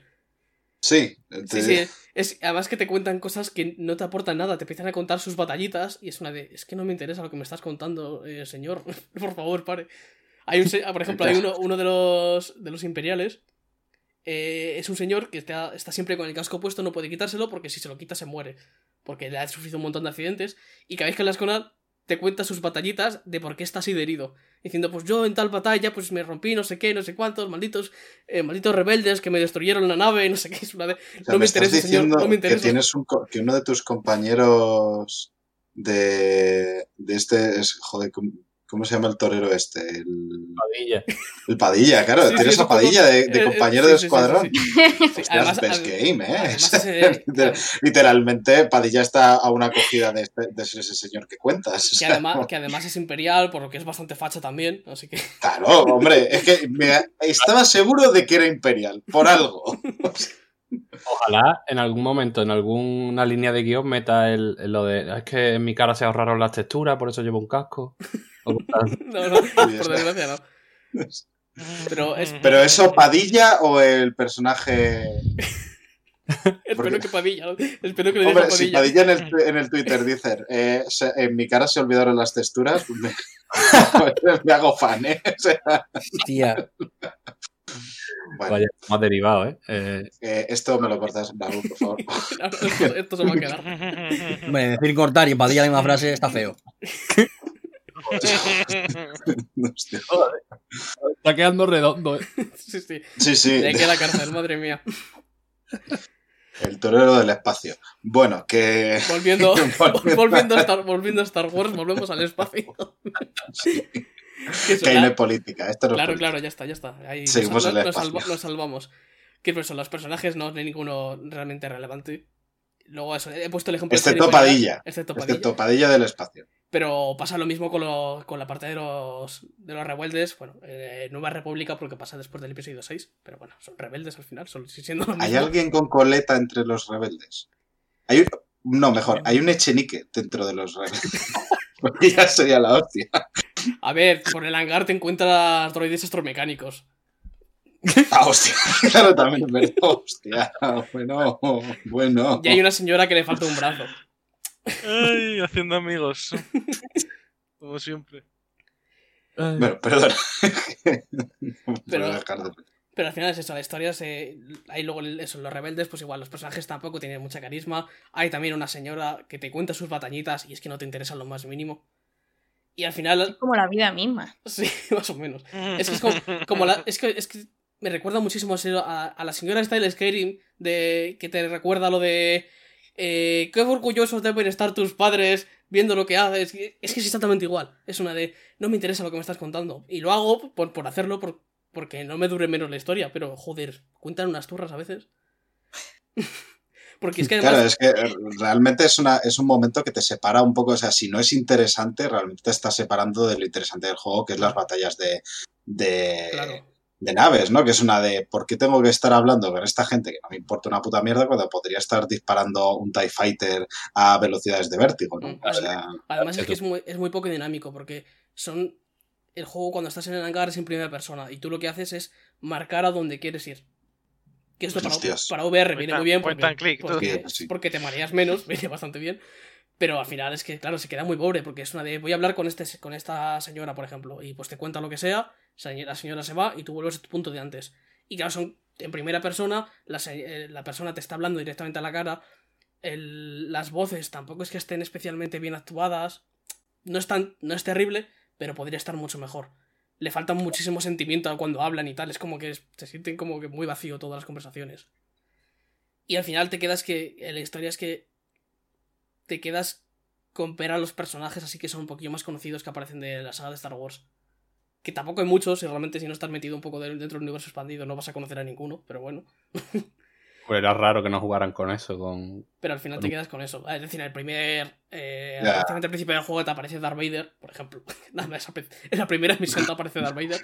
S1: Sí,
S2: Sí, sí. Es, además que te cuentan cosas que no te aportan nada. Te empiezan a contar sus batallitas y es una de. Es que no me interesa lo que me estás contando, eh, señor. Por favor, pare. Hay un, por ejemplo, hay uno, uno de los de los imperiales. eh, es un señor que está, está siempre con el casco puesto, no puede quitárselo porque si se lo quita se muere. Porque le ha sufrido un montón de accidentes. Y cada vez que hablas con él, te cuenta sus batallitas de por qué está así de herido. Diciendo, pues yo en tal batalla, pues me rompí, no sé qué, no sé cuántos, malditos, eh, malditos rebeldes que me destruyeron la nave, no sé qué. Es una de...
S1: o sea,
S2: no me
S1: estás
S2: interesa, señor,
S1: diciendo
S2: no me
S1: que
S2: interesa.
S1: tienes un co- que uno de tus compañeros de, de este es, joder, ¿cómo, se llama el torero este? El,
S5: Padilla.
S1: el Padilla, claro,
S2: Sí, sí,
S1: tienes
S2: es
S1: a Padilla de, de compañero
S2: sí,
S1: de
S2: sí, sí,
S1: escuadrón.
S2: sí, sí. Sí,
S1: Hostias,
S2: además-
S1: best game, ¿eh?
S2: además ese-
S1: Literal- Literalmente, Padilla está a una acogida de, este- de ser ese señor que cuentas. o
S2: que,
S1: sea,
S2: además, que además es imperial, por lo que es bastante facha también, así que...
S1: Claro, hombre, es que me- estaba seguro de que era imperial, por algo.
S5: Ojalá en algún momento, en alguna línea de guion, meta el, el lo de. Es que en mi cara se ahorraron las texturas, por eso llevo un casco.
S2: No, no, por desgracia no. Pero es-
S1: Pero eso, Padilla o el personaje.
S2: Espero que Padilla, ¿no? espero que le
S1: Hombre,
S2: Padilla.
S1: si Padilla en el, en el Twitter dice: eh, se- En mi cara se olvidaron las texturas, me, me hago fan, ¿eh? O sea,
S6: Tía.
S1: bueno,
S5: Vaya, más derivado, ¿eh? Eh,
S1: eh, esto me lo cortas, Raúl, por favor.
S2: No, no, esto, esto se va a quedar.
S6: Hombre, decir cortar y padilla la misma frase está feo.
S5: Está quedando redondo, ¿eh?
S2: Sí, sí.
S1: Sí, sí,
S2: De la cárcel, madre mía.
S1: el torero del espacio. Bueno, que.
S2: Volviendo,
S1: Volviendo.
S2: volviendo, a Star, volviendo a Star Wars, volvemos al espacio. Que eso,
S1: Que ahí no política. Esto no es
S2: Claro,
S1: política.
S2: claro, ya está, ya está. Ahí
S1: Seguimos
S2: nos,
S1: en el
S2: nos
S1: espacio.
S2: salva- nos salvamos. Que pues, los personajes no hay ninguno realmente relevante. Luego eso, he puesto el ejemplo
S1: Padilla.
S2: Excepto Padilla.
S1: Excepto Padilla del espacio.
S2: Pero pasa lo mismo con, lo- con la parte de los, de los rebeldes. Bueno, eh, Nueva República porque pasa después del episodio 6. Pero bueno, son rebeldes al final, son siendo lo mismo.
S1: ¿Hay alguien con coleta entre los rebeldes? Hay un- No, mejor, hay un echenique dentro de los rebeldes. Porque ya sería la hostia.
S2: A ver, por el hangar te encuentras droides astromecánicos.
S1: Ah, hostia. Claro, también verdad. Hostia. Bueno, bueno.
S2: Y hay una señora que le falta un brazo.
S3: Ay, haciendo amigos. Como siempre.
S1: Bueno, perdón.
S2: Pero-
S1: de-
S2: Pero al final es eso, la historia se. Hay luego eso, los rebeldes, pues igual, los personajes tampoco tienen mucha carisma. Hay también una señora que te cuenta sus batañitas y es que no te interesa lo más mínimo. Y al final,
S7: Como la vida misma.
S2: sí, más o menos. Es que es como, como la. Es que, es que me recuerda muchísimo a, a la señora Style Skyrim, de, que te recuerda lo de. Eh, qué orgullosos deben estar tus padres viendo lo que haces. Es que es exactamente igual. Es una de. No me interesa lo que me estás contando. Y lo hago por, por hacerlo, por, porque no me dure menos la historia. Pero joder, cuentan unas turras a veces. porque es que además.
S1: Claro, es que eh, realmente es, una, es un momento que te separa un poco, o sea, si no es interesante, realmente te estás separando de lo interesante del juego, que es las batallas de, de,
S2: Claro.
S1: De naves, ¿no? Que es una de, ¿por qué tengo que estar hablando con esta gente que no me importa una puta mierda cuando podría estar disparando un TIE Fighter a velocidades de vértigo, ¿no?
S2: Mm,
S1: O sea,
S2: Además es que es muy, es muy poco dinámico porque son... El juego cuando estás en el hangar es en primera persona y tú lo que haces es marcar a dónde quieres ir. Que esto para, para VR viene muy bien porque,
S3: click,
S2: porque.
S1: Sí.
S2: porque te mareas menos, viene bastante bien. Pero al final es que, claro, se queda muy pobre porque es una de voy a hablar con, este, con esta señora, por ejemplo, y pues te cuenta lo que sea, se- la señora se va y tú vuelves a tu punto de antes. Y claro, son en primera persona, la, eh, la persona te está hablando directamente a la cara, el- las voces tampoco es que estén especialmente bien actuadas, no es, tan, no es terrible, pero podría estar mucho mejor. Le falta muchísimo sentimiento cuando hablan y tal, es como que se sienten como que muy vacío todas las conversaciones. Y al final te quedas que, eh, la historia es que te quedas con ver los personajes así que son un poquillo más conocidos que aparecen de la saga de Star Wars. Que tampoco hay muchos, y realmente si no estás metido un poco de- dentro del universo expandido no vas a conocer a ninguno, pero bueno.
S5: Pues era raro que no jugaran con eso, con...
S2: Pero al final te quedas con eso. Es decir, en el primer. Eh, prácticamente al principio del juego te aparece Darth Vader, por ejemplo. En la primera misión te aparece Darth Vader.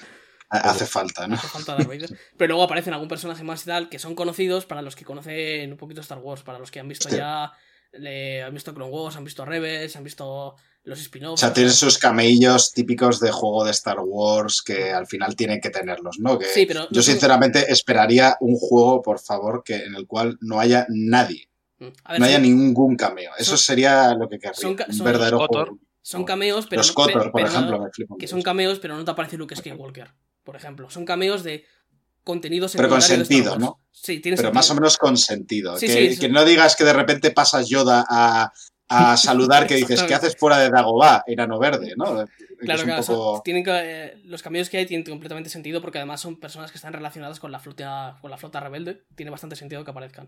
S1: hace falta, ¿no?
S2: Hace falta Darth Vader. Pero luego aparecen algún personaje más y tal que son conocidos para los que conocen un poquito Star Wars, para los que han visto
S1: Sí.
S2: ya. le- han visto Clone Wars, han visto Rebels, han visto los
S1: O
S2: spin-offs.
S1: sea, tienen sus camellos típicos de juego de Star Wars que al final tienen que tenerlos, ¿no? Que
S2: Sí, pero.
S1: yo sinceramente esperaría un juego, por favor, que en el cual no haya nadie,
S2: Mm. Ver,
S1: no haya
S2: son,
S1: ningún cameo. Eso
S2: son-
S1: sería lo que querría.
S2: son
S1: un
S2: son-
S1: verdadero
S3: Los
S1: juego.
S3: Kotor.
S2: son cameos, pero.
S1: Los
S2: no-
S1: Kotor,
S2: pe-
S1: por
S2: pero no-
S1: ejemplo, me flipan.
S2: que son
S1: eso.
S2: cameos, pero no te aparece Luke Skywalker, por ejemplo. Son cameos de contenido
S1: Pero con sentido. ¿no?
S2: Sí, tiene
S1: Pero
S2: sentido.
S1: más o menos con sentido.
S2: Sí,
S1: que,
S2: sí.
S1: que no digas que de repente pasas Yoda a, a saludar que dices, ¿qué haces fuera de Dagobah, enano verde? ¿no?
S2: Claro, claro,
S1: poco-
S2: tienen que, eh, los cambios que hay tienen completamente sentido porque además son personas que están relacionadas con la flota, con la flota rebelde. Tiene bastante sentido que aparezcan.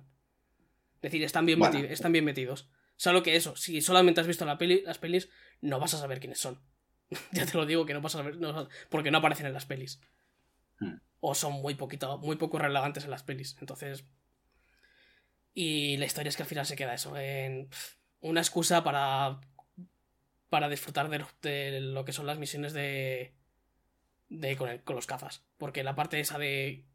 S2: Es decir, están bien,
S1: Bueno.
S2: meti- están bien metidos. Solo que eso, si solamente has visto la peli, las pelis, no vas a saber quiénes son. ya te lo digo que no vas a saber, no- porque no aparecen en las pelis.
S1: Hmm.
S2: O son muy poquito, muy poco relevantes en las pelis. Entonces. Y la historia es que al final se queda eso. En una excusa para. Para disfrutar de lo, de lo que son las misiones de. de con, el- con los cazas. Porque la parte esa de.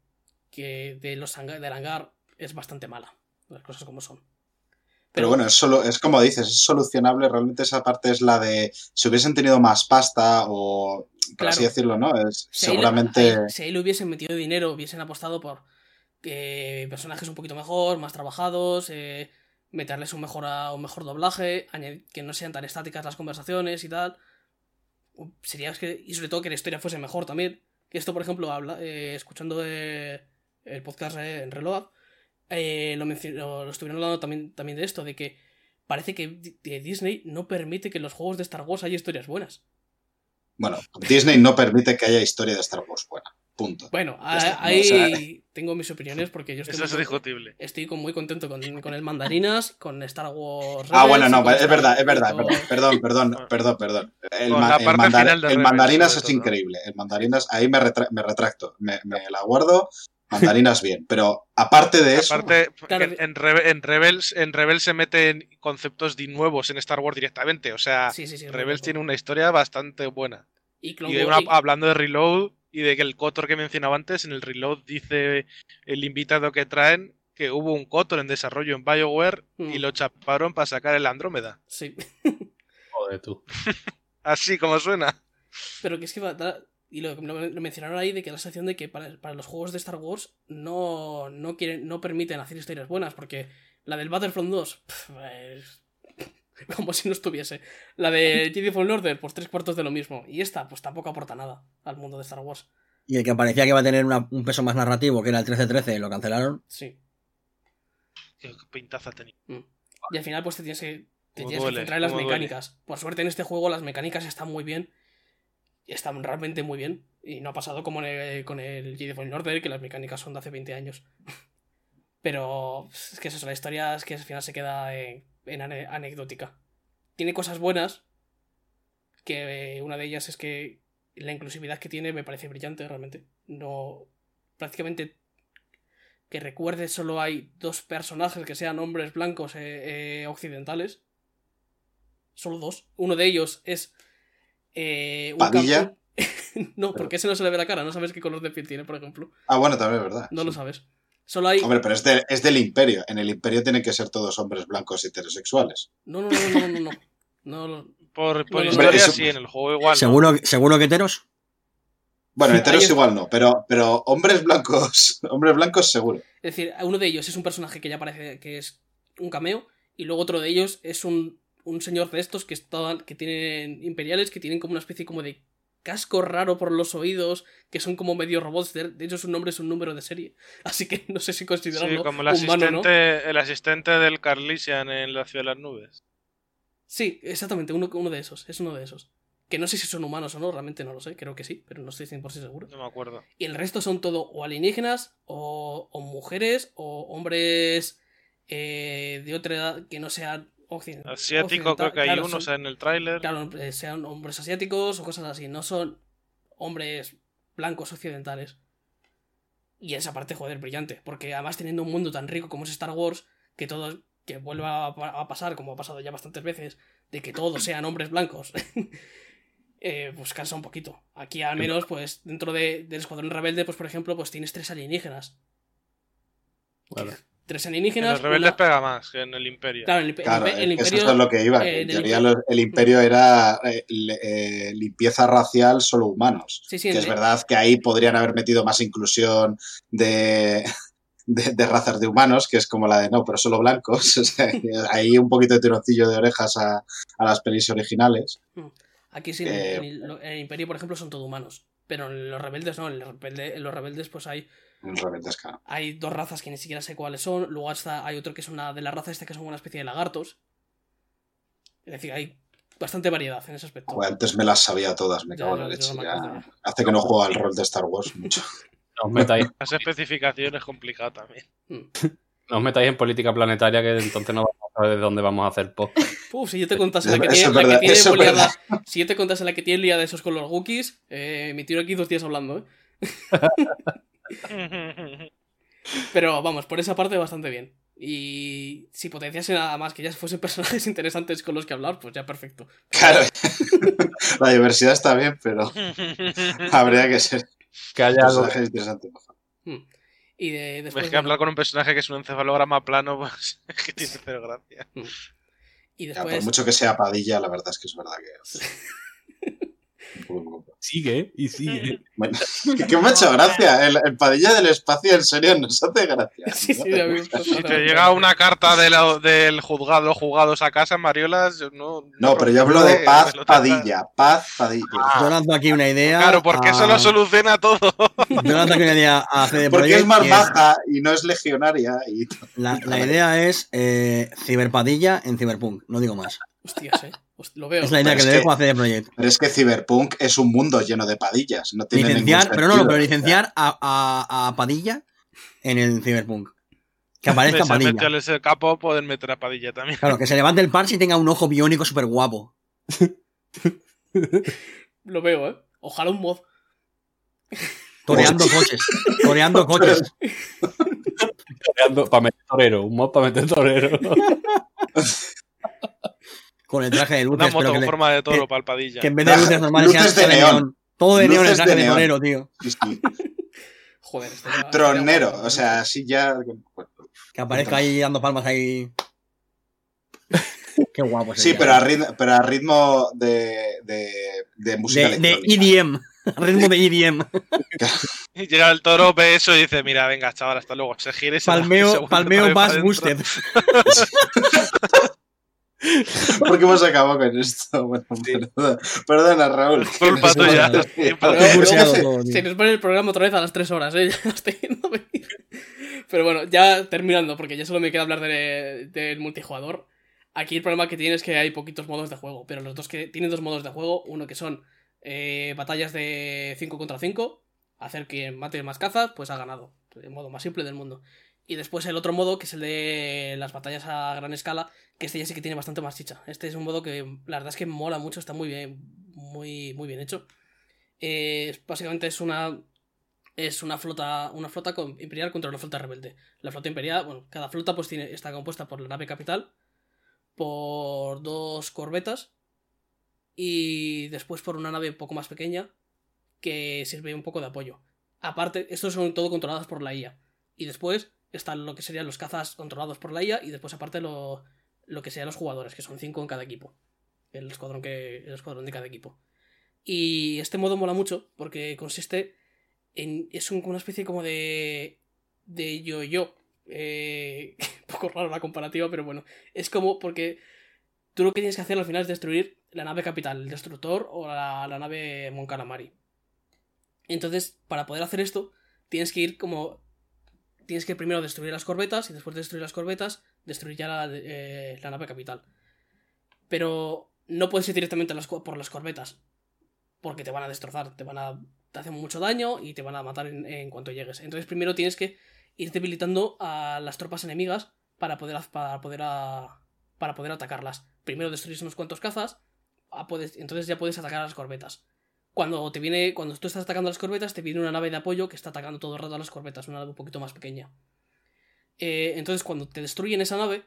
S2: que de los hanga- del hangar es bastante mala. Las cosas como son.
S1: Pero bueno, es, solo, es como dices, es solucionable. Realmente esa parte es la de si hubiesen tenido más pasta o, por
S2: Claro.
S1: así decirlo, ¿no? Es,
S2: Si
S1: seguramente...
S2: ahí- si ahí le hubiesen metido dinero, hubiesen apostado por eh, personajes un poquito mejor, más trabajados, eh, meterles un mejor, un mejor doblaje, añadir- que no sean tan estáticas las conversaciones y tal. Sería es que, y sobre todo que la historia fuese mejor también. Que esto, por ejemplo, habla, eh, escuchando eh, el podcast en Reload, eh, lo, lo- estuvieron hablando también, también de esto, de que parece que Disney no permite que en los juegos de Star Wars haya historias buenas.
S1: Bueno, Disney no permite que haya historia de Star Wars buena. Punto.
S2: Bueno, ahí
S1: O sea-
S2: tengo mis opiniones porque yo estoy,
S3: Eso
S2: muy,
S3: es
S2: con-
S3: discutible.
S2: estoy con- muy contento con, con el Mandarinas, con Star Wars.
S1: Ah, bueno, no, es verdad, es verdad,
S2: con-
S1: perdón, perdón, perdón, perdón. El, ma- mandar-
S3: Rebels,
S1: mandarinas es
S3: todo.
S1: increíble. El mandarinas, ahí me, retra- me retracto, me, me la guardo. Mandarinas bien, pero aparte de eso,
S3: Aparte, en, en Rebe- en Rebels, en Rebels se meten conceptos de nuevos en Star Wars directamente. O sea,
S2: Sí, sí, sí.
S3: Rebels tiene una historia bastante buena.
S2: Y
S3: una- hablando de Reload y de que el Kotor que mencionaba antes, en el Reload dice el invitado que traen que hubo un Kotor en desarrollo en BioWare y
S2: Mm.
S3: lo chaparon para sacar el Andrómeda.
S2: Sí.
S5: Joder, tú.
S3: Así como suena.
S2: Pero que es que va- y lo, lo- lo mencionaron ahí de que la sensación de que para, para los juegos de Star Wars no, no quieren, no permiten hacer historias buenas, porque la del Battlefront 2 pf, es- Como si no estuviese. La de Jedi Fallen Order, pues tres cuartos de lo mismo. Y esta, pues tampoco aporta nada al mundo de Star Wars.
S6: Y el que parecía que iba a tener una- un peso más narrativo, que era el 13-13, lo cancelaron.
S2: Sí.
S3: Qué pintaza tenía.
S2: Y al final, pues te tienes que, te tienes que centrar en las
S3: duele.
S2: mecánicas. Por suerte, en este juego las mecánicas están muy bien. Y están realmente muy bien. Y no ha pasado como en el- con el Jedi Fallen Order, que las mecánicas son de hace 20 años. Pero es que es eso, la historia es que al final se queda en, en ane- anecdótica. Tiene cosas buenas. Que eh, una de ellas es que la inclusividad que tiene me parece brillante, realmente. No. Prácticamente que recuerde solo hay dos personajes que sean hombres blancos eh, eh, occidentales. Solo dos. Uno de ellos es. eh, un no, porque ese no se le ve la cara. No sabes qué color de piel tiene, por ejemplo.
S1: Ah, bueno, también es verdad.
S2: No
S1: sí.
S2: lo sabes. Solo hay.
S1: Hombre, pero es, de- es del imperio. En el imperio tienen que ser todos hombres blancos heterosexuales.
S2: No, no, no, no, no, no. No, no.
S3: Por, por historia
S1: eso-
S3: sí, en el juego igual. no.
S6: ¿Seguro, ¿Seguro que heteros?
S1: Bueno, heteros igual no, pero, pero hombres blancos, hombres blancos seguro.
S2: Es decir, uno de ellos es un personaje que ya parece que es un cameo. Y luego otro de ellos es un, un señor de estos que, estaban, que tienen imperiales, que tienen como una especie como de casco raro por los oídos, que son como medio robots. De, hecho, su nombre es un número de serie. Así que no sé si considerarlo
S3: Sí, como el
S2: humano o no.
S3: asistente, el asistente del Carlisian en la ciudad de las nubes.
S2: Sí, exactamente, uno, uno de esos. Es uno de esos. Que no sé si son humanos o no, realmente no lo sé. Creo que sí, pero no estoy 100% seguro.
S3: No me acuerdo.
S2: Y el resto son todo o alienígenas, o, o mujeres, o hombres eh, de otra edad que no sean occiden-
S3: Asiático,
S2: occidental-
S3: creo que hay
S2: claro,
S3: uno,
S2: son-
S3: o sea, en el tráiler.
S2: Claro, sean hombres asiáticos o cosas así. No son hombres blancos occidentales. Y esa parte, joder, brillante. Porque además teniendo un mundo tan rico como es Star Wars, que todo, que vuelva a pasar, como ha pasado ya bastantes veces, de que todos sean hombres blancos. eh, pues cansa un poquito. Aquí al menos, pues, dentro de- del Escuadrón Rebelde, pues por ejemplo, pues tienes tres alienígenas.
S6: Claro.
S2: Tres
S3: En los rebeldes
S2: una-
S3: pega más que en el Imperio.
S2: Claro, el, el el imperio.
S1: eso es lo que iba.
S2: eh,
S1: en teoría
S2: imperio-
S1: los- el imperio era eh, le- eh, limpieza racial solo humanos.
S2: Sí, sí,
S1: que es verdad que ahí podrían haber metido más inclusión de, de, de razas de humanos, que es como la de no, pero solo blancos. O sea, ahí un poquito de tironcillo de orejas a, a las pelis originales.
S2: Aquí sí, en,
S1: Eh,
S2: en el, en el Imperio, por ejemplo, son todo humanos. Pero en los rebeldes no, en, los rebelde- en los rebeldes pues hay, Hay dos razas que ni siquiera sé cuáles son. Luego hasta hay otro que es una de la raza esta que son una especie de lagartos. Es decir, hay bastante variedad en ese aspecto.
S1: Joder, antes me las sabía todas, me
S2: Ya,
S1: cago en la leche.
S2: no
S1: ya. Hace que no juego al rol de Star Wars mucho.
S5: No os metáis,
S3: Las especificaciones complicado también.
S2: Mm.
S5: no os metáis en política planetaria que entonces no vamos a saber de dónde vamos a hacer post.
S2: Uf, si yo te contase la que tiene,
S1: es
S2: la que tiene si yo te contase la que tiene liada esos con los Wookiees, eh, me tiro aquí dos días hablando, ¿eh? Pero vamos, por esa parte bastante bien. Y si potenciase nada más que ya fuesen personajes interesantes con los que hablar, pues ya perfecto.
S1: Claro. la diversidad está bien, pero habría que ser
S5: Que haya algo
S1: personajes interesantes.
S2: Y de, después.
S3: Es que hablar con un personaje que es un encefalograma plano, pues es que tiene cero gracia.
S2: Y
S1: Ya,
S2: después.
S1: por mucho que sea Padilla, la verdad es que es verdad que.
S5: Sigue y sigue.
S1: Bueno, que, que me ha hecho gracia. El, el Padilla del espacio, en serio, nos hace gracia.
S2: Sí, sí,
S3: Si te llega una carta de la- del juzgado, los juzgados a casa, Mariolas, no.
S1: No, pero yo hablo de Paz Padilla. Paz Padilla.
S6: Yo lanzo aquí una idea.
S3: Claro, porque eso lo soluciona todo.
S6: Yo lanzo aquí una idea a CD
S1: Porque es más baja y no es legionaria. Y...
S6: La, la idea es eh, ciberpadilla en Cyberpunk, no digo más.
S2: Hostias, eh. Lo veo.
S6: Es la idea
S1: Pero
S6: que le dejo a CD Projekt.
S1: Pero es que Cyberpunk es un mundo lleno de padillas. No tiene
S6: Licenciar,
S1: ningún
S6: pero no, no, pero licenciar a, a, a Padilla en el Cyberpunk. Que aparezca Padilla.
S3: ese capo, pueden meter a Padilla también.
S6: Claro, que se levante el parche y tenga un ojo biónico súper guapo.
S2: Lo veo, eh. Ojalá un mod.
S6: Toreando coches. Toreando coches.
S5: Para meter torero, un mod para meter torero.
S6: Con el traje de
S3: Una
S6: luces,
S3: moto
S6: pero que,
S3: con
S6: le-
S3: forma de toro
S6: que-
S3: para el Padilla.
S6: que en vez de luces normales
S1: Luces
S6: sean
S1: de neón.
S6: Todo de neón el traje de torero, tío.
S1: Sí, sí.
S2: Joder, este
S1: Tronero. O sea, así ya.
S6: Que aparezca ahí dando palmas ahí. Qué guapo
S1: Sí,
S6: sería.
S1: pero a ritmo, pero a ritmo de, de, de música
S6: de, de. EDM. Ritmo de EDM.
S3: Y llega el toro, ve eso y dice: Mira, venga, chaval, hasta luego. Se gira y se
S6: Palmeo, palmeo Bass Boosted.
S1: ¿Por qué hemos acabado con esto? Bueno, perdona, perdona, Raúl.
S3: Culpa tuya.
S2: Se nos pone el programa otra vez a las 3 horas, ¿eh? Ya estoy. Pero bueno, ya terminando, porque ya solo me queda hablar de- del multijugador. Aquí el problema que tiene es que hay poquitos modos de juego, pero los dos que tienen dos modos de juego, uno que son eh, batallas de 5 contra 5, hacer que mate más cazas, pues ha ganado, el modo más simple del mundo. Y después el otro modo, que es el de las batallas a gran escala, que este ya sí que tiene bastante más chicha. Este es un modo que la verdad es que mola mucho, está muy bien, muy, muy bien hecho. Eh, básicamente es una es una flota una flota imperial contra una flota rebelde. La flota imperial, bueno, cada flota pues tiene, está compuesta por la nave capital, por dos corbetas y después por una nave un poco más pequeña que sirve un poco de apoyo. Aparte, estos son todo controlados por la IA. Y después están lo que serían los cazas controlados por la IA y después aparte lo, lo que serían los jugadores, que son cinco en cada equipo. El escuadrón, que, el escuadrón de cada equipo. Y este modo mola mucho porque consiste en. Es un- una especie como de. de yo-yo. Eh, poco raro la comparativa, pero bueno. Es como porque tú lo que tienes que hacer al final es destruir la nave capital, el destructor o la, la nave Mon Calamari. Entonces, para poder hacer esto, tienes que ir como. Tienes que primero destruir las corbetas y después de destruir las corbetas, destruir ya la, eh, la nave capital. Pero no puedes ir directamente a las por las corbetas. Porque te van a destrozar, te van a. te hacen mucho daño y te van a matar en, cuanto llegues. Entonces primero tienes que ir debilitando a las tropas enemigas para poder, para poder, a- para poder atacarlas. Primero destruyes unos cuantos cazas, ah, puedes- entonces ya puedes atacar a las corbetas. Cuando te viene. Cuando tú estás atacando las corbetas, te viene una nave de apoyo que está atacando todo el rato a las corbetas, una nave un poquito más pequeña. Eh, entonces, cuando te destruyen esa nave,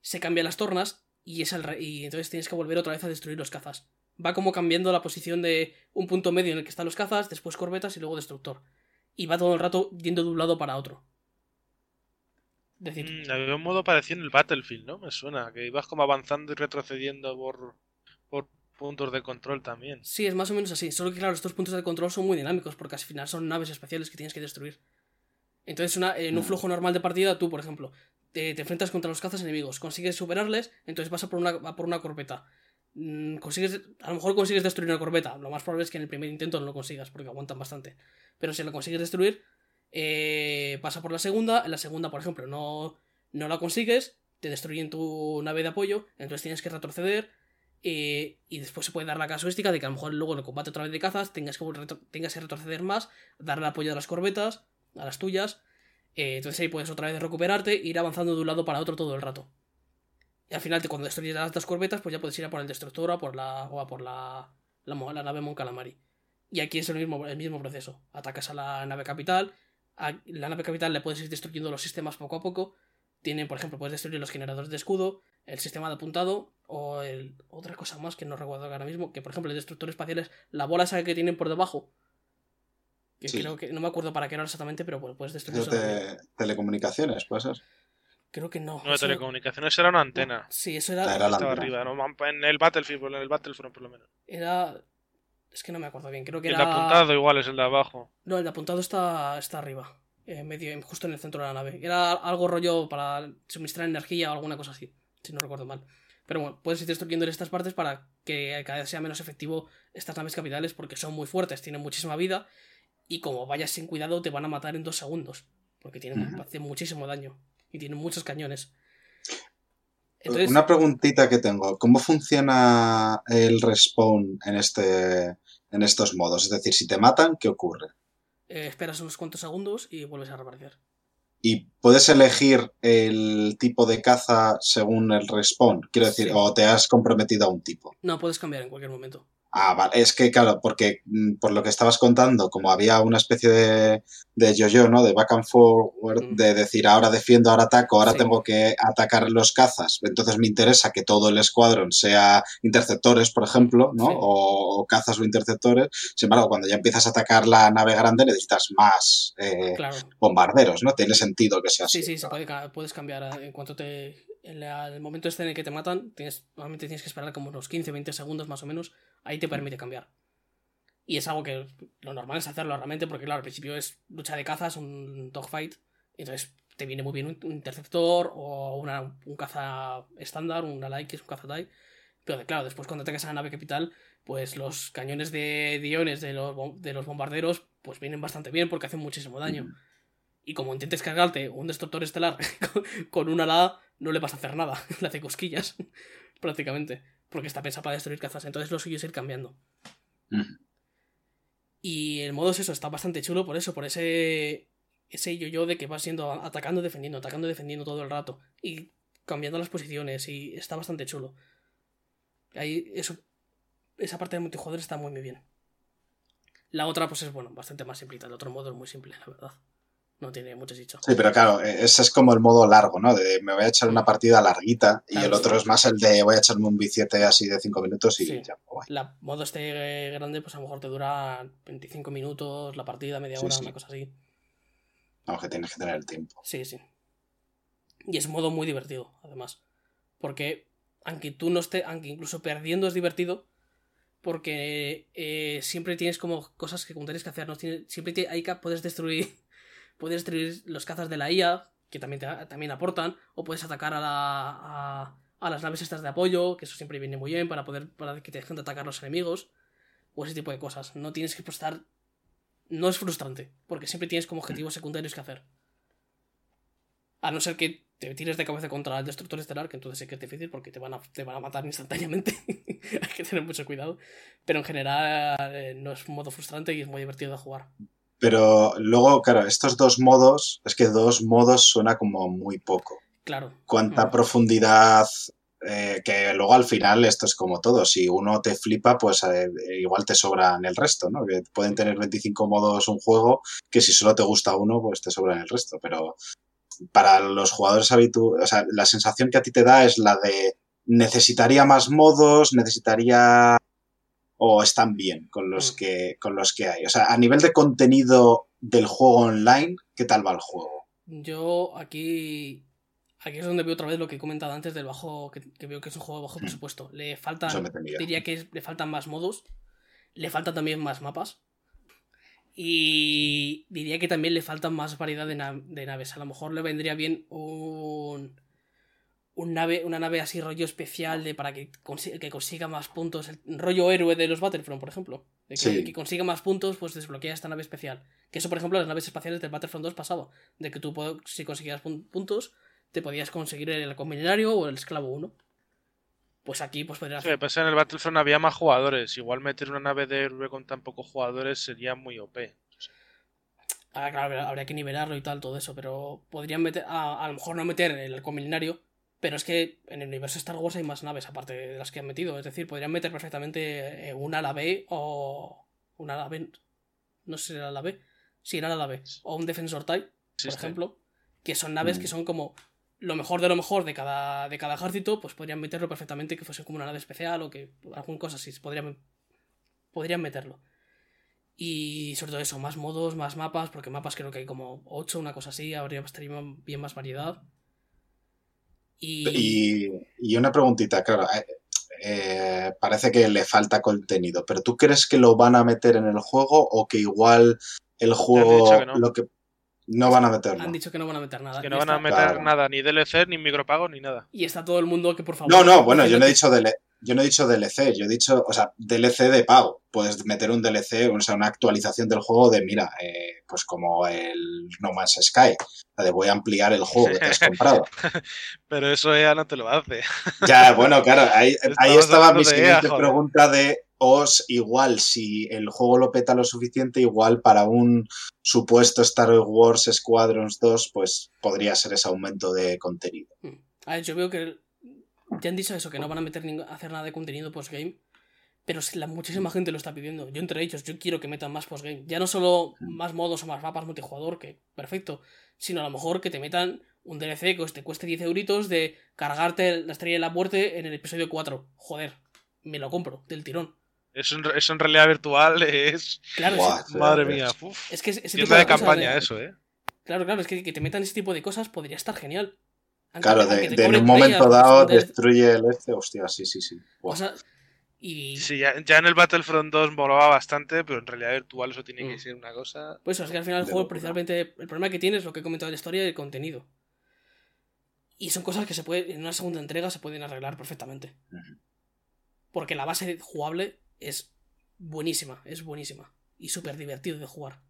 S2: se cambian las tornas y es re- y entonces tienes que volver otra vez a destruir los cazas. Va como cambiando la posición de un punto medio en el que están los cazas, después corbetas y luego destructor. Y va todo el rato yendo de un lado para otro. Decir,
S3: Mm, había un modo parecido en el Battlefield, ¿no? Me suena, que ibas como avanzando y retrocediendo por puntos de control también.
S2: Sí, es más o menos así. Solo que, claro, estos puntos de control son muy dinámicos porque al final son naves especiales que tienes que destruir. Entonces, una- en un
S1: Mm.
S2: flujo normal de partida, tú, por ejemplo, te, te enfrentas contra los cazas enemigos, consigues superarles, entonces vas a por una, a por una corbeta. Mm, Consigues, a lo mejor consigues destruir una corbeta. Lo más probable es que en el primer intento no lo consigas porque aguantan bastante. Pero si lo consigues destruir, eh, pasa por la segunda. En la segunda, por ejemplo, no, no la consigues, te destruyen tu nave de apoyo, entonces tienes que retroceder. Eh, y después se puede dar la casuística de que a lo mejor luego en el combate otra vez de cazas tengas que, retroceder más, darle apoyo a las corbetas, a las tuyas. eh, entonces ahí puedes otra vez recuperarte e ir avanzando de un lado para otro todo el rato. Y al final, cuando destruyes las corbetas, pues ya puedes ir a por el destructor o a por la, o a por la, la, la nave Mon Calamari. Y aquí es el mismo, el mismo proceso. Atacas a la nave capital. A la nave capital le puedes ir destruyendo los sistemas poco a poco. Tiene, por ejemplo, puedes destruir los generadores de escudo, el sistema de apuntado o el, otra cosa más que no recuerdo ahora mismo. Que, por ejemplo, el destructor espacial es la bola esa que tienen por debajo. Que
S1: Sí.
S2: creo que no me acuerdo para qué era exactamente, pero bueno, puedes destruir
S1: telecomunicaciones, puede ser.
S2: Creo que no.
S3: No, de
S2: eso-
S3: telecomunicaciones era una antena.
S2: Sí, eso era.
S1: Ah, era la
S3: Estaba
S1: antena.
S3: arriba, ¿no? En el Battlefield, en el Battlefront por lo menos.
S2: Era. Es que no me acuerdo bien. Creo que
S3: el
S2: era.
S3: de apuntado igual es el de abajo.
S2: No, el de apuntado está, está arriba. Eh, medio, justo en el centro de la nave. Era algo rollo para suministrar energía o alguna cosa así. Si no recuerdo mal. Pero bueno, puedes ir destruyendo en estas partes para que cada vez sea menos efectivo estas naves capitales porque son muy fuertes, tienen muchísima vida. Y como vayas sin cuidado, te van a matar en dos segundos. Porque tienen, hacen muchísimo daño. Y tienen muchos cañones. Entonces,
S1: Una preguntita que tengo. ¿Cómo funciona el respawn en, este, en estos modos? Es decir, si te matan, ¿qué ocurre?
S2: Eh, esperas unos cuantos segundos y vuelves a reaparecer.
S1: ¿Y puedes elegir el tipo de caza según el respawn? Quiero decir,
S2: Sí.
S1: o te has comprometido a un tipo.
S2: No, puedes cambiar en cualquier momento.
S1: Ah, vale. Es que, claro, porque mm, por lo que estabas contando, como había una especie de, de yo-yo, ¿no? De back and forward,
S2: Mm.
S1: de decir, ahora defiendo, ahora ataco, ahora
S2: Sí.
S1: tengo que atacar los cazas. Entonces me interesa que todo el escuadrón sea interceptores, por ejemplo, ¿no?
S2: Sí.
S1: O, o cazas o interceptores. Sin embargo, cuando ya empiezas a atacar la nave grande, necesitas más eh,
S2: Claro.
S1: bombarderos, ¿no? Tiene sentido que sea así.
S2: Sí, sí, puede, ca- puedes cambiar eh, en cuanto te. En la- el momento este en el que te matan, tienes, normalmente tienes que esperar como unos 15, 20 segundos más o menos. Ahí te permite cambiar. Y es algo que lo normal es hacerlo realmente, porque claro, al principio es lucha de cazas, un dogfight. Entonces te viene muy bien un, un interceptor o una- un caza estándar, una like, que es un caza TIE. Pero claro, después cuando atacas a la nave capital, pues los cañones de diones de los, de los bombarderos, pues vienen bastante bien porque hacen muchísimo daño. Y como intentes cargarte un destructor estelar con- una ala, no le vas a hacer nada. Le hace cosquillas, prácticamente. Porque está pensado para destruir cazas. Entonces lo suyo es ir cambiando.
S1: Ujú.
S2: Y el modo es eso, está bastante chulo por eso, por ese ese yo-yo de que vas siendo atacando, defendiendo, atacando, defendiendo todo el rato. Y cambiando las posiciones. Y está bastante chulo. Ahí, eso, esa parte del multijugador está muy, muy bien. La otra, pues es bueno, bastante más simplita. El otro modo es muy simple, la verdad. No tiene mucho dicho.
S1: Sí, pero claro, eh, ese es como el modo largo, ¿no? De me voy a echar una partida larguita y el otro
S2: sí.
S1: es más el de voy a echarme un billete así de 5 minutos y
S2: Sí.
S1: ya. guay.
S2: La modo este grande, pues a lo mejor te dura 25 minutos, la partida, media hora,
S1: sí.
S2: una cosa así.
S1: Aunque tienes que tener el tiempo.
S2: Sí, sí. Y es un modo muy divertido, además. Porque, aunque tú no estés, aunque incluso perdiendo es divertido, porque eh, siempre tienes como cosas que tienes que hacer, ¿no? Siempre te- hay que puedes destruir, puedes destruir los cazas de la IA, que también, te, también aportan, o puedes atacar a, la, a, a las naves estas de apoyo, que eso siempre viene muy bien para poder, para que te dejen de atacar los enemigos, o ese tipo de cosas. No tienes que prestar no es frustrante, porque siempre tienes como objetivos secundarios que hacer. A no ser que te tires de cabeza contra el destructor estelar, que entonces sí que es difícil porque te van a, te van a matar instantáneamente. Hay que tener mucho cuidado. Pero en general eh, no es un modo frustrante y es muy divertido de jugar.
S1: Pero luego, claro, estos dos modos, es que dos modos suena como muy poco.
S2: Claro.
S1: Cuánta profundidad, eh, que luego al final esto es como todo. Si uno te flipa, pues eh, igual te sobran el resto, ¿no? Que pueden tener 25 modos un juego, que si solo te gusta uno, pues te sobran el resto. Pero para los jugadores habituales, o sea, la sensación que a ti te da es la de necesitaría más modos, necesitaría o están bien con los
S2: Mm.
S1: que con los que hay. O sea, a nivel de contenido del juego online, ¿qué tal va el juego?
S2: Yo aquí. Aquí es donde veo otra vez lo que he comentado antes del bajo. Que, que veo que es un juego de bajo
S1: Mm.
S2: presupuesto. Le faltan. Diría que es- le faltan más modos. Le faltan también más mapas. Y diría que también le faltan más variedad de, na- de naves. A lo mejor le vendría bien un. Un nave, una nave así rollo especial de para que, consi- que consiga más puntos. El rollo héroe de los Battlefront, por ejemplo. De que,
S1: Sí.
S2: que consiga más puntos, pues desbloquea esta nave especial. Que eso, por ejemplo, las naves espaciales del Battlefront 2 pasaba. De que tú, si conseguías pun- puntos, te podías conseguir el milenario o el esclavo 1. Pues aquí, pues podrías
S3: Sí, me pasa en el Battlefront había más jugadores. Igual meter una nave de héroe con tan pocos jugadores sería muy OP.
S2: Ah, claro, habría- que nivelarlo y tal, todo eso, pero podrían meter. A, a lo mejor no meter el milenario, pero es que en el universo Star Wars hay más naves aparte de las que han metido. Es decir, podrían meter perfectamente eh, una ala B o. Una ala B. No sé si era la B. Sí, era la B. O un Defensor TIE, por
S3: Existe.
S2: ejemplo. Que son naves
S1: Mm.
S2: que son como lo mejor de lo mejor de cada, de cada ejército, pues podrían meterlo perfectamente que fuese como una nave especial o que alguna cosa así. Podrían, podrían meterlo. Y sobre todo eso, más modos, más mapas, porque mapas creo que hay como 8, una cosa así, habría estaría bien más variedad. Y,
S1: Y, y una preguntita, claro, eh, eh, parece que le falta contenido, pero ¿tú crees que lo van a meter en el juego o que igual el juego
S3: que no.
S1: lo que no van a meterlo?
S2: han dicho que no van a meter nada.
S3: Que no van a meter
S1: Claro.
S3: nada, ni DLC, ni micropago, ni nada.
S2: y está todo el mundo que por favor.
S1: No, no, bueno, yo no he dicho DL yo no he dicho DLC, yo he dicho, o sea, DLC de pago. Puedes meter un DLC, o sea, una actualización del juego de, mira, eh, pues como el No Man's Sky, la de voy a ampliar el juego que te has comprado.
S3: Pero eso EA no te lo hace.
S1: Ya, bueno, claro, ahí, ahí estaba mi siguiente
S3: joder.
S1: pregunta de os igual, si el juego lo peta lo suficiente, igual para un supuesto Star Wars Squadrons 2, pues podría ser ese aumento de contenido.
S2: que- A ver, yo veo que ya han dicho eso, que no van a meter hacer nada de contenido postgame. Pero la, muchísima gente lo está pidiendo. Yo entre ellos, yo quiero que metan más postgame. Ya no solo más modos o más mapas multijugador, que perfecto. Sino a lo mejor que te metan un DLC que te cueste 10 euritos de cargarte la estrella de la muerte en el episodio 4. Joder, me lo compro, del tirón.
S3: Eso en, eso en realidad virtual es.
S2: Claro,
S1: Buah,
S2: es,
S3: Madre mía. uf.
S2: es que ese tipo
S3: Tienda de
S2: cosas
S3: campaña, eso, ¿eh?
S2: Claro, claro, es que, que te metan ese tipo de cosas podría estar genial. Aunque-
S1: Claro,
S2: aunque
S1: de, en un momento dado destruye el este, hostia, sí, sí, sí.
S2: O sea, Y
S3: Sí, ya, ya en el Battlefront 2 molaba bastante, pero en realidad virtual eso tiene que
S2: Mm.
S3: ser una cosa.
S2: pues eso, es que al final el juego,
S1: locura.
S2: principalmente, el problema que tiene es lo que he comentado de la historia y el contenido. Y son cosas que se puede, en una segunda entrega se pueden arreglar perfectamente. Porque la base jugable es buenísima, es buenísima. Y súper divertido de jugar.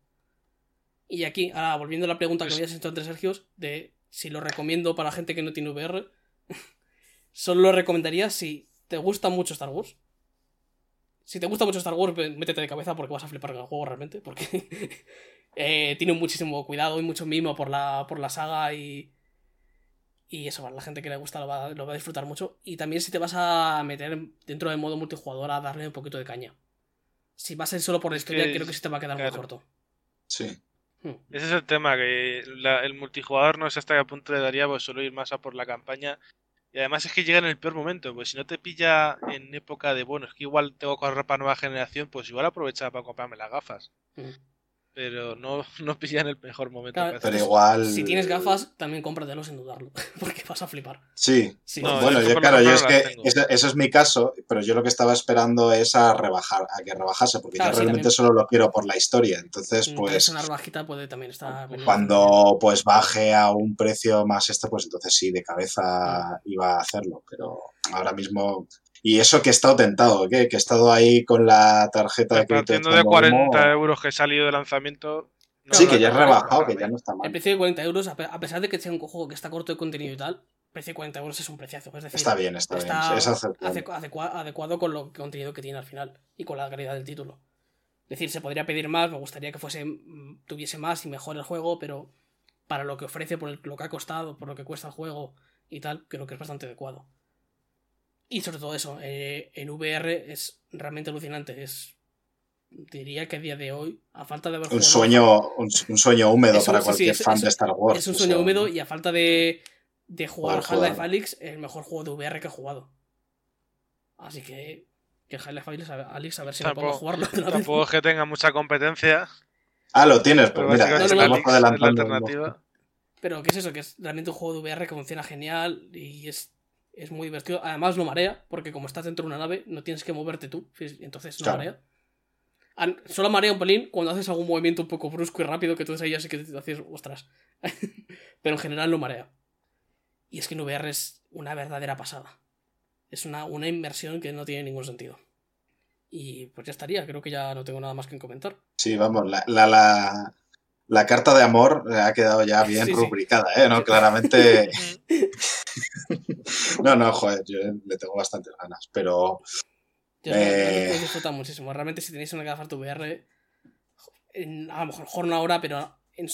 S2: Y aquí, ahora volviendo a la pregunta que
S3: Pues-
S2: me habías hecho antes, Sergio, de si lo recomiendo para gente que no tiene VR, solo lo recomendaría si te gusta mucho Star Wars. Si te gusta mucho Star Wars, métete de cabeza porque vas a flipar con el juego realmente. Porque eh, tiene muchísimo cuidado y mucho mimo por la, por la saga y. Y eso, para la gente que le gusta lo va, lo va a disfrutar mucho. Y también si te vas a meter dentro del modo multijugador a darle un poquito de caña. Si vas a ir solo por la historia,
S3: que
S2: creo que se te va a quedar muy corto.
S1: Sí.
S3: Ese es el tema, que la- el multijugador no sé hasta qué punto le daría, pues solo ir más a por la campaña. Y además es que llega en el peor momento, pues si no te pilla en época de, bueno, es que igual tengo que ahorrar para nueva generación, pues igual aprovecha para comprarme las gafas.
S2: Hmm.
S3: Pero no, no pilla en el mejor momento.
S2: Claro.
S1: Pero igual.
S2: Si tienes gafas, también cómpratelo sin dudarlo. Porque vas a flipar.
S1: Sí.
S2: Sí.
S3: No,
S1: bueno,
S3: yo
S1: claro, yo es que eso es mi caso, pero yo lo que estaba esperando es a rebajar, a que rebajase, porque
S2: Claro,
S1: yo
S2: sí,
S1: realmente
S2: también.
S1: solo lo quiero por la historia. Entonces,
S2: Mm,
S1: pues,
S2: una rebajita puede también estar.
S1: cuando pues baje a un precio más este, pues entonces sí, de cabeza iba a hacerlo, pero ahora mismo... Y eso que he estado tentado, ¿qué? que he estado ahí con la tarjeta de crédito.
S3: Partiendo de
S1: echando
S3: 40
S1: humo.
S3: euros que he salido de lanzamiento. no,
S1: Sí,
S3: no,
S1: que ya
S3: no, no,
S1: rebajado, que ya no está
S2: El
S1: mal.
S2: precio de 40 euros, a pe- a pesar de que sea un juego que está corto de contenido y tal, el precio de 40 euros es un preciazo. Es decir,
S1: Está bien, está,
S2: está
S1: bien. Es aceptable.
S2: adecu- adecua- adecuado con lo contenido que tiene al final y con la calidad del título. Es decir, se podría pedir más, me gustaría que fuese mm, tuviese más y mejor el juego, pero para lo que ofrece, por el- lo que ha costado, por lo que cuesta el juego y tal, creo que es bastante adecuado. Y sobre todo eso, eh, en VR es realmente alucinante. Es diría que a día de hoy, a falta de haber
S1: Un
S2: jugado-
S1: sueño, un, un sueño húmedo
S2: Es un-
S1: para
S2: sí,
S1: cualquier
S2: es-
S1: fan
S2: es-
S1: de Star Wars.
S2: es un
S1: o
S2: sueño
S1: sea,
S2: húmedo y a falta de, de jugar Half-Life. Alyx, el mejor juego de VR que he jugado. Así que, que Half-Life Alyx, a- ver si me
S3: Tampoco,
S2: jugarlo otra vez.
S3: tampoco es que tenga mucha competencia.
S1: Ah, lo tienes, pues
S3: Pero
S1: mira,
S2: no, no, no.
S3: es la alternativa.
S2: Pero ¿qué es eso? Que es realmente un juego de VR que funciona genial y es, es muy divertido. Además no marea, porque como estás dentro de una nave, no tienes que moverte tú. Entonces no
S1: Claro.
S2: marea. An- Solo marea un pelín cuando haces algún movimiento un poco brusco y rápido, que entonces ahí ya sí que te haces, ostras. Pero en general no marea. Y es que en VR es una verdadera pasada. Es una, una inversión que no tiene ningún sentido. Y pues ya estaría, creo que ya no tengo nada más que comentar.
S1: Sí, vamos, la, la, la, la carta de amor ha quedado ya bien
S2: Sí,
S1: rubricada, ¿eh? ¿No? Claramente. no, no, joder, yo le tengo bastantes ganas, pero
S2: Yo
S1: Eh.
S2: lo disfruta muchísimo. Realmente, si tenéis una gafas de VR, en- a lo mejor, mejor no ahora, pero en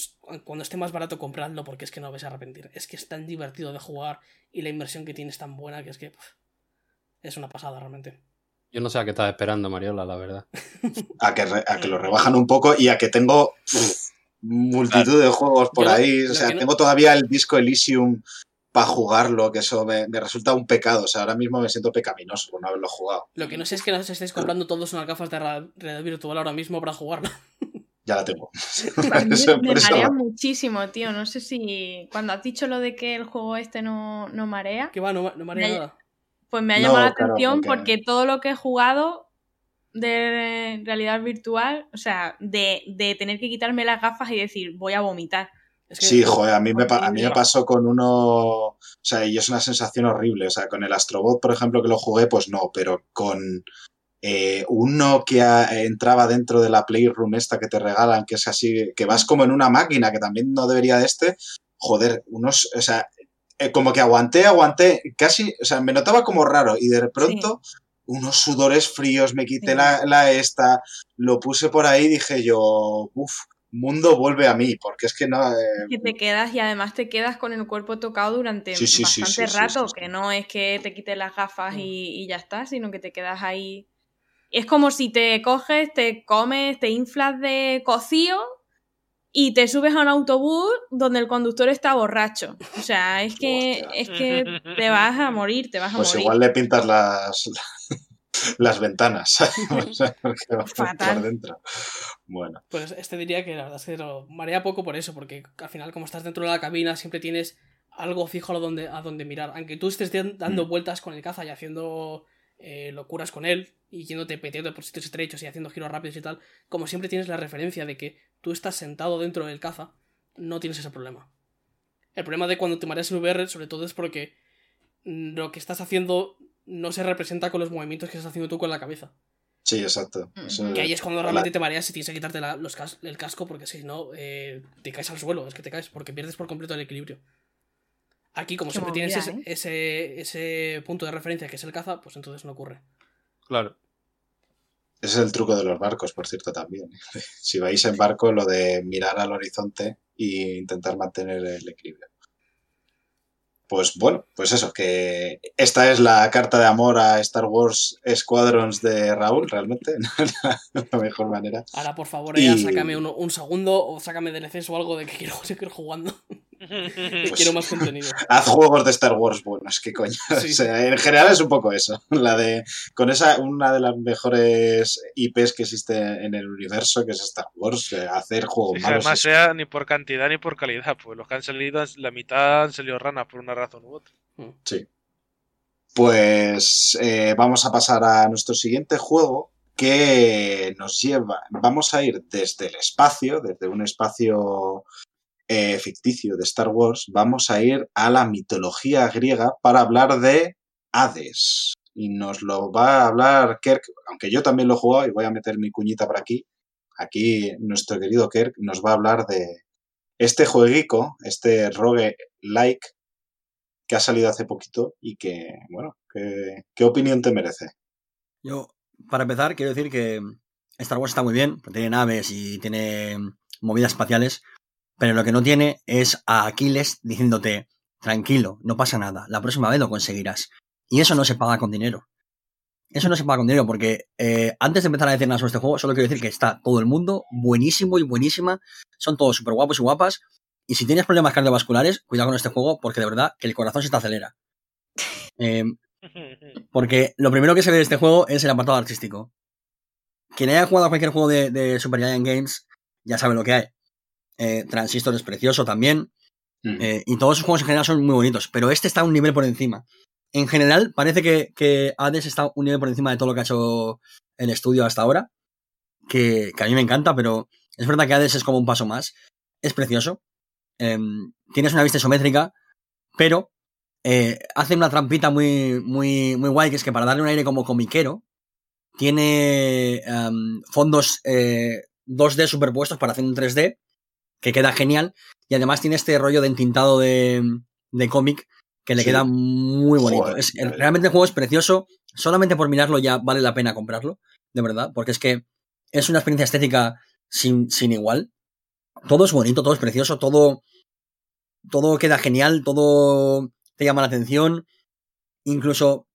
S2: cuando esté más barato, compradlo porque es que no vais a arrepentir. Es que es tan divertido de jugar y la inversión que tiene es tan buena que es que pff, es una pasada realmente.
S5: Yo no sé a qué estás esperando, Mariola, la verdad.
S1: a que, re- a que lo rebajan un poco y a que tengo multitud de juegos por
S2: Yo
S1: ahí.
S2: lo
S1: O sea,
S2: no-
S1: tengo todavía el disco Elysium para jugarlo, que eso me, me resulta un pecado. O sea, ahora mismo me siento pecaminoso por no haberlo jugado.
S2: Lo que no sé es que no os estáis comprando todos unas gafas de realidad virtual ahora mismo para jugarlo.
S1: Ya la tengo. Eso-
S7: me
S1: eso-
S7: marea muchísimo, tío. No sé si cuando has dicho lo de que el juego este no, no marea,
S2: Que va, no, ma- no marea nada.
S7: pues me ha
S1: No,
S7: llamado la
S1: claro,
S7: atención
S1: porque-
S7: porque... todo lo que he jugado de realidad virtual, o sea, de, de tener que quitarme las gafas y decir, voy a vomitar.
S2: Es que
S1: Sí, joder, a mí, me, a mí me pasó con uno, o sea, y es una sensación horrible, o sea, con el Astrobot, por ejemplo, que lo jugué, pues no, pero con eh, uno que a- entraba dentro de la Playroom esta que te regalan, que es así, que vas como en una máquina, que también no debería de este, joder, unos, o sea, eh, como que aguanté, aguanté, casi, o sea, me notaba como raro, y de pronto... Unos sudores fríos, me quité
S7: Sí.
S1: la, la esta, lo puse por ahí y dije yo, uff, mundo vuelve a mí, porque es que no, eh,
S7: Que te quedas y además te quedas con el cuerpo tocado durante
S1: Sí, sí,
S7: bastante rato, que no es que te quites las gafas y, y ya está, sino que te quedas ahí. Es como si te coges, te comes, te inflas de cocido y te subes a un autobús donde el conductor está borracho. O sea, es que, es que te vas a morir, te vas a
S1: Pues
S7: morir.
S1: igual le pintas las, las ventanas, O sea, porque va por-
S7: Fatal.
S1: por dentro. Bueno,
S2: Pues este diría que la verdad es que lo marea poco por eso, porque al final, como estás dentro de la cabina, siempre tienes algo fijo a donde, a donde mirar. Aunque tú estés dan- dando
S1: Mm.
S2: vueltas con el caza y haciendo eh, locuras con él y yéndote metiendo por sitios estrechos y haciendo giros rápidos y tal, como siempre tienes la referencia de que tú estás sentado dentro del caza, no tienes ese problema. El problema de cuando te mareas en VR, sobre todo, es porque lo que estás haciendo no se representa con los movimientos que estás haciendo tú con la cabeza.
S1: Sí, exacto.
S7: Mm.
S1: Eso-
S2: Que ahí es cuando realmente te mareas y tienes que quitarte la- los cas- el casco porque si no eh, te caes al suelo, es que te caes porque pierdes por completo el equilibrio. Aquí, como
S7: Qué
S2: siempre tienes ese, ese, ese punto de referencia que es el caza, pues entonces no ocurre.
S5: Claro.
S1: Ese es el truco de los barcos, por cierto, también. Si vais en barco, lo de mirar al horizonte e intentar mantener el equilibrio. Pues bueno, pues eso, que esta es la carta de amor a Star Wars Squadrons de Raúl, realmente, la, la mejor manera.
S2: Ahora, por favor,
S1: Y-
S2: ya sácame uno- un segundo o sácame DLCs o algo de que quiero seguir jugando.
S1: Pues-
S2: quiero más contenido.
S1: Haz juegos de Star Wars buenos, qué coño.
S2: Sí.
S1: O sea, en general es un poco eso. La de. Con esa, una de las mejores IPs que existe en el universo, que es Star Wars, hacer juegos
S3: que
S1: malos.
S3: además
S1: es-
S3: sea ni por cantidad ni por calidad, pues los que han salido, la mitad han salido ranas por una razón u otra.
S1: Pues eh, vamos a pasar a nuestro siguiente juego que nos lleva, vamos a ir desde el espacio, desde un espacio eh, ficticio de Star Wars, vamos a ir a la mitología griega para hablar de Hades. Y nos lo va a hablar Kirk, aunque yo también lo he jugado y voy a meter mi cuñita por aquí. Aquí nuestro querido Kirk nos va a hablar de este jueguico, este rogue like que ha salido hace poquito y que, bueno, ¿qué, opinión te merece?
S6: Yo, para empezar, quiero decir que Star Wars está muy bien, tiene naves y tiene movidas espaciales, pero lo que no tiene es a Aquiles diciéndote, tranquilo, no pasa nada, la próxima vez lo conseguirás. Y eso no se paga con dinero. Eso no se paga con dinero, porque eh, antes de empezar a decir nada sobre este juego, solo quiero decir que está todo el mundo buenísimo y buenísima, son todos súper guapos y guapas, y si tienes problemas cardiovasculares, cuidado con este juego, porque de verdad que el corazón se te acelera. Eh, porque lo primero que se ve de este juego es el apartado artístico. Quien haya jugado a cualquier juego de, de Super Giant Games ya sabe lo que hay. Eh, Transistor es precioso también.
S1: Mm.
S6: eh, y todos sus juegos en general son muy bonitos. Pero este está un nivel por encima. En general, parece que, que Hades está un nivel por encima de todo lo que ha hecho el estudio hasta ahora. Que, que a mí me encanta, pero es verdad que Hades es como un paso más. Es precioso. Em, tienes una vista isométrica, pero eh, hace una trampita muy, muy, muy guay, que es que para darle un aire como comiquero, tiene em, fondos eh, 2D superpuestos para hacer un 3D, que queda genial, y además tiene este rollo de entintado de, de cómic que le
S1: Sí.
S6: queda muy bonito.
S1: Joder,
S6: Es- realmente el juego es precioso, solamente por mirarlo ya vale la pena comprarlo, de verdad, porque es que es una experiencia estética sin, sin igual. Todo es bonito, todo es precioso, todo, todo queda genial, todo te llama la atención. Incluso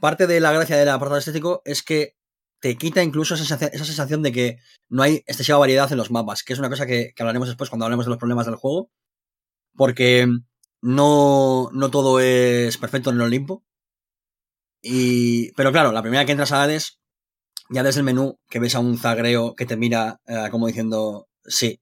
S6: parte de la gracia del apartado estético es que te quita incluso esa sensación, esa sensación de que no hay excesiva variedad en los mapas, que es una cosa que, hablaremos después cuando hablemos de los problemas del juego, porque no, no todo es perfecto en el Olimpo. Y, pero claro, la primera que entras a Hades, ya desde el menú que ves a un zagreo que te mira eh, como diciendo, sí,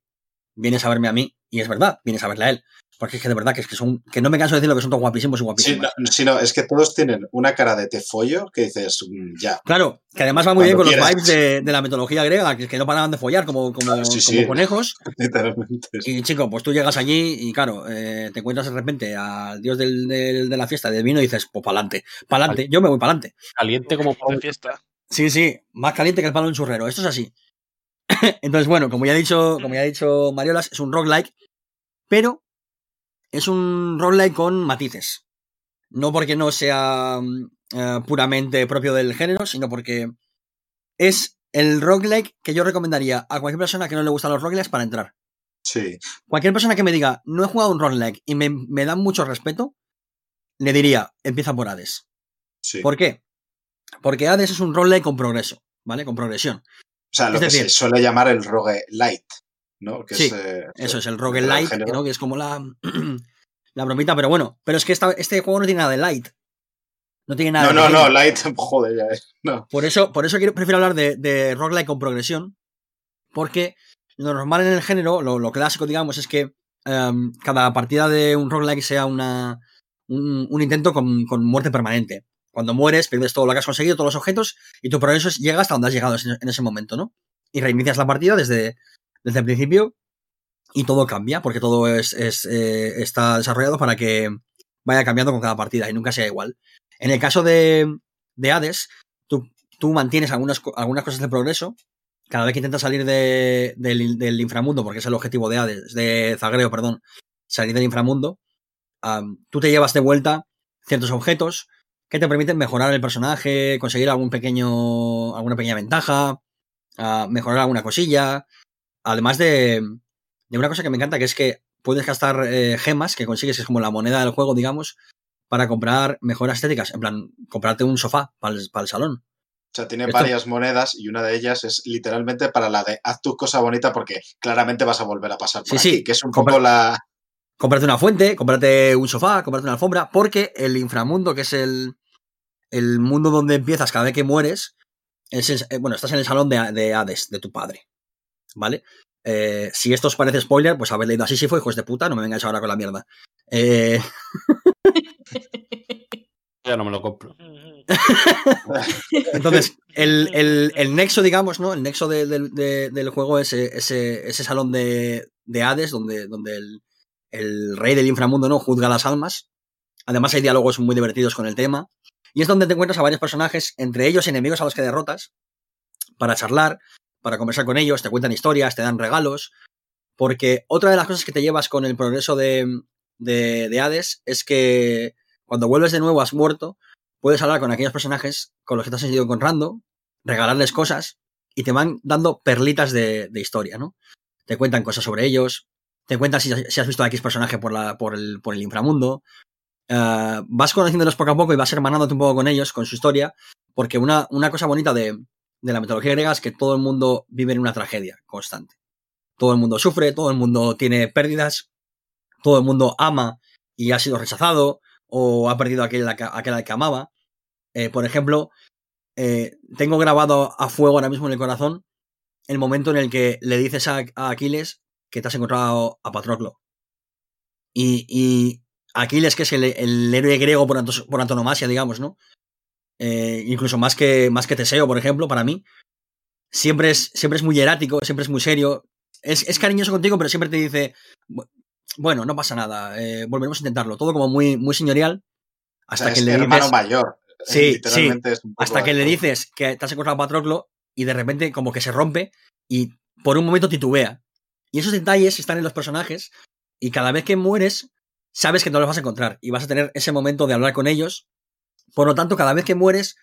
S6: vienes a verme a mí, y es verdad, vienes a verle a él. Porque es que de verdad que es que son, que no me canso de decirlo que son todos guapísimos y
S1: Sí,
S6: guapísimos.
S1: no, sí, no, es que todos tienen una cara de te follo que dices, mm, ya.
S6: Claro, que además va muy bien con los vibes de, de la mitología griega, que, que no paraban de follar como, como,
S1: Ah, sí,
S6: como
S1: sí.
S6: conejos.
S1: Literalmente.
S6: Y chico, pues tú llegas allí y claro, eh, te encuentras de repente al dios del, del- de la fiesta del vino y dices, pues pa'lante, pa'lante, yo me voy pa'lante.
S5: Caliente como
S3: de fiesta.
S6: Sí, sí, más caliente que el palo de un churrero, esto es así. Entonces, bueno, como ya he dicho, como ya ha dicho Mariolas, es un roguelike, pero es un roguelike con matices. No porque no sea mm, eh, puramente propio del género, sino porque es el roguelike que yo recomendaría a cualquier persona que no le gustan los roguelikes para entrar.
S1: Sí,
S6: Cualquier persona que me diga, no he jugado un roguelike y me, me da mucho respeto, le diría, empieza por Hades.
S1: sí.
S6: ¿Por qué? Porque Hades es un roguelike con progreso, ¿vale? Con progresión.
S1: O sea, lo
S6: es
S1: que
S6: decir-
S1: se suele llamar el rogue light, ¿no? Que
S6: Sí,
S1: es, eh,
S6: Eso es el roguelite. Que es como la, la bromita, pero bueno. Pero es que esta- este juego no tiene nada de light. No tiene nada
S1: No,
S6: de
S1: no, no, light, joder, ya es. No.
S6: Por eso, por eso quiero, prefiero hablar de, de roguelike con progresión. Porque lo normal en el género, lo, lo clásico, digamos, es que em, cada partida de un roguelike sea una, un, un intento con, con muerte permanente. Cuando mueres, pierdes todo lo que has conseguido, todos los objetos, y tu progreso llega hasta donde has llegado en ese momento, ¿no? Y reinicias la partida desde, desde el principio y todo cambia, porque todo es, eh, está desarrollado para que vaya cambiando con cada partida y nunca sea igual. En el caso de, de Hades, tú, mantienes algunas, algunas cosas de progreso. Cada vez que intentas salir de, del, inframundo, porque es el objetivo de Hades, de Zagreo, perdón, salir del inframundo, tú te llevas de vuelta ciertos objetos que te permiten mejorar el personaje, conseguir algún pequeño, alguna pequeña ventaja, uh, mejorar alguna cosilla. Además de, de, una cosa que me encanta, que es que puedes gastar eh, gemas que consigues, es como la moneda del juego, digamos, para comprar mejoras estéticas. En plan, comprarte un sofá para el, para el salón.
S1: O sea, tiene Esto... varias monedas y una de ellas es literalmente para la de haz tu cosa bonita porque claramente vas a volver a pasar por
S6: sí,
S1: aquí,
S6: sí.
S1: que es un
S6: Compra...
S1: poco la...
S6: Cómprate una fuente, cómprate un sofá, cómprate una alfombra, porque el inframundo, que es el, el mundo donde empiezas cada vez que mueres, es el, eh, bueno, estás en el salón de, de, Hades, de tu padre, ¿vale? Eh, si esto os parece spoiler, pues habéis leído así si fue, hijos de puta, no me vengáis ahora con la mierda. Eh...
S5: ya no me lo compro.
S6: Entonces, el, el, el, nexo, digamos, ¿no? El nexo de, de, de, del juego es ese, ese salón de, Hades, donde, donde el, el, rey del inframundo, ¿no? Juzga las almas. Además, hay diálogos muy divertidos con el tema. Y es donde te encuentras a varios personajes, entre ellos enemigos a los que derrotas, para charlar, para conversar con ellos, te cuentan historias, te dan regalos. Porque otra de las cosas que te llevas con el progreso de, de, de Hades es que cuando vuelves de nuevo has muerto, puedes hablar con aquellos personajes con los que te has ido encontrando, regalarles cosas y te van dando perlitas de, de historia, ¿no? Te cuentan cosas sobre ellos, te cuentan si, has visto a X personaje por, la, por, el, por el inframundo. Uh, vas conociéndolos poco a poco y vas hermanándote un poco con ellos, con su historia, porque una, una cosa bonita de, de la mitología griega es que todo el mundo vive en una tragedia constante. Todo el mundo sufre, todo el mundo tiene pérdidas, todo el mundo ama y ha sido rechazado, o ha perdido aquel, aquel al que amaba. Eh, por ejemplo, eh, tengo grabado a fuego ahora mismo en el corazón el momento en el que le dices a, Aquiles que te has encontrado a Patroclo. Y, Aquiles, que es el, héroe griego por, por, antonomasia, digamos, ¿no? Eh, incluso más que, más que Teseo, por ejemplo, para mí. Siempre es, siempre es muy hierático, siempre es muy serio. Es, es cariñoso contigo, pero siempre te dice, bueno, no pasa nada, eh, volveremos a intentarlo. Todo como muy, muy señorial. Hasta que
S1: es
S6: le
S1: hermano
S6: dices,
S1: mayor.
S6: Sí, sí. Hasta que le dices que te has encontrado a Patroclo y de repente como que se rompe y por un momento titubea. Y esos detalles están en los personajes y cada vez que mueres sabes que no los vas a encontrar y vas a tener ese momento de hablar con ellos. Por lo tanto, cada vez que mueres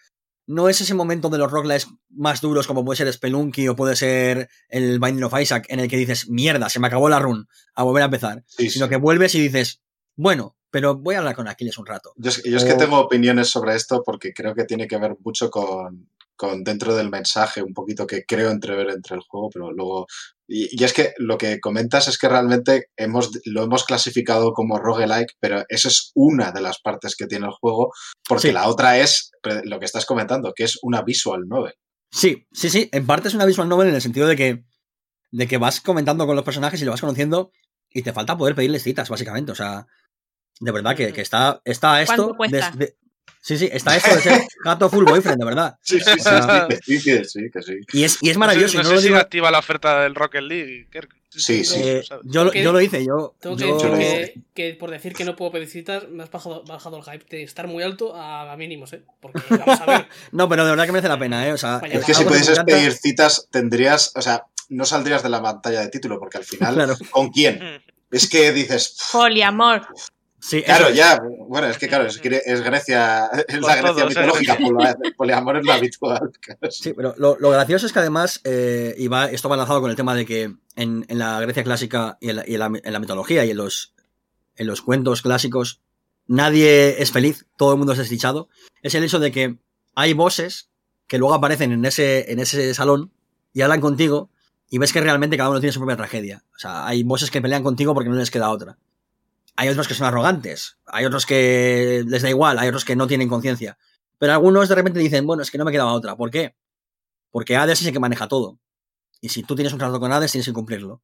S6: no es ese momento de los roguelikes más duros como puede ser Spelunky o puede ser el Binding of Isaac en el que dices, mierda, se me acabó la run, a volver a empezar.
S1: Sí,
S6: sino
S1: sí.
S6: que vuelves y dices, bueno, pero voy a hablar con Aquiles un rato.
S1: Yo, yo es que tengo opiniones sobre esto porque creo que tiene que ver mucho con, con dentro del mensaje, un poquito que creo entrever entre el juego, pero luego... Y, y, es que lo que comentas es que realmente hemos, lo hemos clasificado como roguelike, pero eso es una de las partes que tiene el juego, porque sí. la otra es lo que estás comentando, que es una visual novel.
S6: Sí, sí, sí, en parte es una visual novel en el sentido de que, de que vas comentando con los personajes y lo vas conociendo y te falta poder pedirles citas, básicamente, o sea, de verdad que, que está, está esto... De, de, Sí, sí, está esto de ser gato full boyfriend, de verdad.
S1: Sí, sí, sí, o sea, sí, que sí, que sí.
S6: Y es, y es maravilloso.
S3: No sé, no
S6: no
S3: sé si
S6: digo...
S3: activa la oferta del Rocket League.
S1: Sí, sí.
S6: Eh, yo, yo, lo hice, yo.
S2: Tengo
S6: yo...
S2: que decir que, que, por decir que no puedo pedir citas, me has bajado, bajado el hype de estar muy alto a, a mínimos, ¿eh? Porque vamos a ver.
S6: no, pero de verdad que merece la pena, ¿eh? O sea,
S1: es que si pudieses pedir citas, tendrías. O sea, no saldrías de la pantalla de título, porque al final, claro. ¿con quién? Es que dices.
S7: Poliamor.
S6: Sí,
S1: claro, ya. Bueno, es que claro, es, es Grecia, es la Grecia mitológica, ¿eh? poliamor es lo habitual.
S6: Sí, pero lo, lo, gracioso es que además, eh, y va, esto va enlazado con el tema de que en, en la Grecia clásica y, en la, y en, la, en la, mitología y en los, en los cuentos clásicos, nadie es feliz, todo el mundo es desdichado. Es el hecho de que hay bosses que luego aparecen en ese, en ese salón y hablan contigo y ves que realmente cada uno tiene su propia tragedia. O sea, hay bosses que pelean contigo porque no les queda otra hay otros que son arrogantes, hay otros que les da igual, hay otros que no tienen conciencia. Pero algunos de repente dicen, bueno, es que no me quedaba otra. ¿Por qué? Porque Hades es el que maneja todo. Y si tú tienes un trato con Hades, tienes que cumplirlo.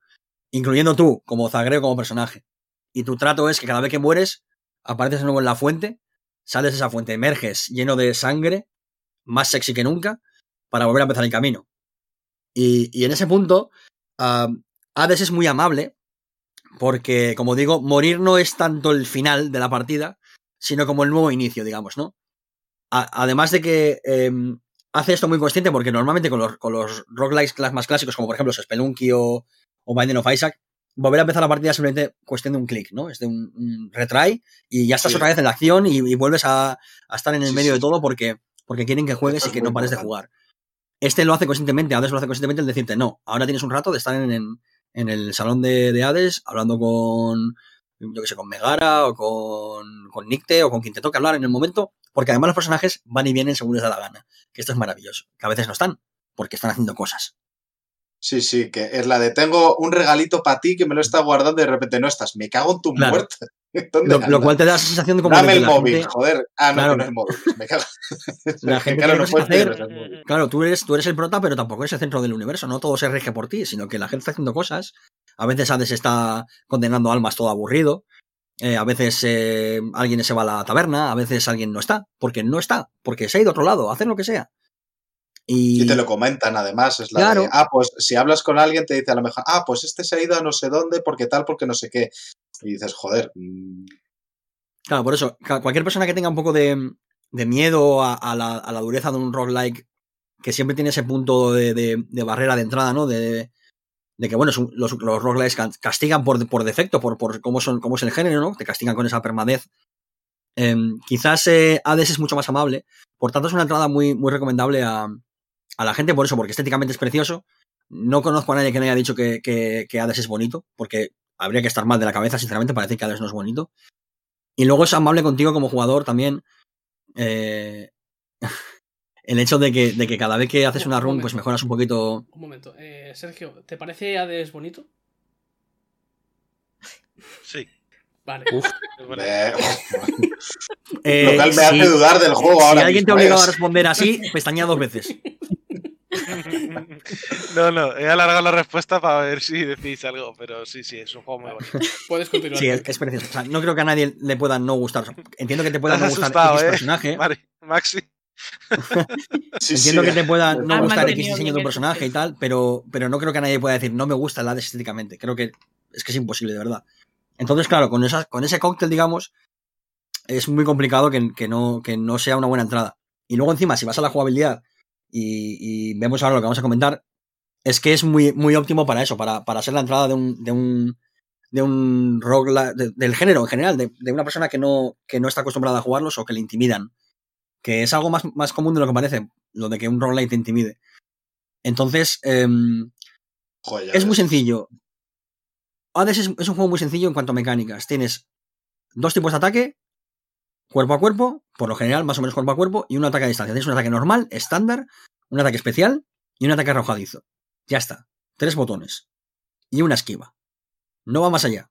S6: Incluyendo tú, como Zagreo, como personaje. Y tu trato es que cada vez que mueres, apareces de nuevo en la fuente, sales de esa fuente, emerges lleno de sangre, más sexy que nunca, para volver a empezar el camino. Y, en ese punto, uh, Hades es muy amable, porque, como digo, morir no es tanto el final de la partida, sino como el nuevo inicio, digamos, ¿no? A, además de que eh, hace esto muy consciente, porque normalmente con los, con los roguelikes más clásicos, como por ejemplo Spelunky o, o Binding of Isaac, volver a empezar la partida es simplemente cuestión de un clic, ¿no? Es de un, un, retry y ya estás sí. otra vez en la acción y, y vuelves a, a, estar en el sí, medio sí. de todo porque, porque quieren que juegues y que no pares de jugar. Este lo hace conscientemente, Hades lo hace conscientemente el decirte, no, ahora tienes un rato de estar en, en, en el salón de, de, Hades hablando con, yo que sé, con Megara o con, con Nicte o con quien te toque hablar en el momento, porque además los personajes van y vienen según les da la gana, que esto es maravilloso, que a veces no están, porque están haciendo cosas.
S1: Sí, sí, que es la de tengo un regalito para ti que me lo está guardando y de repente no estás. Me cago en tu claro. muerte.
S6: Lo, lo, cual te da esa sensación de como.
S1: Dame el móvil, gente... joder. Ah, no, claro. no es móvil. Me cago.
S6: La gente claro, no puede hacer... claro tú, eres, tú eres el prota, pero tampoco eres el centro del universo. No todo se rige por ti, sino que la gente está haciendo cosas. A veces Hades está condenando almas todo aburrido. Eh, a veces eh, alguien se va a la taberna, a veces alguien no está, porque no está, porque se ha ido a otro lado, a hacer lo que sea.
S1: Y... y, te lo comentan además, es la
S6: claro.
S1: de, ah, pues si hablas con alguien te dice a lo mejor, ah, pues este se ha ido a no sé dónde, porque tal, porque no sé qué. Y dices, joder. Mmm...
S6: Claro, por eso, cualquier persona que tenga un poco de, de miedo a, a, la, a, la, dureza de un roguelike, que siempre tiene ese punto de, de, de barrera de entrada, ¿no? De, que, bueno, los, los roguelikes castigan por, por defecto, por, por cómo, son, cómo es el género, ¿no? Te castigan con esa permadez. Eh, quizás eh, Hades es mucho más amable, por tanto es una entrada muy, muy recomendable a, a la gente por eso, porque estéticamente es precioso. No conozco a nadie que me haya dicho que, que, que, Hades es bonito, porque habría que estar mal de la cabeza, sinceramente, parece que Hades no es bonito. Y luego es amable contigo como jugador también. Eh, el hecho de que, de que, cada vez que haces una run, pues mejoras un poquito.
S2: Un momento, eh, Sergio, ¿te parece Hades bonito?
S3: Sí.
S2: Vale.
S1: Uf. eh, Lo cual me sí, hace dudar del juego
S6: si
S1: ahora.
S6: Si alguien
S1: mismo,
S6: te ha obligado
S1: ¿eh?
S6: a responder así, pestañea dos veces.
S3: No, no, he alargado la respuesta para ver si decís algo, pero sí, sí, es un juego muy bonito.
S2: Puedes continuar.
S6: Sí, es, es precioso. O sea, no creo que a nadie le pueda no gustar. Entiendo que te pueda no gustar X
S3: ¿eh?
S6: personaje.
S3: Mari- Maxi.
S1: Sí,
S6: Entiendo
S1: sí.
S6: que te pueda no
S7: Has
S6: gustar X diseño de un personaje y tal, pero, pero no creo que nadie pueda decir no me gusta el Hades estéticamente. Creo que es que es imposible, de verdad. Entonces, claro, con, esa, con ese cóctel, digamos, es muy complicado que, que, no, que no sea una buena entrada. Y luego, encima, si vas a la jugabilidad y, y vemos ahora lo que vamos a comentar, es que es muy, muy óptimo para eso, para, para ser la entrada de un, de un, de un de, del género en general, de, de, una persona que no, que no está acostumbrada a jugarlos o que le intimidan. Que es algo más, más común de lo que parece, lo de que un roguelike te intimide. Entonces, eh,
S1: Joder,
S6: es muy sencillo. Hades es, es un juego muy sencillo en cuanto a mecánicas. Tienes dos tipos de ataque, cuerpo a cuerpo, por lo general, más o menos cuerpo a cuerpo, y un ataque a distancia. Tienes un ataque normal, estándar, un ataque especial y un ataque arrojadizo. Ya está. Tres botones. Y una esquiva. No va más allá.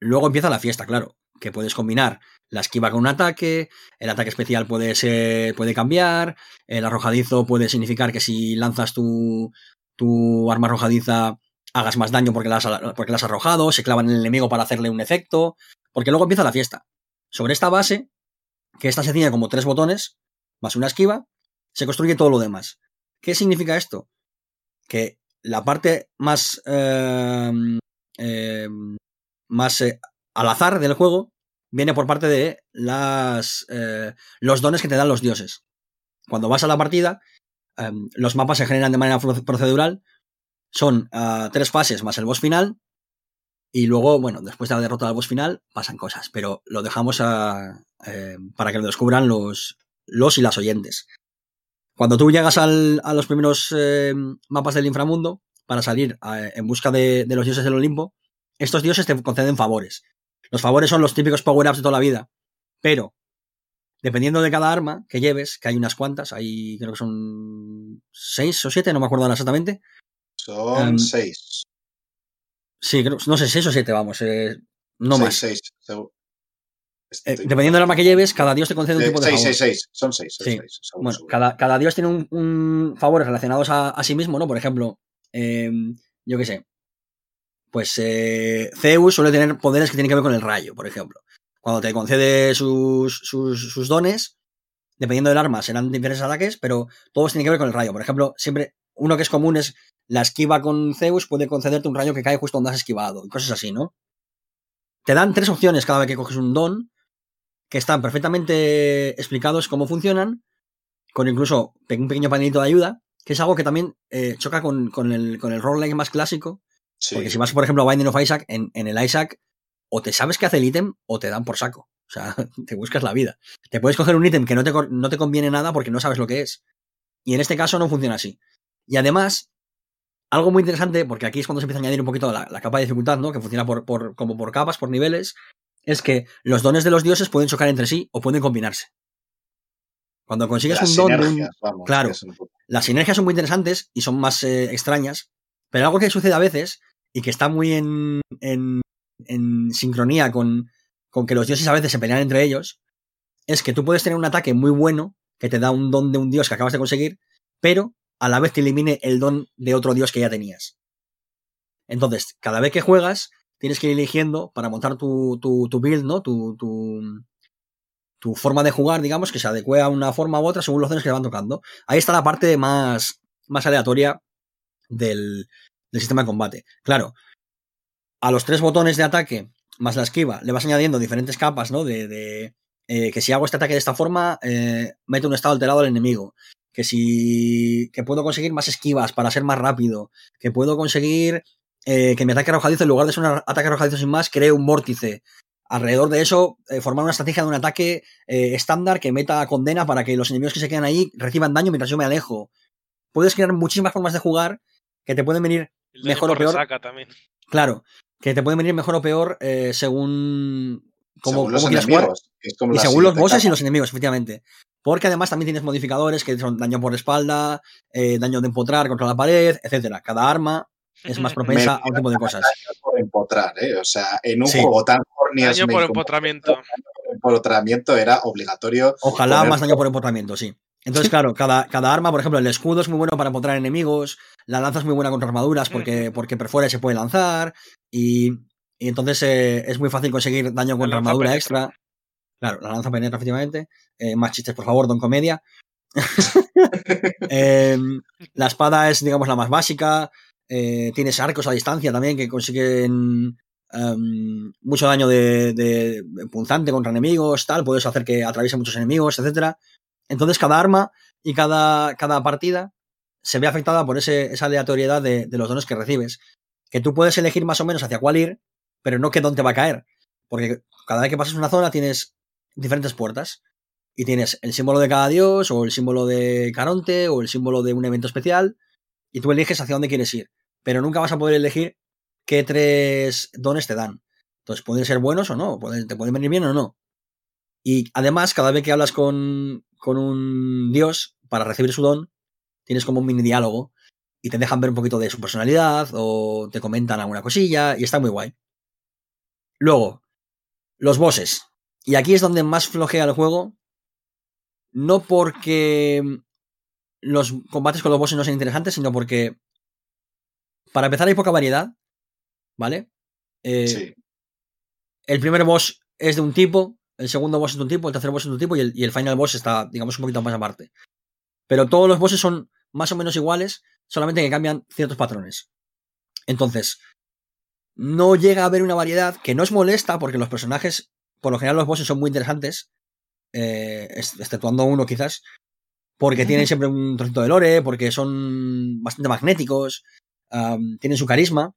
S6: Luego empieza la fiesta, claro. Que puedes combinar la esquiva con un ataque, el ataque especial puede, ser, puede cambiar, el arrojadizo puede significar que si lanzas tu, tu arma arrojadiza hagas más daño porque la, has, porque arrojado, se clava en el enemigo para hacerle un efecto, porque luego empieza la fiesta. Sobre esta base, que esta sencilla como tres botones, más una esquiva, se construye todo lo demás. ¿Qué significa esto? Que la parte más, eh, eh, más eh, al azar del juego viene por parte de las, eh, los dones que te dan los dioses. Cuando vas a la partida, em, los mapas se generan de manera procedural, son uh, tres fases más el boss final, y luego, bueno, después de la derrota del boss final, pasan cosas, pero lo dejamos a, eh, para que lo descubran los, los y las oyentes. Cuando tú llegas al, a los primeros eh, mapas del inframundo, para salir a, en busca de, de, los dioses del Olimpo, estos dioses te conceden favores. Los favores son los típicos power-ups de toda la vida, pero dependiendo de cada arma que lleves, que hay unas cuantas, hay creo que son seis o siete, no me acuerdo ahora exactamente.
S1: Son um, seis.
S6: Sí, creo, no sé, seis o siete, vamos, eh, no
S1: seis,
S6: más.
S1: Seis,
S6: eh, dependiendo del arma que lleves, cada dios te concede un tipo de
S1: seis,
S6: favor.
S1: Seis, seis, son seis. Son
S6: sí.
S1: seis
S6: bueno. Cada, cada, dios tiene un, un favores relacionados a, a, sí mismo, ¿no? Por ejemplo, eh, yo qué sé, pues eh, Zeus suele tener poderes que tienen que ver con el rayo, por ejemplo. cuando te concede sus, sus, sus dones, dependiendo del arma, serán diferentes ataques, pero todos tienen que ver con el rayo. Por ejemplo, siempre uno que es común es la esquiva con Zeus puede concederte un rayo que cae justo donde has esquivado, y cosas así, ¿no? Te dan tres opciones cada vez que coges un don, que están perfectamente explicados cómo funcionan, con incluso un pequeño panelito de ayuda, que es algo que también eh, choca con, con, el, con el roguelike más clásico.
S1: Sí.
S6: Porque si vas, por ejemplo, a Binding of Isaac, en, en el Isaac, o te sabes que hace el ítem o te dan por saco. O sea, te buscas la vida. Te puedes coger un ítem que no te, no te conviene nada porque no sabes lo que es. Y en este caso no funciona así. Y además, algo muy interesante, porque aquí es cuando se empieza a añadir un poquito la, la capa de dificultad, ¿no? Que funciona por, por, como por capas, por niveles, es que los dones de los dioses pueden chocar entre sí o pueden combinarse. Cuando consigues
S1: Las
S6: un don
S1: sinergias, vamos,
S6: claro.
S1: un-
S6: las sinergias son muy interesantes y son más eh, extrañas, pero algo que sucede a veces y que está muy en, en, en sincronía con, con que los dioses a veces se pelean entre ellos, es que tú puedes tener un ataque muy bueno que te da un don de un dios que acabas de conseguir, pero a la vez te elimine el don de otro dios que ya tenías. Entonces, cada vez que juegas, tienes que ir eligiendo para montar tu, tu, tu build, ¿no? Tu, tu, forma de jugar, digamos, que se adecue a una forma u otra según los dones que te van tocando. Ahí está la parte más, más aleatoria del, del sistema de combate. Claro, a los tres botones de ataque más la esquiva le vas añadiendo diferentes capas, ¿no? De, de, eh, que si hago este ataque de esta forma, eh, mete un estado alterado al enemigo. Que si que puedo conseguir más esquivas para ser más rápido. Que puedo conseguir eh, que mi ataque arrojadizo, en lugar de ser un ataque arrojadizo sin más, cree un vórtice. Alrededor de eso, eh, formar una estrategia de un ataque eh, estándar que meta condena para que los enemigos que se quedan ahí reciban daño mientras yo me alejo. Puedes crear muchísimas formas de jugar que te pueden venir Mejor o peor.
S3: también.
S6: Claro, que te pueden venir mejor o peor según cómo,
S1: según los
S6: quieras jugar
S1: enemigos, es como
S6: y según los bosses y los enemigos, efectivamente. Porque además también tienes modificadores que son daño por espalda, eh, daño de empotrar contra la pared, etcétera. Cada arma es más propensa a un tipo de cosas.
S1: Daño por empotrar, ¿eh? O sea, en un
S6: Sí.
S1: juego tan horny as
S3: Daño por
S1: como-
S3: empotramiento.
S1: daño por empotramiento era obligatorio.
S6: Ojalá
S1: poner-
S6: más daño por empotramiento, sí. Entonces, claro, cada, cada arma, por ejemplo, el escudo es muy bueno para empotrar enemigos, la lanza es muy buena contra armaduras porque, porque perfora y se puede lanzar, y, y entonces eh, es muy fácil conseguir daño contra
S3: lanza
S6: armadura
S3: penetra.
S6: extra. Claro, la lanza penetra, efectivamente. Eh, más chistes, por favor, Don Comedia. Eh, la espada es, digamos, la más básica. Eh, tienes arcos a distancia también que consiguen em, mucho daño de, de- de punzante contra enemigos, tal. Puedes hacer que atraviese muchos enemigos, etcétera. Entonces, cada arma y cada, cada partida se ve afectada por ese, esa aleatoriedad de, de los dones que recibes. Que tú puedes elegir más o menos hacia cuál ir, pero no qué don te va a caer. Porque cada vez que pasas una zona tienes diferentes puertas. Y tienes el símbolo de cada dios, o el símbolo de Caronte, o el símbolo de un evento especial. Y tú eliges hacia dónde quieres ir. Pero nunca vas a poder elegir qué tres dones te dan. Entonces pueden ser buenos o no, te pueden venir bien o no. Y además, cada vez que hablas con, con un dios para recibir su don, tienes como un mini diálogo y te dejan ver un poquito de su personalidad o te comentan alguna cosilla y está muy guay. Luego, los bosses. Y aquí es donde más flojea el juego. No porque los combates con los bosses no sean interesantes, sino porque para empezar hay poca variedad, ¿vale? Eh,
S1: Sí.
S6: el primer boss es de un tipo, el segundo boss es de un tipo, el tercer boss es de un tipo y el, y el final boss está, digamos, un poquito más aparte. Pero todos los bosses son más o menos iguales, solamente que cambian ciertos patrones. Entonces, no llega a haber una variedad que no es molesta porque los personajes, por lo general los bosses son muy interesantes, eh, ex- exceptuando uno quizás, porque tienen siempre un trocito de lore, porque son bastante magnéticos, tienen su carisma.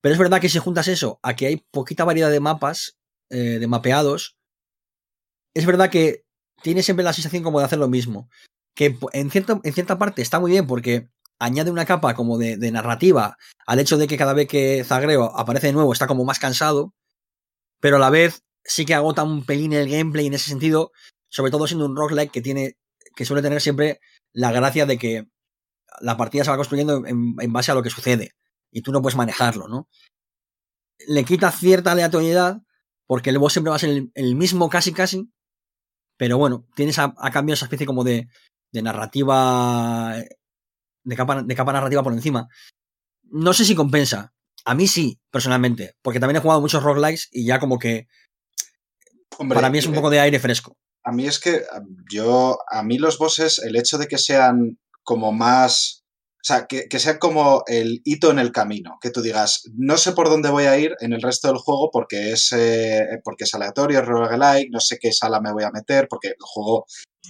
S6: Pero es verdad que si juntas eso a que hay poquita variedad de mapas, eh, de mapeados, es verdad que tiene siempre la sensación como de hacer lo mismo. Que po- en, cierto, en cierta parte está muy bien porque añade una capa como de, narrativa al hecho de que cada vez que Zagreo aparece de nuevo está como más cansado, pero a la vez sí que agota un pelín el gameplay en ese sentido, sobre todo siendo un roguelike que tiene que suele tener siempre la gracia de que la partida se va construyendo en, base a lo que sucede y tú no puedes manejarlo, ¿no? Le quita cierta aleatoriedad porque el boss siempre va a ser el, mismo casi casi, pero bueno, tienes a, cambio esa especie como de, de narrativa, de capa, de capa narrativa por encima. No sé si compensa. A mí sí, personalmente, porque también he jugado muchos roguelikes y ya como que
S1: Hombre,
S6: Para mí es un
S1: eh,
S6: poco de aire fresco.
S1: A mí es que yo, a mí los bosses, el hecho de que sean como más, o sea, que, que sean como el hito en el camino, que tú digas, no sé por dónde voy a ir en el resto del juego porque es, eh, porque es aleatorio, es roguelike, no sé qué sala me voy a meter, porque el juego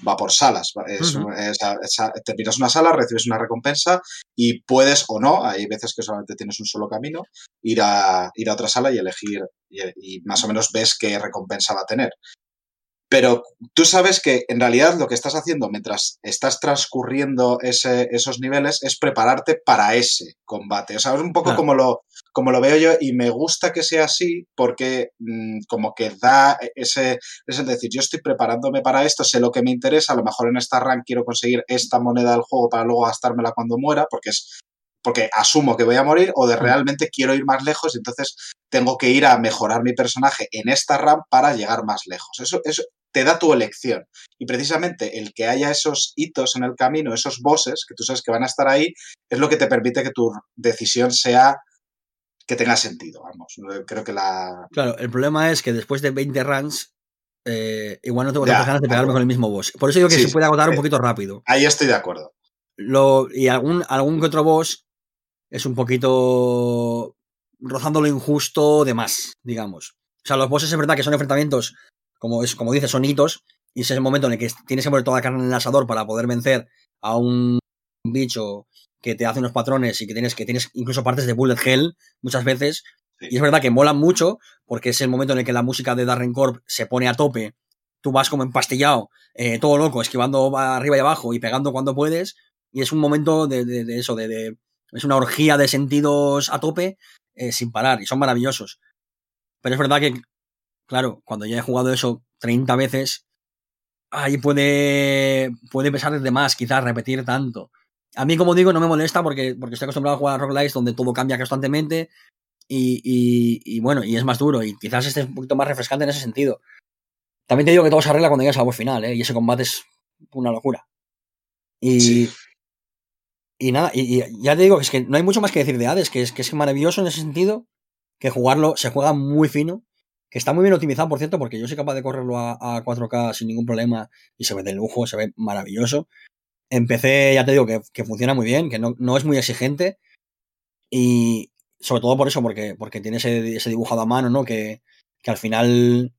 S1: va por salas, es-
S6: Ujú.
S1: es- es- terminas una sala, recibes una recompensa y puedes o no, hay veces que solamente tienes un solo camino, ir a, ir a otra sala y elegir, y, y más o menos ves qué recompensa va a tener. Pero tú sabes que en realidad lo que estás haciendo mientras estás transcurriendo ese- esos niveles es prepararte para ese combate. O sea, es un poco
S6: Claro.
S1: como, lo, como lo veo yo y me gusta que sea así porque mm, como que da ese, es decir, yo estoy preparándome para esto, sé lo que me interesa, a lo mejor en esta rank quiero conseguir esta moneda del juego para luego gastármela cuando muera, porque es porque asumo que voy a morir o de realmente quiero ir más lejos y entonces tengo que ir a mejorar mi personaje en esta RAM para llegar más lejos. Eso, eso te da tu elección. Y precisamente el que haya esos hitos en el camino, esos bosses que tú sabes que van a estar ahí, es lo que te permite que tu decisión sea que tenga sentido. Vamos, creo que la...
S6: Claro, el problema es que después de 20 runs, eh, igual no tengo tantas ganas de pegarme con el mismo boss. Por eso digo que
S1: Sí,
S6: se puede agotar un
S1: eh,
S6: poquito rápido.
S1: Ahí estoy de acuerdo.
S6: Lo, y algún, algún que otro boss es un poquito rozando lo injusto de más, digamos. O sea, los bosses es verdad que son enfrentamientos, como, es, como dices, son hitos, y ese es el momento en el que tienes que poner toda la carne en el asador para poder vencer a un bicho que te hace unos patrones y que tienes, que tienes incluso partes de bullet hell muchas veces.
S1: Sí.
S6: Y es verdad que molan mucho, porque es el momento en el que la música de Darren Corp se pone a tope. Tú vas como empastillado, eh, todo loco, esquivando arriba y abajo y pegando cuando puedes. Y es un momento de, de- de eso, de, de- Es una orgía de sentidos a tope eh, sin parar. Y son maravillosos. Pero es verdad que, claro, cuando ya he jugado eso 30 veces, ahí puede, puede pesar de más, quizás, repetir tanto. A mí, como digo, no me molesta porque, porque estoy acostumbrado a jugar a roguelikes donde todo cambia constantemente y, y- y bueno, y es más duro y quizás esté un poquito más refrescante en ese sentido. También te digo que todo se arregla cuando llegas al boss final, ¿eh? Y ese combate es una locura. Y,
S1: Sí.
S6: y nada, y, y ya te digo que es que no hay mucho más que decir de Hades, que es que es maravilloso en ese sentido, que jugarlo se juega muy fino, que está muy bien optimizado, por cierto, porque yo soy capaz de correrlo a, a 4K sin ningún problema y se ve de lujo, se ve maravilloso. Empecé, ya te digo, que, funciona muy bien, que no, no es muy exigente y sobre todo por eso, porque, porque tiene ese, dibujado a mano, ¿no? Que, que al final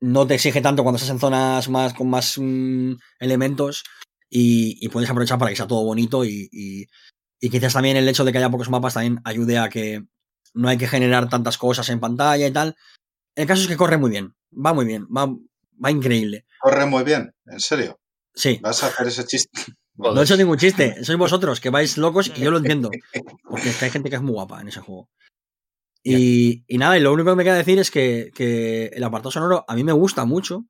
S6: no te exige tanto cuando estás en zonas más con más mm, elementos y, y puedes aprovechar para que sea todo bonito y, y, y quizás también el hecho de que haya pocos mapas también ayude a que no hay que generar tantas cosas en pantalla y tal. El caso es que corre muy bien, va muy bien, va, va increíble.
S1: Corre muy bien, en serio.
S6: Sí,
S1: ¿Vas a hacer ese chiste?
S6: no he hecho ningún chiste, sois vosotros que vais locos y yo lo entiendo, porque es que hay gente que es muy guapa en ese juego. Y, y nada, y lo único que me queda decir es que, que el apartado sonoro a mí me gusta mucho,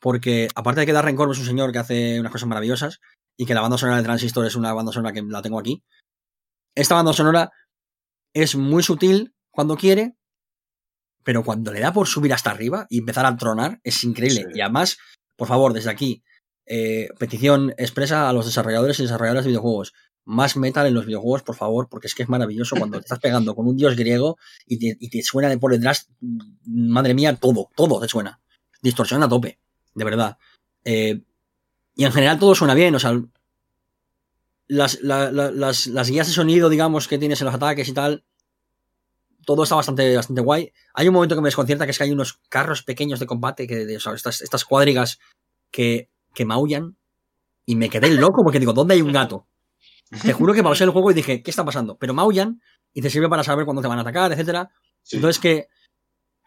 S6: porque aparte de que Darren Corb es un señor que hace unas cosas maravillosas y que la banda sonora de Transistor es una banda sonora que la tengo aquí, esta banda sonora es muy sutil cuando quiere, pero cuando le da por subir hasta arriba y empezar a tronar es increíble.
S1: Sí.
S6: Y además, por favor, desde aquí, eh, petición expresa a los desarrolladores y desarrolladoras de videojuegos. Más metal en los videojuegos, por favor, porque es que es maravilloso cuando te estás pegando con un dios griego y te, suena de por detrás, madre mía, todo, todo te suena. Distorsión a tope, de verdad. Eh, y en general todo suena bien, o sea, las, la- la- las, las guías de sonido, digamos, que tienes en los ataques y tal, todo está bastante, bastante guay. Hay un momento que me desconcierta, que es que hay unos carros pequeños de combate, que, estas, estas cuadrigas que, que maullan, y me quedé loco porque digo, ¿dónde hay un gato? Te juro que pausé el juego y dije, ¿qué está pasando? Pero maullan y te sirve para saber cuándo te van a atacar, etcétera.
S1: Sí.
S6: Entonces que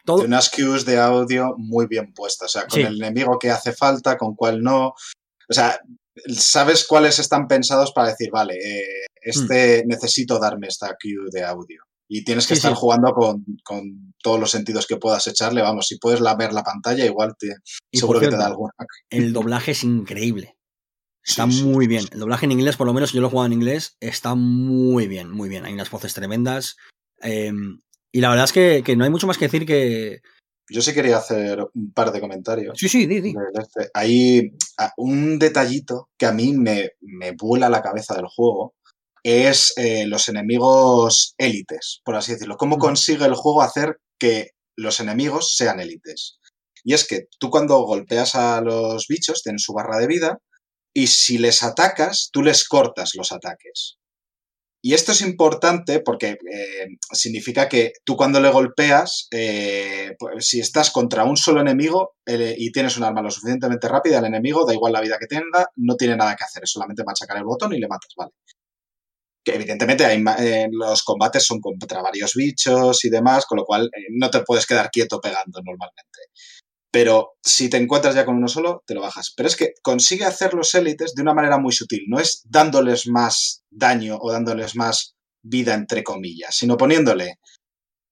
S6: todo,
S1: unas cues de audio muy bien puestas. O sea, con
S6: Sí.
S1: el enemigo que hace falta, con cuál no. O sea, sabes cuáles están pensados para decir, vale, eh, este necesito darme esta cue de audio. Y tienes que.
S6: Sí,
S1: estar
S6: sí.
S1: jugando con, con todos los sentidos que puedas echarle. Vamos, si puedes ver la pantalla, igual te,
S6: Y
S1: seguro que te da alguna.
S6: el doblaje es increíble. Está
S1: Sí, sí,
S6: muy
S1: sí,
S6: bien.
S1: sí.
S6: El doblaje en inglés, por lo menos yo lo he jugado en inglés, está muy bien, muy bien. Hay unas voces tremendas. eh, y la verdad es que, que no hay mucho más que decir que.
S1: Yo sí quería hacer un par de comentarios.
S6: Sí, sí, di, di.
S1: del este. Hay un detallito que a mí me, me vuela la cabeza del juego. Es eh, los enemigos élites, por así decirlo. ¿Cómo consigue el juego hacer que los enemigos sean élites. Y es que tú cuando golpeas a los bichos tienen su barra de vida y si les atacas, tú les cortas los ataques. Y esto es importante porque eh, significa que tú cuando le golpeas, eh, pues, si estás contra un solo enemigo eh, y tienes un arma lo suficientemente rápida, el enemigo, da igual la vida que tenga, no tiene nada que hacer, es solamente machacar el botón y le matas, ¿vale? Que evidentemente hay, los combates son contra varios bichos y demás, con lo cual no te puedes quedar quieto pegando normalmente. Pero si te encuentras ya con uno solo, te lo bajas. Pero es que consigue hacer los élites de una manera muy sutil. No es dándoles más daño o dándoles más vida, entre comillas, sino poniéndole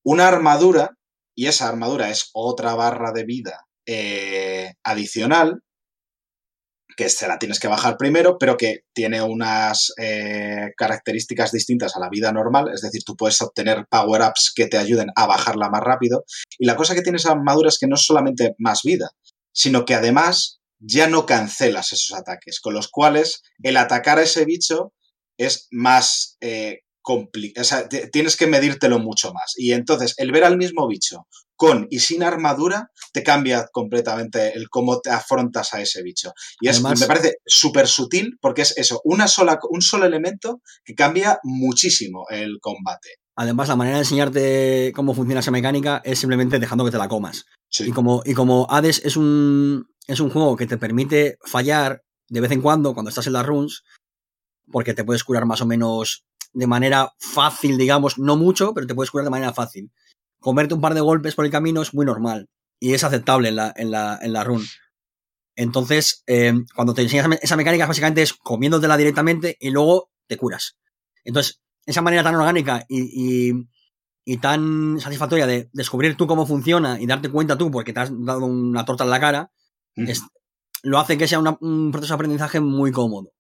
S1: una armadura, y esa armadura es otra barra de vida eh, adicional, que se la tienes que bajar primero, pero que tiene unas eh, características distintas a la vida normal, es decir, tú puedes obtener power-ups que te ayuden a bajarla más rápido. Y la cosa que tiene esa armadura es que no es solamente más vida, sino que además ya no cancelas esos ataques, con los cuales el atacar a ese bicho es más eh, complicado, o sea, tienes que medírtelo mucho más. Y entonces el ver al mismo bicho con y sin armadura, te cambia completamente el cómo te afrontas a ese bicho. Y es, me parece súper sutil porque es eso, una sola, un solo elemento que cambia muchísimo el combate.
S6: Además, la manera de enseñarte cómo funciona esa mecánica es simplemente dejando que te la comas. Y, como, y como Hades es un, es un juego que te permite fallar de vez en cuando cuando estás en las runs, porque te puedes curar más o menos de manera fácil, digamos, no mucho, pero te puedes curar de manera fácil comerte un par de golpes por el camino es muy normal y es aceptable en la, en la, en la run. Entonces, eh, cuando te enseñas esa mecánica, básicamente es comiéndotela directamente y luego te curas. Entonces, esa manera tan orgánica y, y, tan satisfactoria de descubrir tú cómo funciona y darte cuenta tú porque te has dado una torta en la cara, lo hace que sea un proceso de aprendizaje muy cómodo.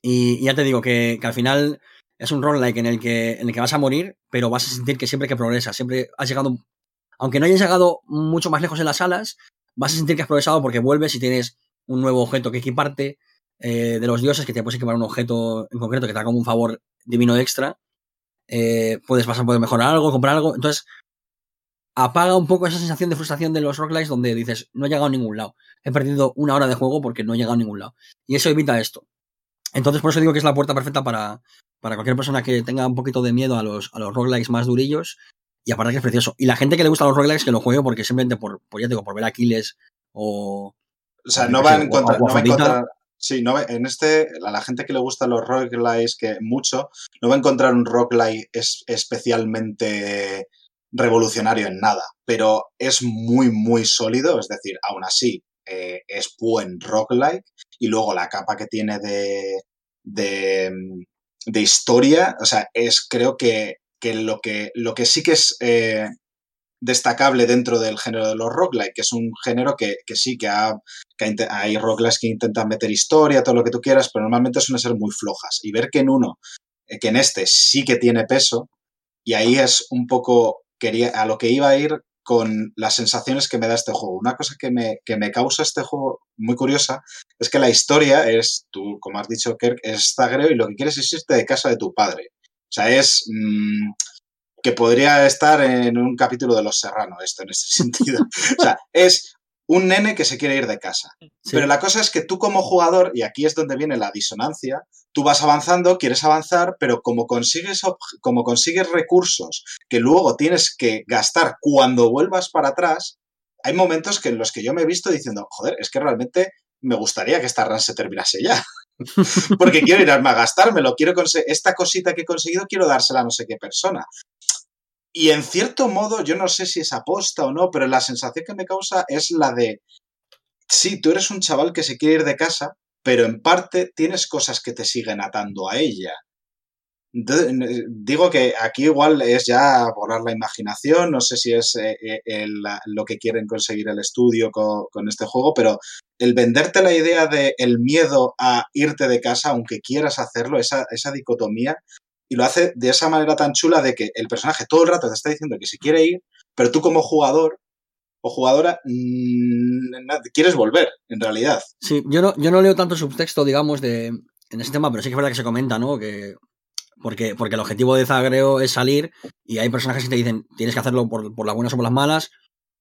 S6: Y, ya te digo que, que al final es un roguelike en el que, en el que vas a morir, pero vas a sentir que siempre que progresas, siempre has llegado, aunque no hayas llegado mucho más lejos en las salas, vas a sentir que has progresado porque vuelves y tienes un nuevo objeto que equiparte eh, de los dioses, que te puedes equipar un objeto en concreto que te da como un favor divino extra. Eh, puedes vas a poder mejorar algo, comprar algo. Entonces, apaga un poco esa sensación de frustración de los roguelikes donde dices, no he llegado a ningún lado. He perdido una hora de juego porque no he llegado a ningún lado. Y eso evita esto. Entonces, por eso digo que es la puerta perfecta para, para cualquier persona que tenga un poquito de miedo a los, a los roguelikes más durillos. Y aparte que es precioso. Y la gente que le gusta los roguelikes que lo juegue porque simplemente por, por ya digo, por ver Aquiles o.
S1: O sea, no va, a encontrar, no va a encontrar. Sí, no, en este, a la gente que le gustan los roguelikes que mucho, no va a encontrar un roguelike es, especialmente revolucionario en nada, pero es muy, muy sólido, es decir, aún así eh, es buen roguelike y luego la capa que tiene de, de, de historia, o sea, es creo que, lo, que lo que sí que es eh, destacable dentro del género de los roguelike, que es un género que, sí, que, hay roguelikes que intentan meter historia, todo lo que tú quieras, pero normalmente suelen ser muy flojas. Y ver que en uno, eh, que en este sí que tiene peso, y ahí es un poco quería, a lo que iba a ir con las sensaciones que me da este juego. Una cosa que me, que me causa este juego muy curiosa es que la historia es, tú, como has dicho, Kirk, es zagreo y lo que quieres es irte de casa de tu padre. O sea, es mm, que podría estar en un capítulo de Los Serranos, esto en este sentido. o sea, es un nene que se quiere ir de casa. Pero la cosa es que tú como jugador, y aquí es donde viene la disonancia, tú vas avanzando, quieres avanzar, pero como consigues, como consigues recursos que luego tienes que gastar cuando vuelvas para atrás, hay momentos que en los que yo me he visto diciendo, joder, es que realmente me gustaría que esta run se terminase ya. Porque quiero irme a gastármelo, quiero esta cosita que he conseguido, quiero dársela a no sé qué persona. Y en cierto modo, yo no sé si es aposta o no, pero la sensación que me causa es la de, sí, tú eres un chaval que se quiere ir de casa, pero en parte tienes cosas que te siguen atando a ella. digo que aquí igual es ya volar la imaginación, no sé si es eh, eh, lo que quieren conseguir el estudio con, este juego, pero el venderte la idea de el miedo a irte de casa, aunque quieras hacerlo, esa, esa dicotomía, y lo hace de esa manera tan chula de que el personaje todo el rato te está diciendo que se quiere ir, pero tú como jugador o jugadora mmm, quieres volver, en realidad.
S6: Sí, yo no, yo no leo tanto subtexto, digamos, de, en ese tema, pero sí que es verdad que se comenta, ¿no? Que Porque, porque el objetivo de Zagreo es salir y hay personajes que te dicen tienes que hacerlo por, por las buenas o por las malas,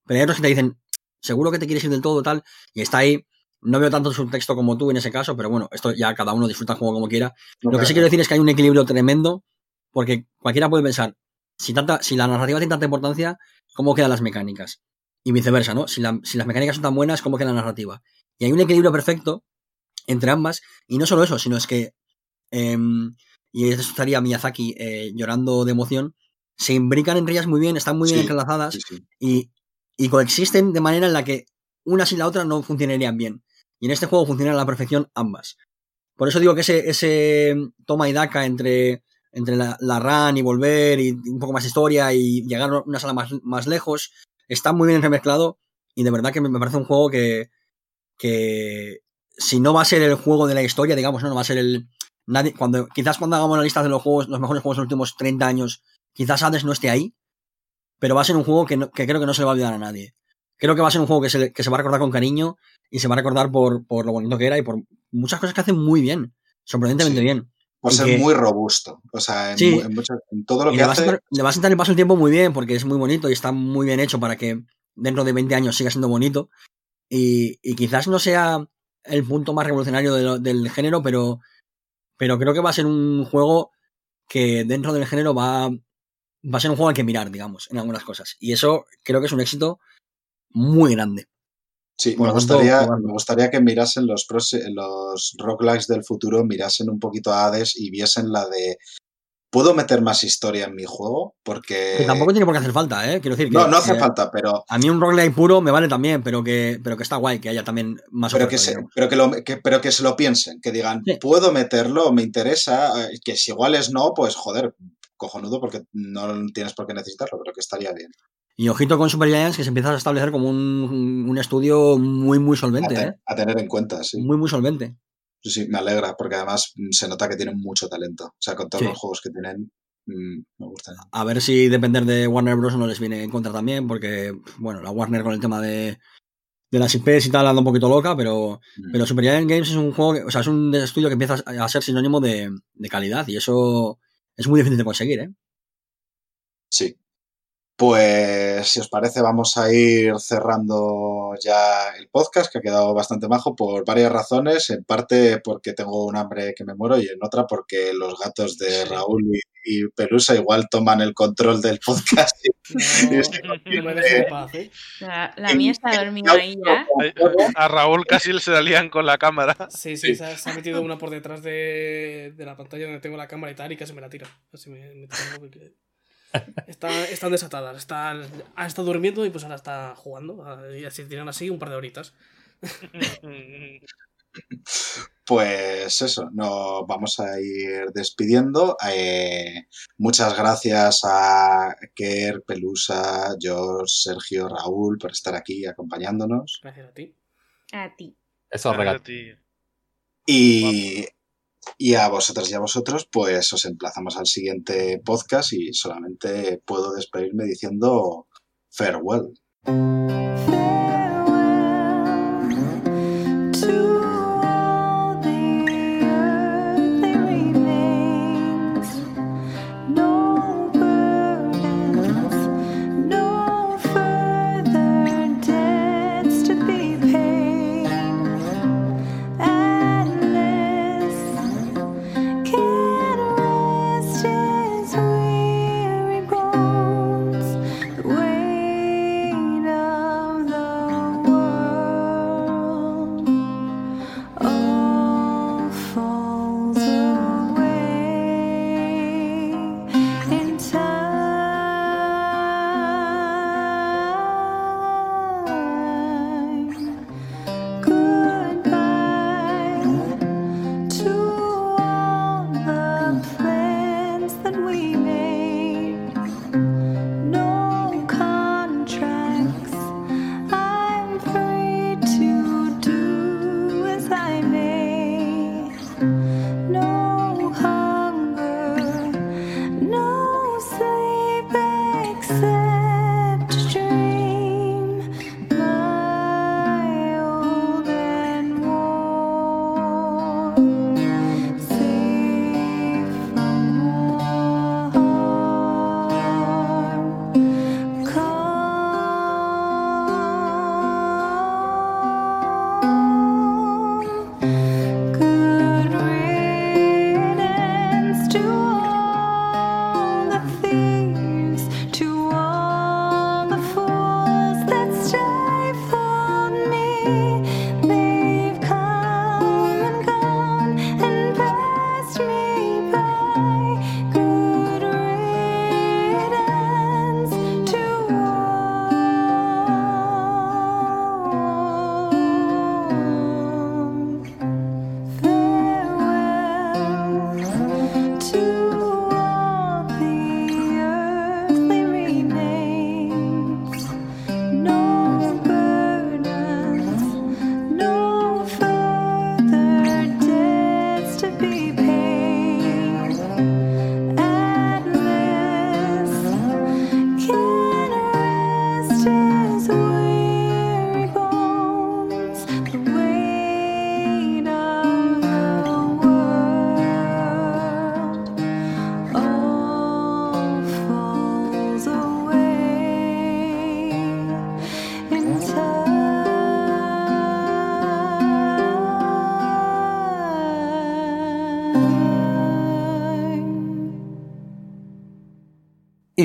S6: pero hay otros que te dicen seguro que te quieres ir del todo tal y está ahí. No veo tanto su texto como tú en ese caso, pero bueno, esto ya cada uno disfruta el juego como quiera. Lo que sí quiero decir es que hay un equilibrio tremendo, porque cualquiera puede pensar, si, tanta, si la narrativa tiene tanta importancia, ¿cómo quedan las mecánicas? Y viceversa, ¿no? Si, la- si las mecánicas son tan buenas, ¿cómo queda la narrativa? Y hay un equilibrio perfecto entre ambas, y no solo eso, sino es que, em, y esto estaría Miyazaki eh, llorando de emoción, se imbrican entre ellas muy bien, están muy bien entrelazadas,
S1: Sí, sí.
S6: y, y coexisten de manera en la que una sin la otra no funcionarían bien. Y en este juego funcionan a la perfección ambas. Por eso digo que ese, ese toma y daca entre, entre la, la run y volver y un poco más historia y llegar a una sala más, más lejos está muy bien remezclado y de verdad que me, parece un juego que, que si no va a ser el juego de la historia, digamos, no, no va a ser el... Nadie, cuando, quizás cuando hagamos la lista de los juegos, los mejores juegos de los últimos 30 años, quizás Hades no esté ahí, pero va a ser un juego que, no- que creo que no se le va a olvidar a nadie. Creo que va a ser un juego que se, que se va a recordar con cariño y se va a recordar por, por lo bonito que era y por muchas cosas que hacen muy bien, sorprendentemente
S1: Sí.
S6: bien. Y
S1: es
S6: que-
S1: muy robusto. O sea, en,
S6: Sí.
S1: mu- en mucho- en todo lo que
S6: le va, a
S1: hace.
S6: sentar, le va a sentar el paso el tiempo muy bien porque es muy bonito y está muy bien hecho para que dentro de 20 años siga siendo bonito. Y, y quizás no sea el punto más revolucionario de lo- del género, pero, pero creo que va a ser un juego que dentro del género va, va a ser un juego al que mirar, digamos, en algunas cosas. Y eso creo que es un éxito muy grande.
S1: Sí, me gustaría, me gustaría que mirasen los, pros- los roguelikes del futuro, mirasen un poquito a Hades y viesen la de. ¿Puedo meter más historia en mi juego? Porque.
S6: Que tampoco tiene por qué hacer falta, ¿eh? Quiero decir que,
S1: No, no hace
S6: que
S1: falta, pero,
S6: A mí un roguelike puro me vale también, pero que, pero que está guay que haya también más
S1: pero,
S6: oferta,
S1: que se, pero, que lo, que- pero que se lo piensen, que digan,
S6: Sí.
S1: ¿puedo meterlo? ¿Me interesa? Eh, Que si igual es no, pues joder, cojonudo, porque no tienes por qué necesitarlo, pero que estaría bien.
S6: Y ojito con Super Giants que se empieza a establecer como un, un estudio muy, muy
S1: A,
S6: solvente,
S1: te-
S6: ¿eh?
S1: a tener en cuenta, sí.
S6: Muy, muy solvente.
S1: Sí, sí, me alegra, porque además se nota que tienen mucho talento. O sea, con todos
S6: Sí.
S1: los juegos que tienen, mm, me gustan.
S6: A ver si depender de Warner Bros. no les viene en contra también, porque, bueno, la Warner con el tema de, de las IPs y tal anda un poquito loca, pero,
S1: Mm.
S6: pero Super Giant Games es un juego, que- o sea, es un estudio que empieza a ser sinónimo de, de calidad y eso es muy difícil de conseguir, ¿eh?
S1: Sí. Pues, si os parece, vamos a ir cerrando ya el podcast, que ha quedado bastante majo por varias razones. En parte porque tengo un hambre que me muero y en otra porque los gatos de Raúl y, y Pelusa igual toman el control del podcast.
S2: No, no paz, ¿eh?
S7: La, la mía está dormida ahí ya.
S3: A Raúl casi se la lían con la cámara.
S2: Sí, sí, Se, ha, se ha metido una por detrás de, de la pantalla donde tengo la cámara y tal, y casi me la tira. Así me, me tira que- Están, están desatadas. Están, ha estado durmiendo y pues ahora está jugando. Y así tiran así un par de horitas.
S1: Pues eso, nos vamos a ir despidiendo. Eh, muchas gracias a Kerr, Pelusa, George, Sergio, Raúl por estar aquí acompañándonos.
S2: Gracias a ti.
S7: A ti.
S5: Eso regalo.
S1: Y, y a vosotras y a vosotros, pues os emplazamos al siguiente podcast y solamente puedo despedirme diciendo farewell.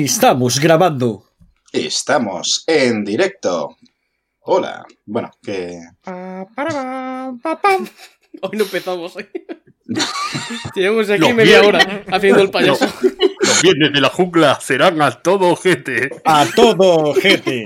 S6: Estamos grabando.
S1: Estamos en directo. Hola. Bueno, que...
S2: Hoy no empezamos. ¿eh? Llevamos aquí
S8: Los
S2: media hora haciendo el payaso.
S8: Los viernes de la jungla serán a todo gente.
S6: A todo, gente.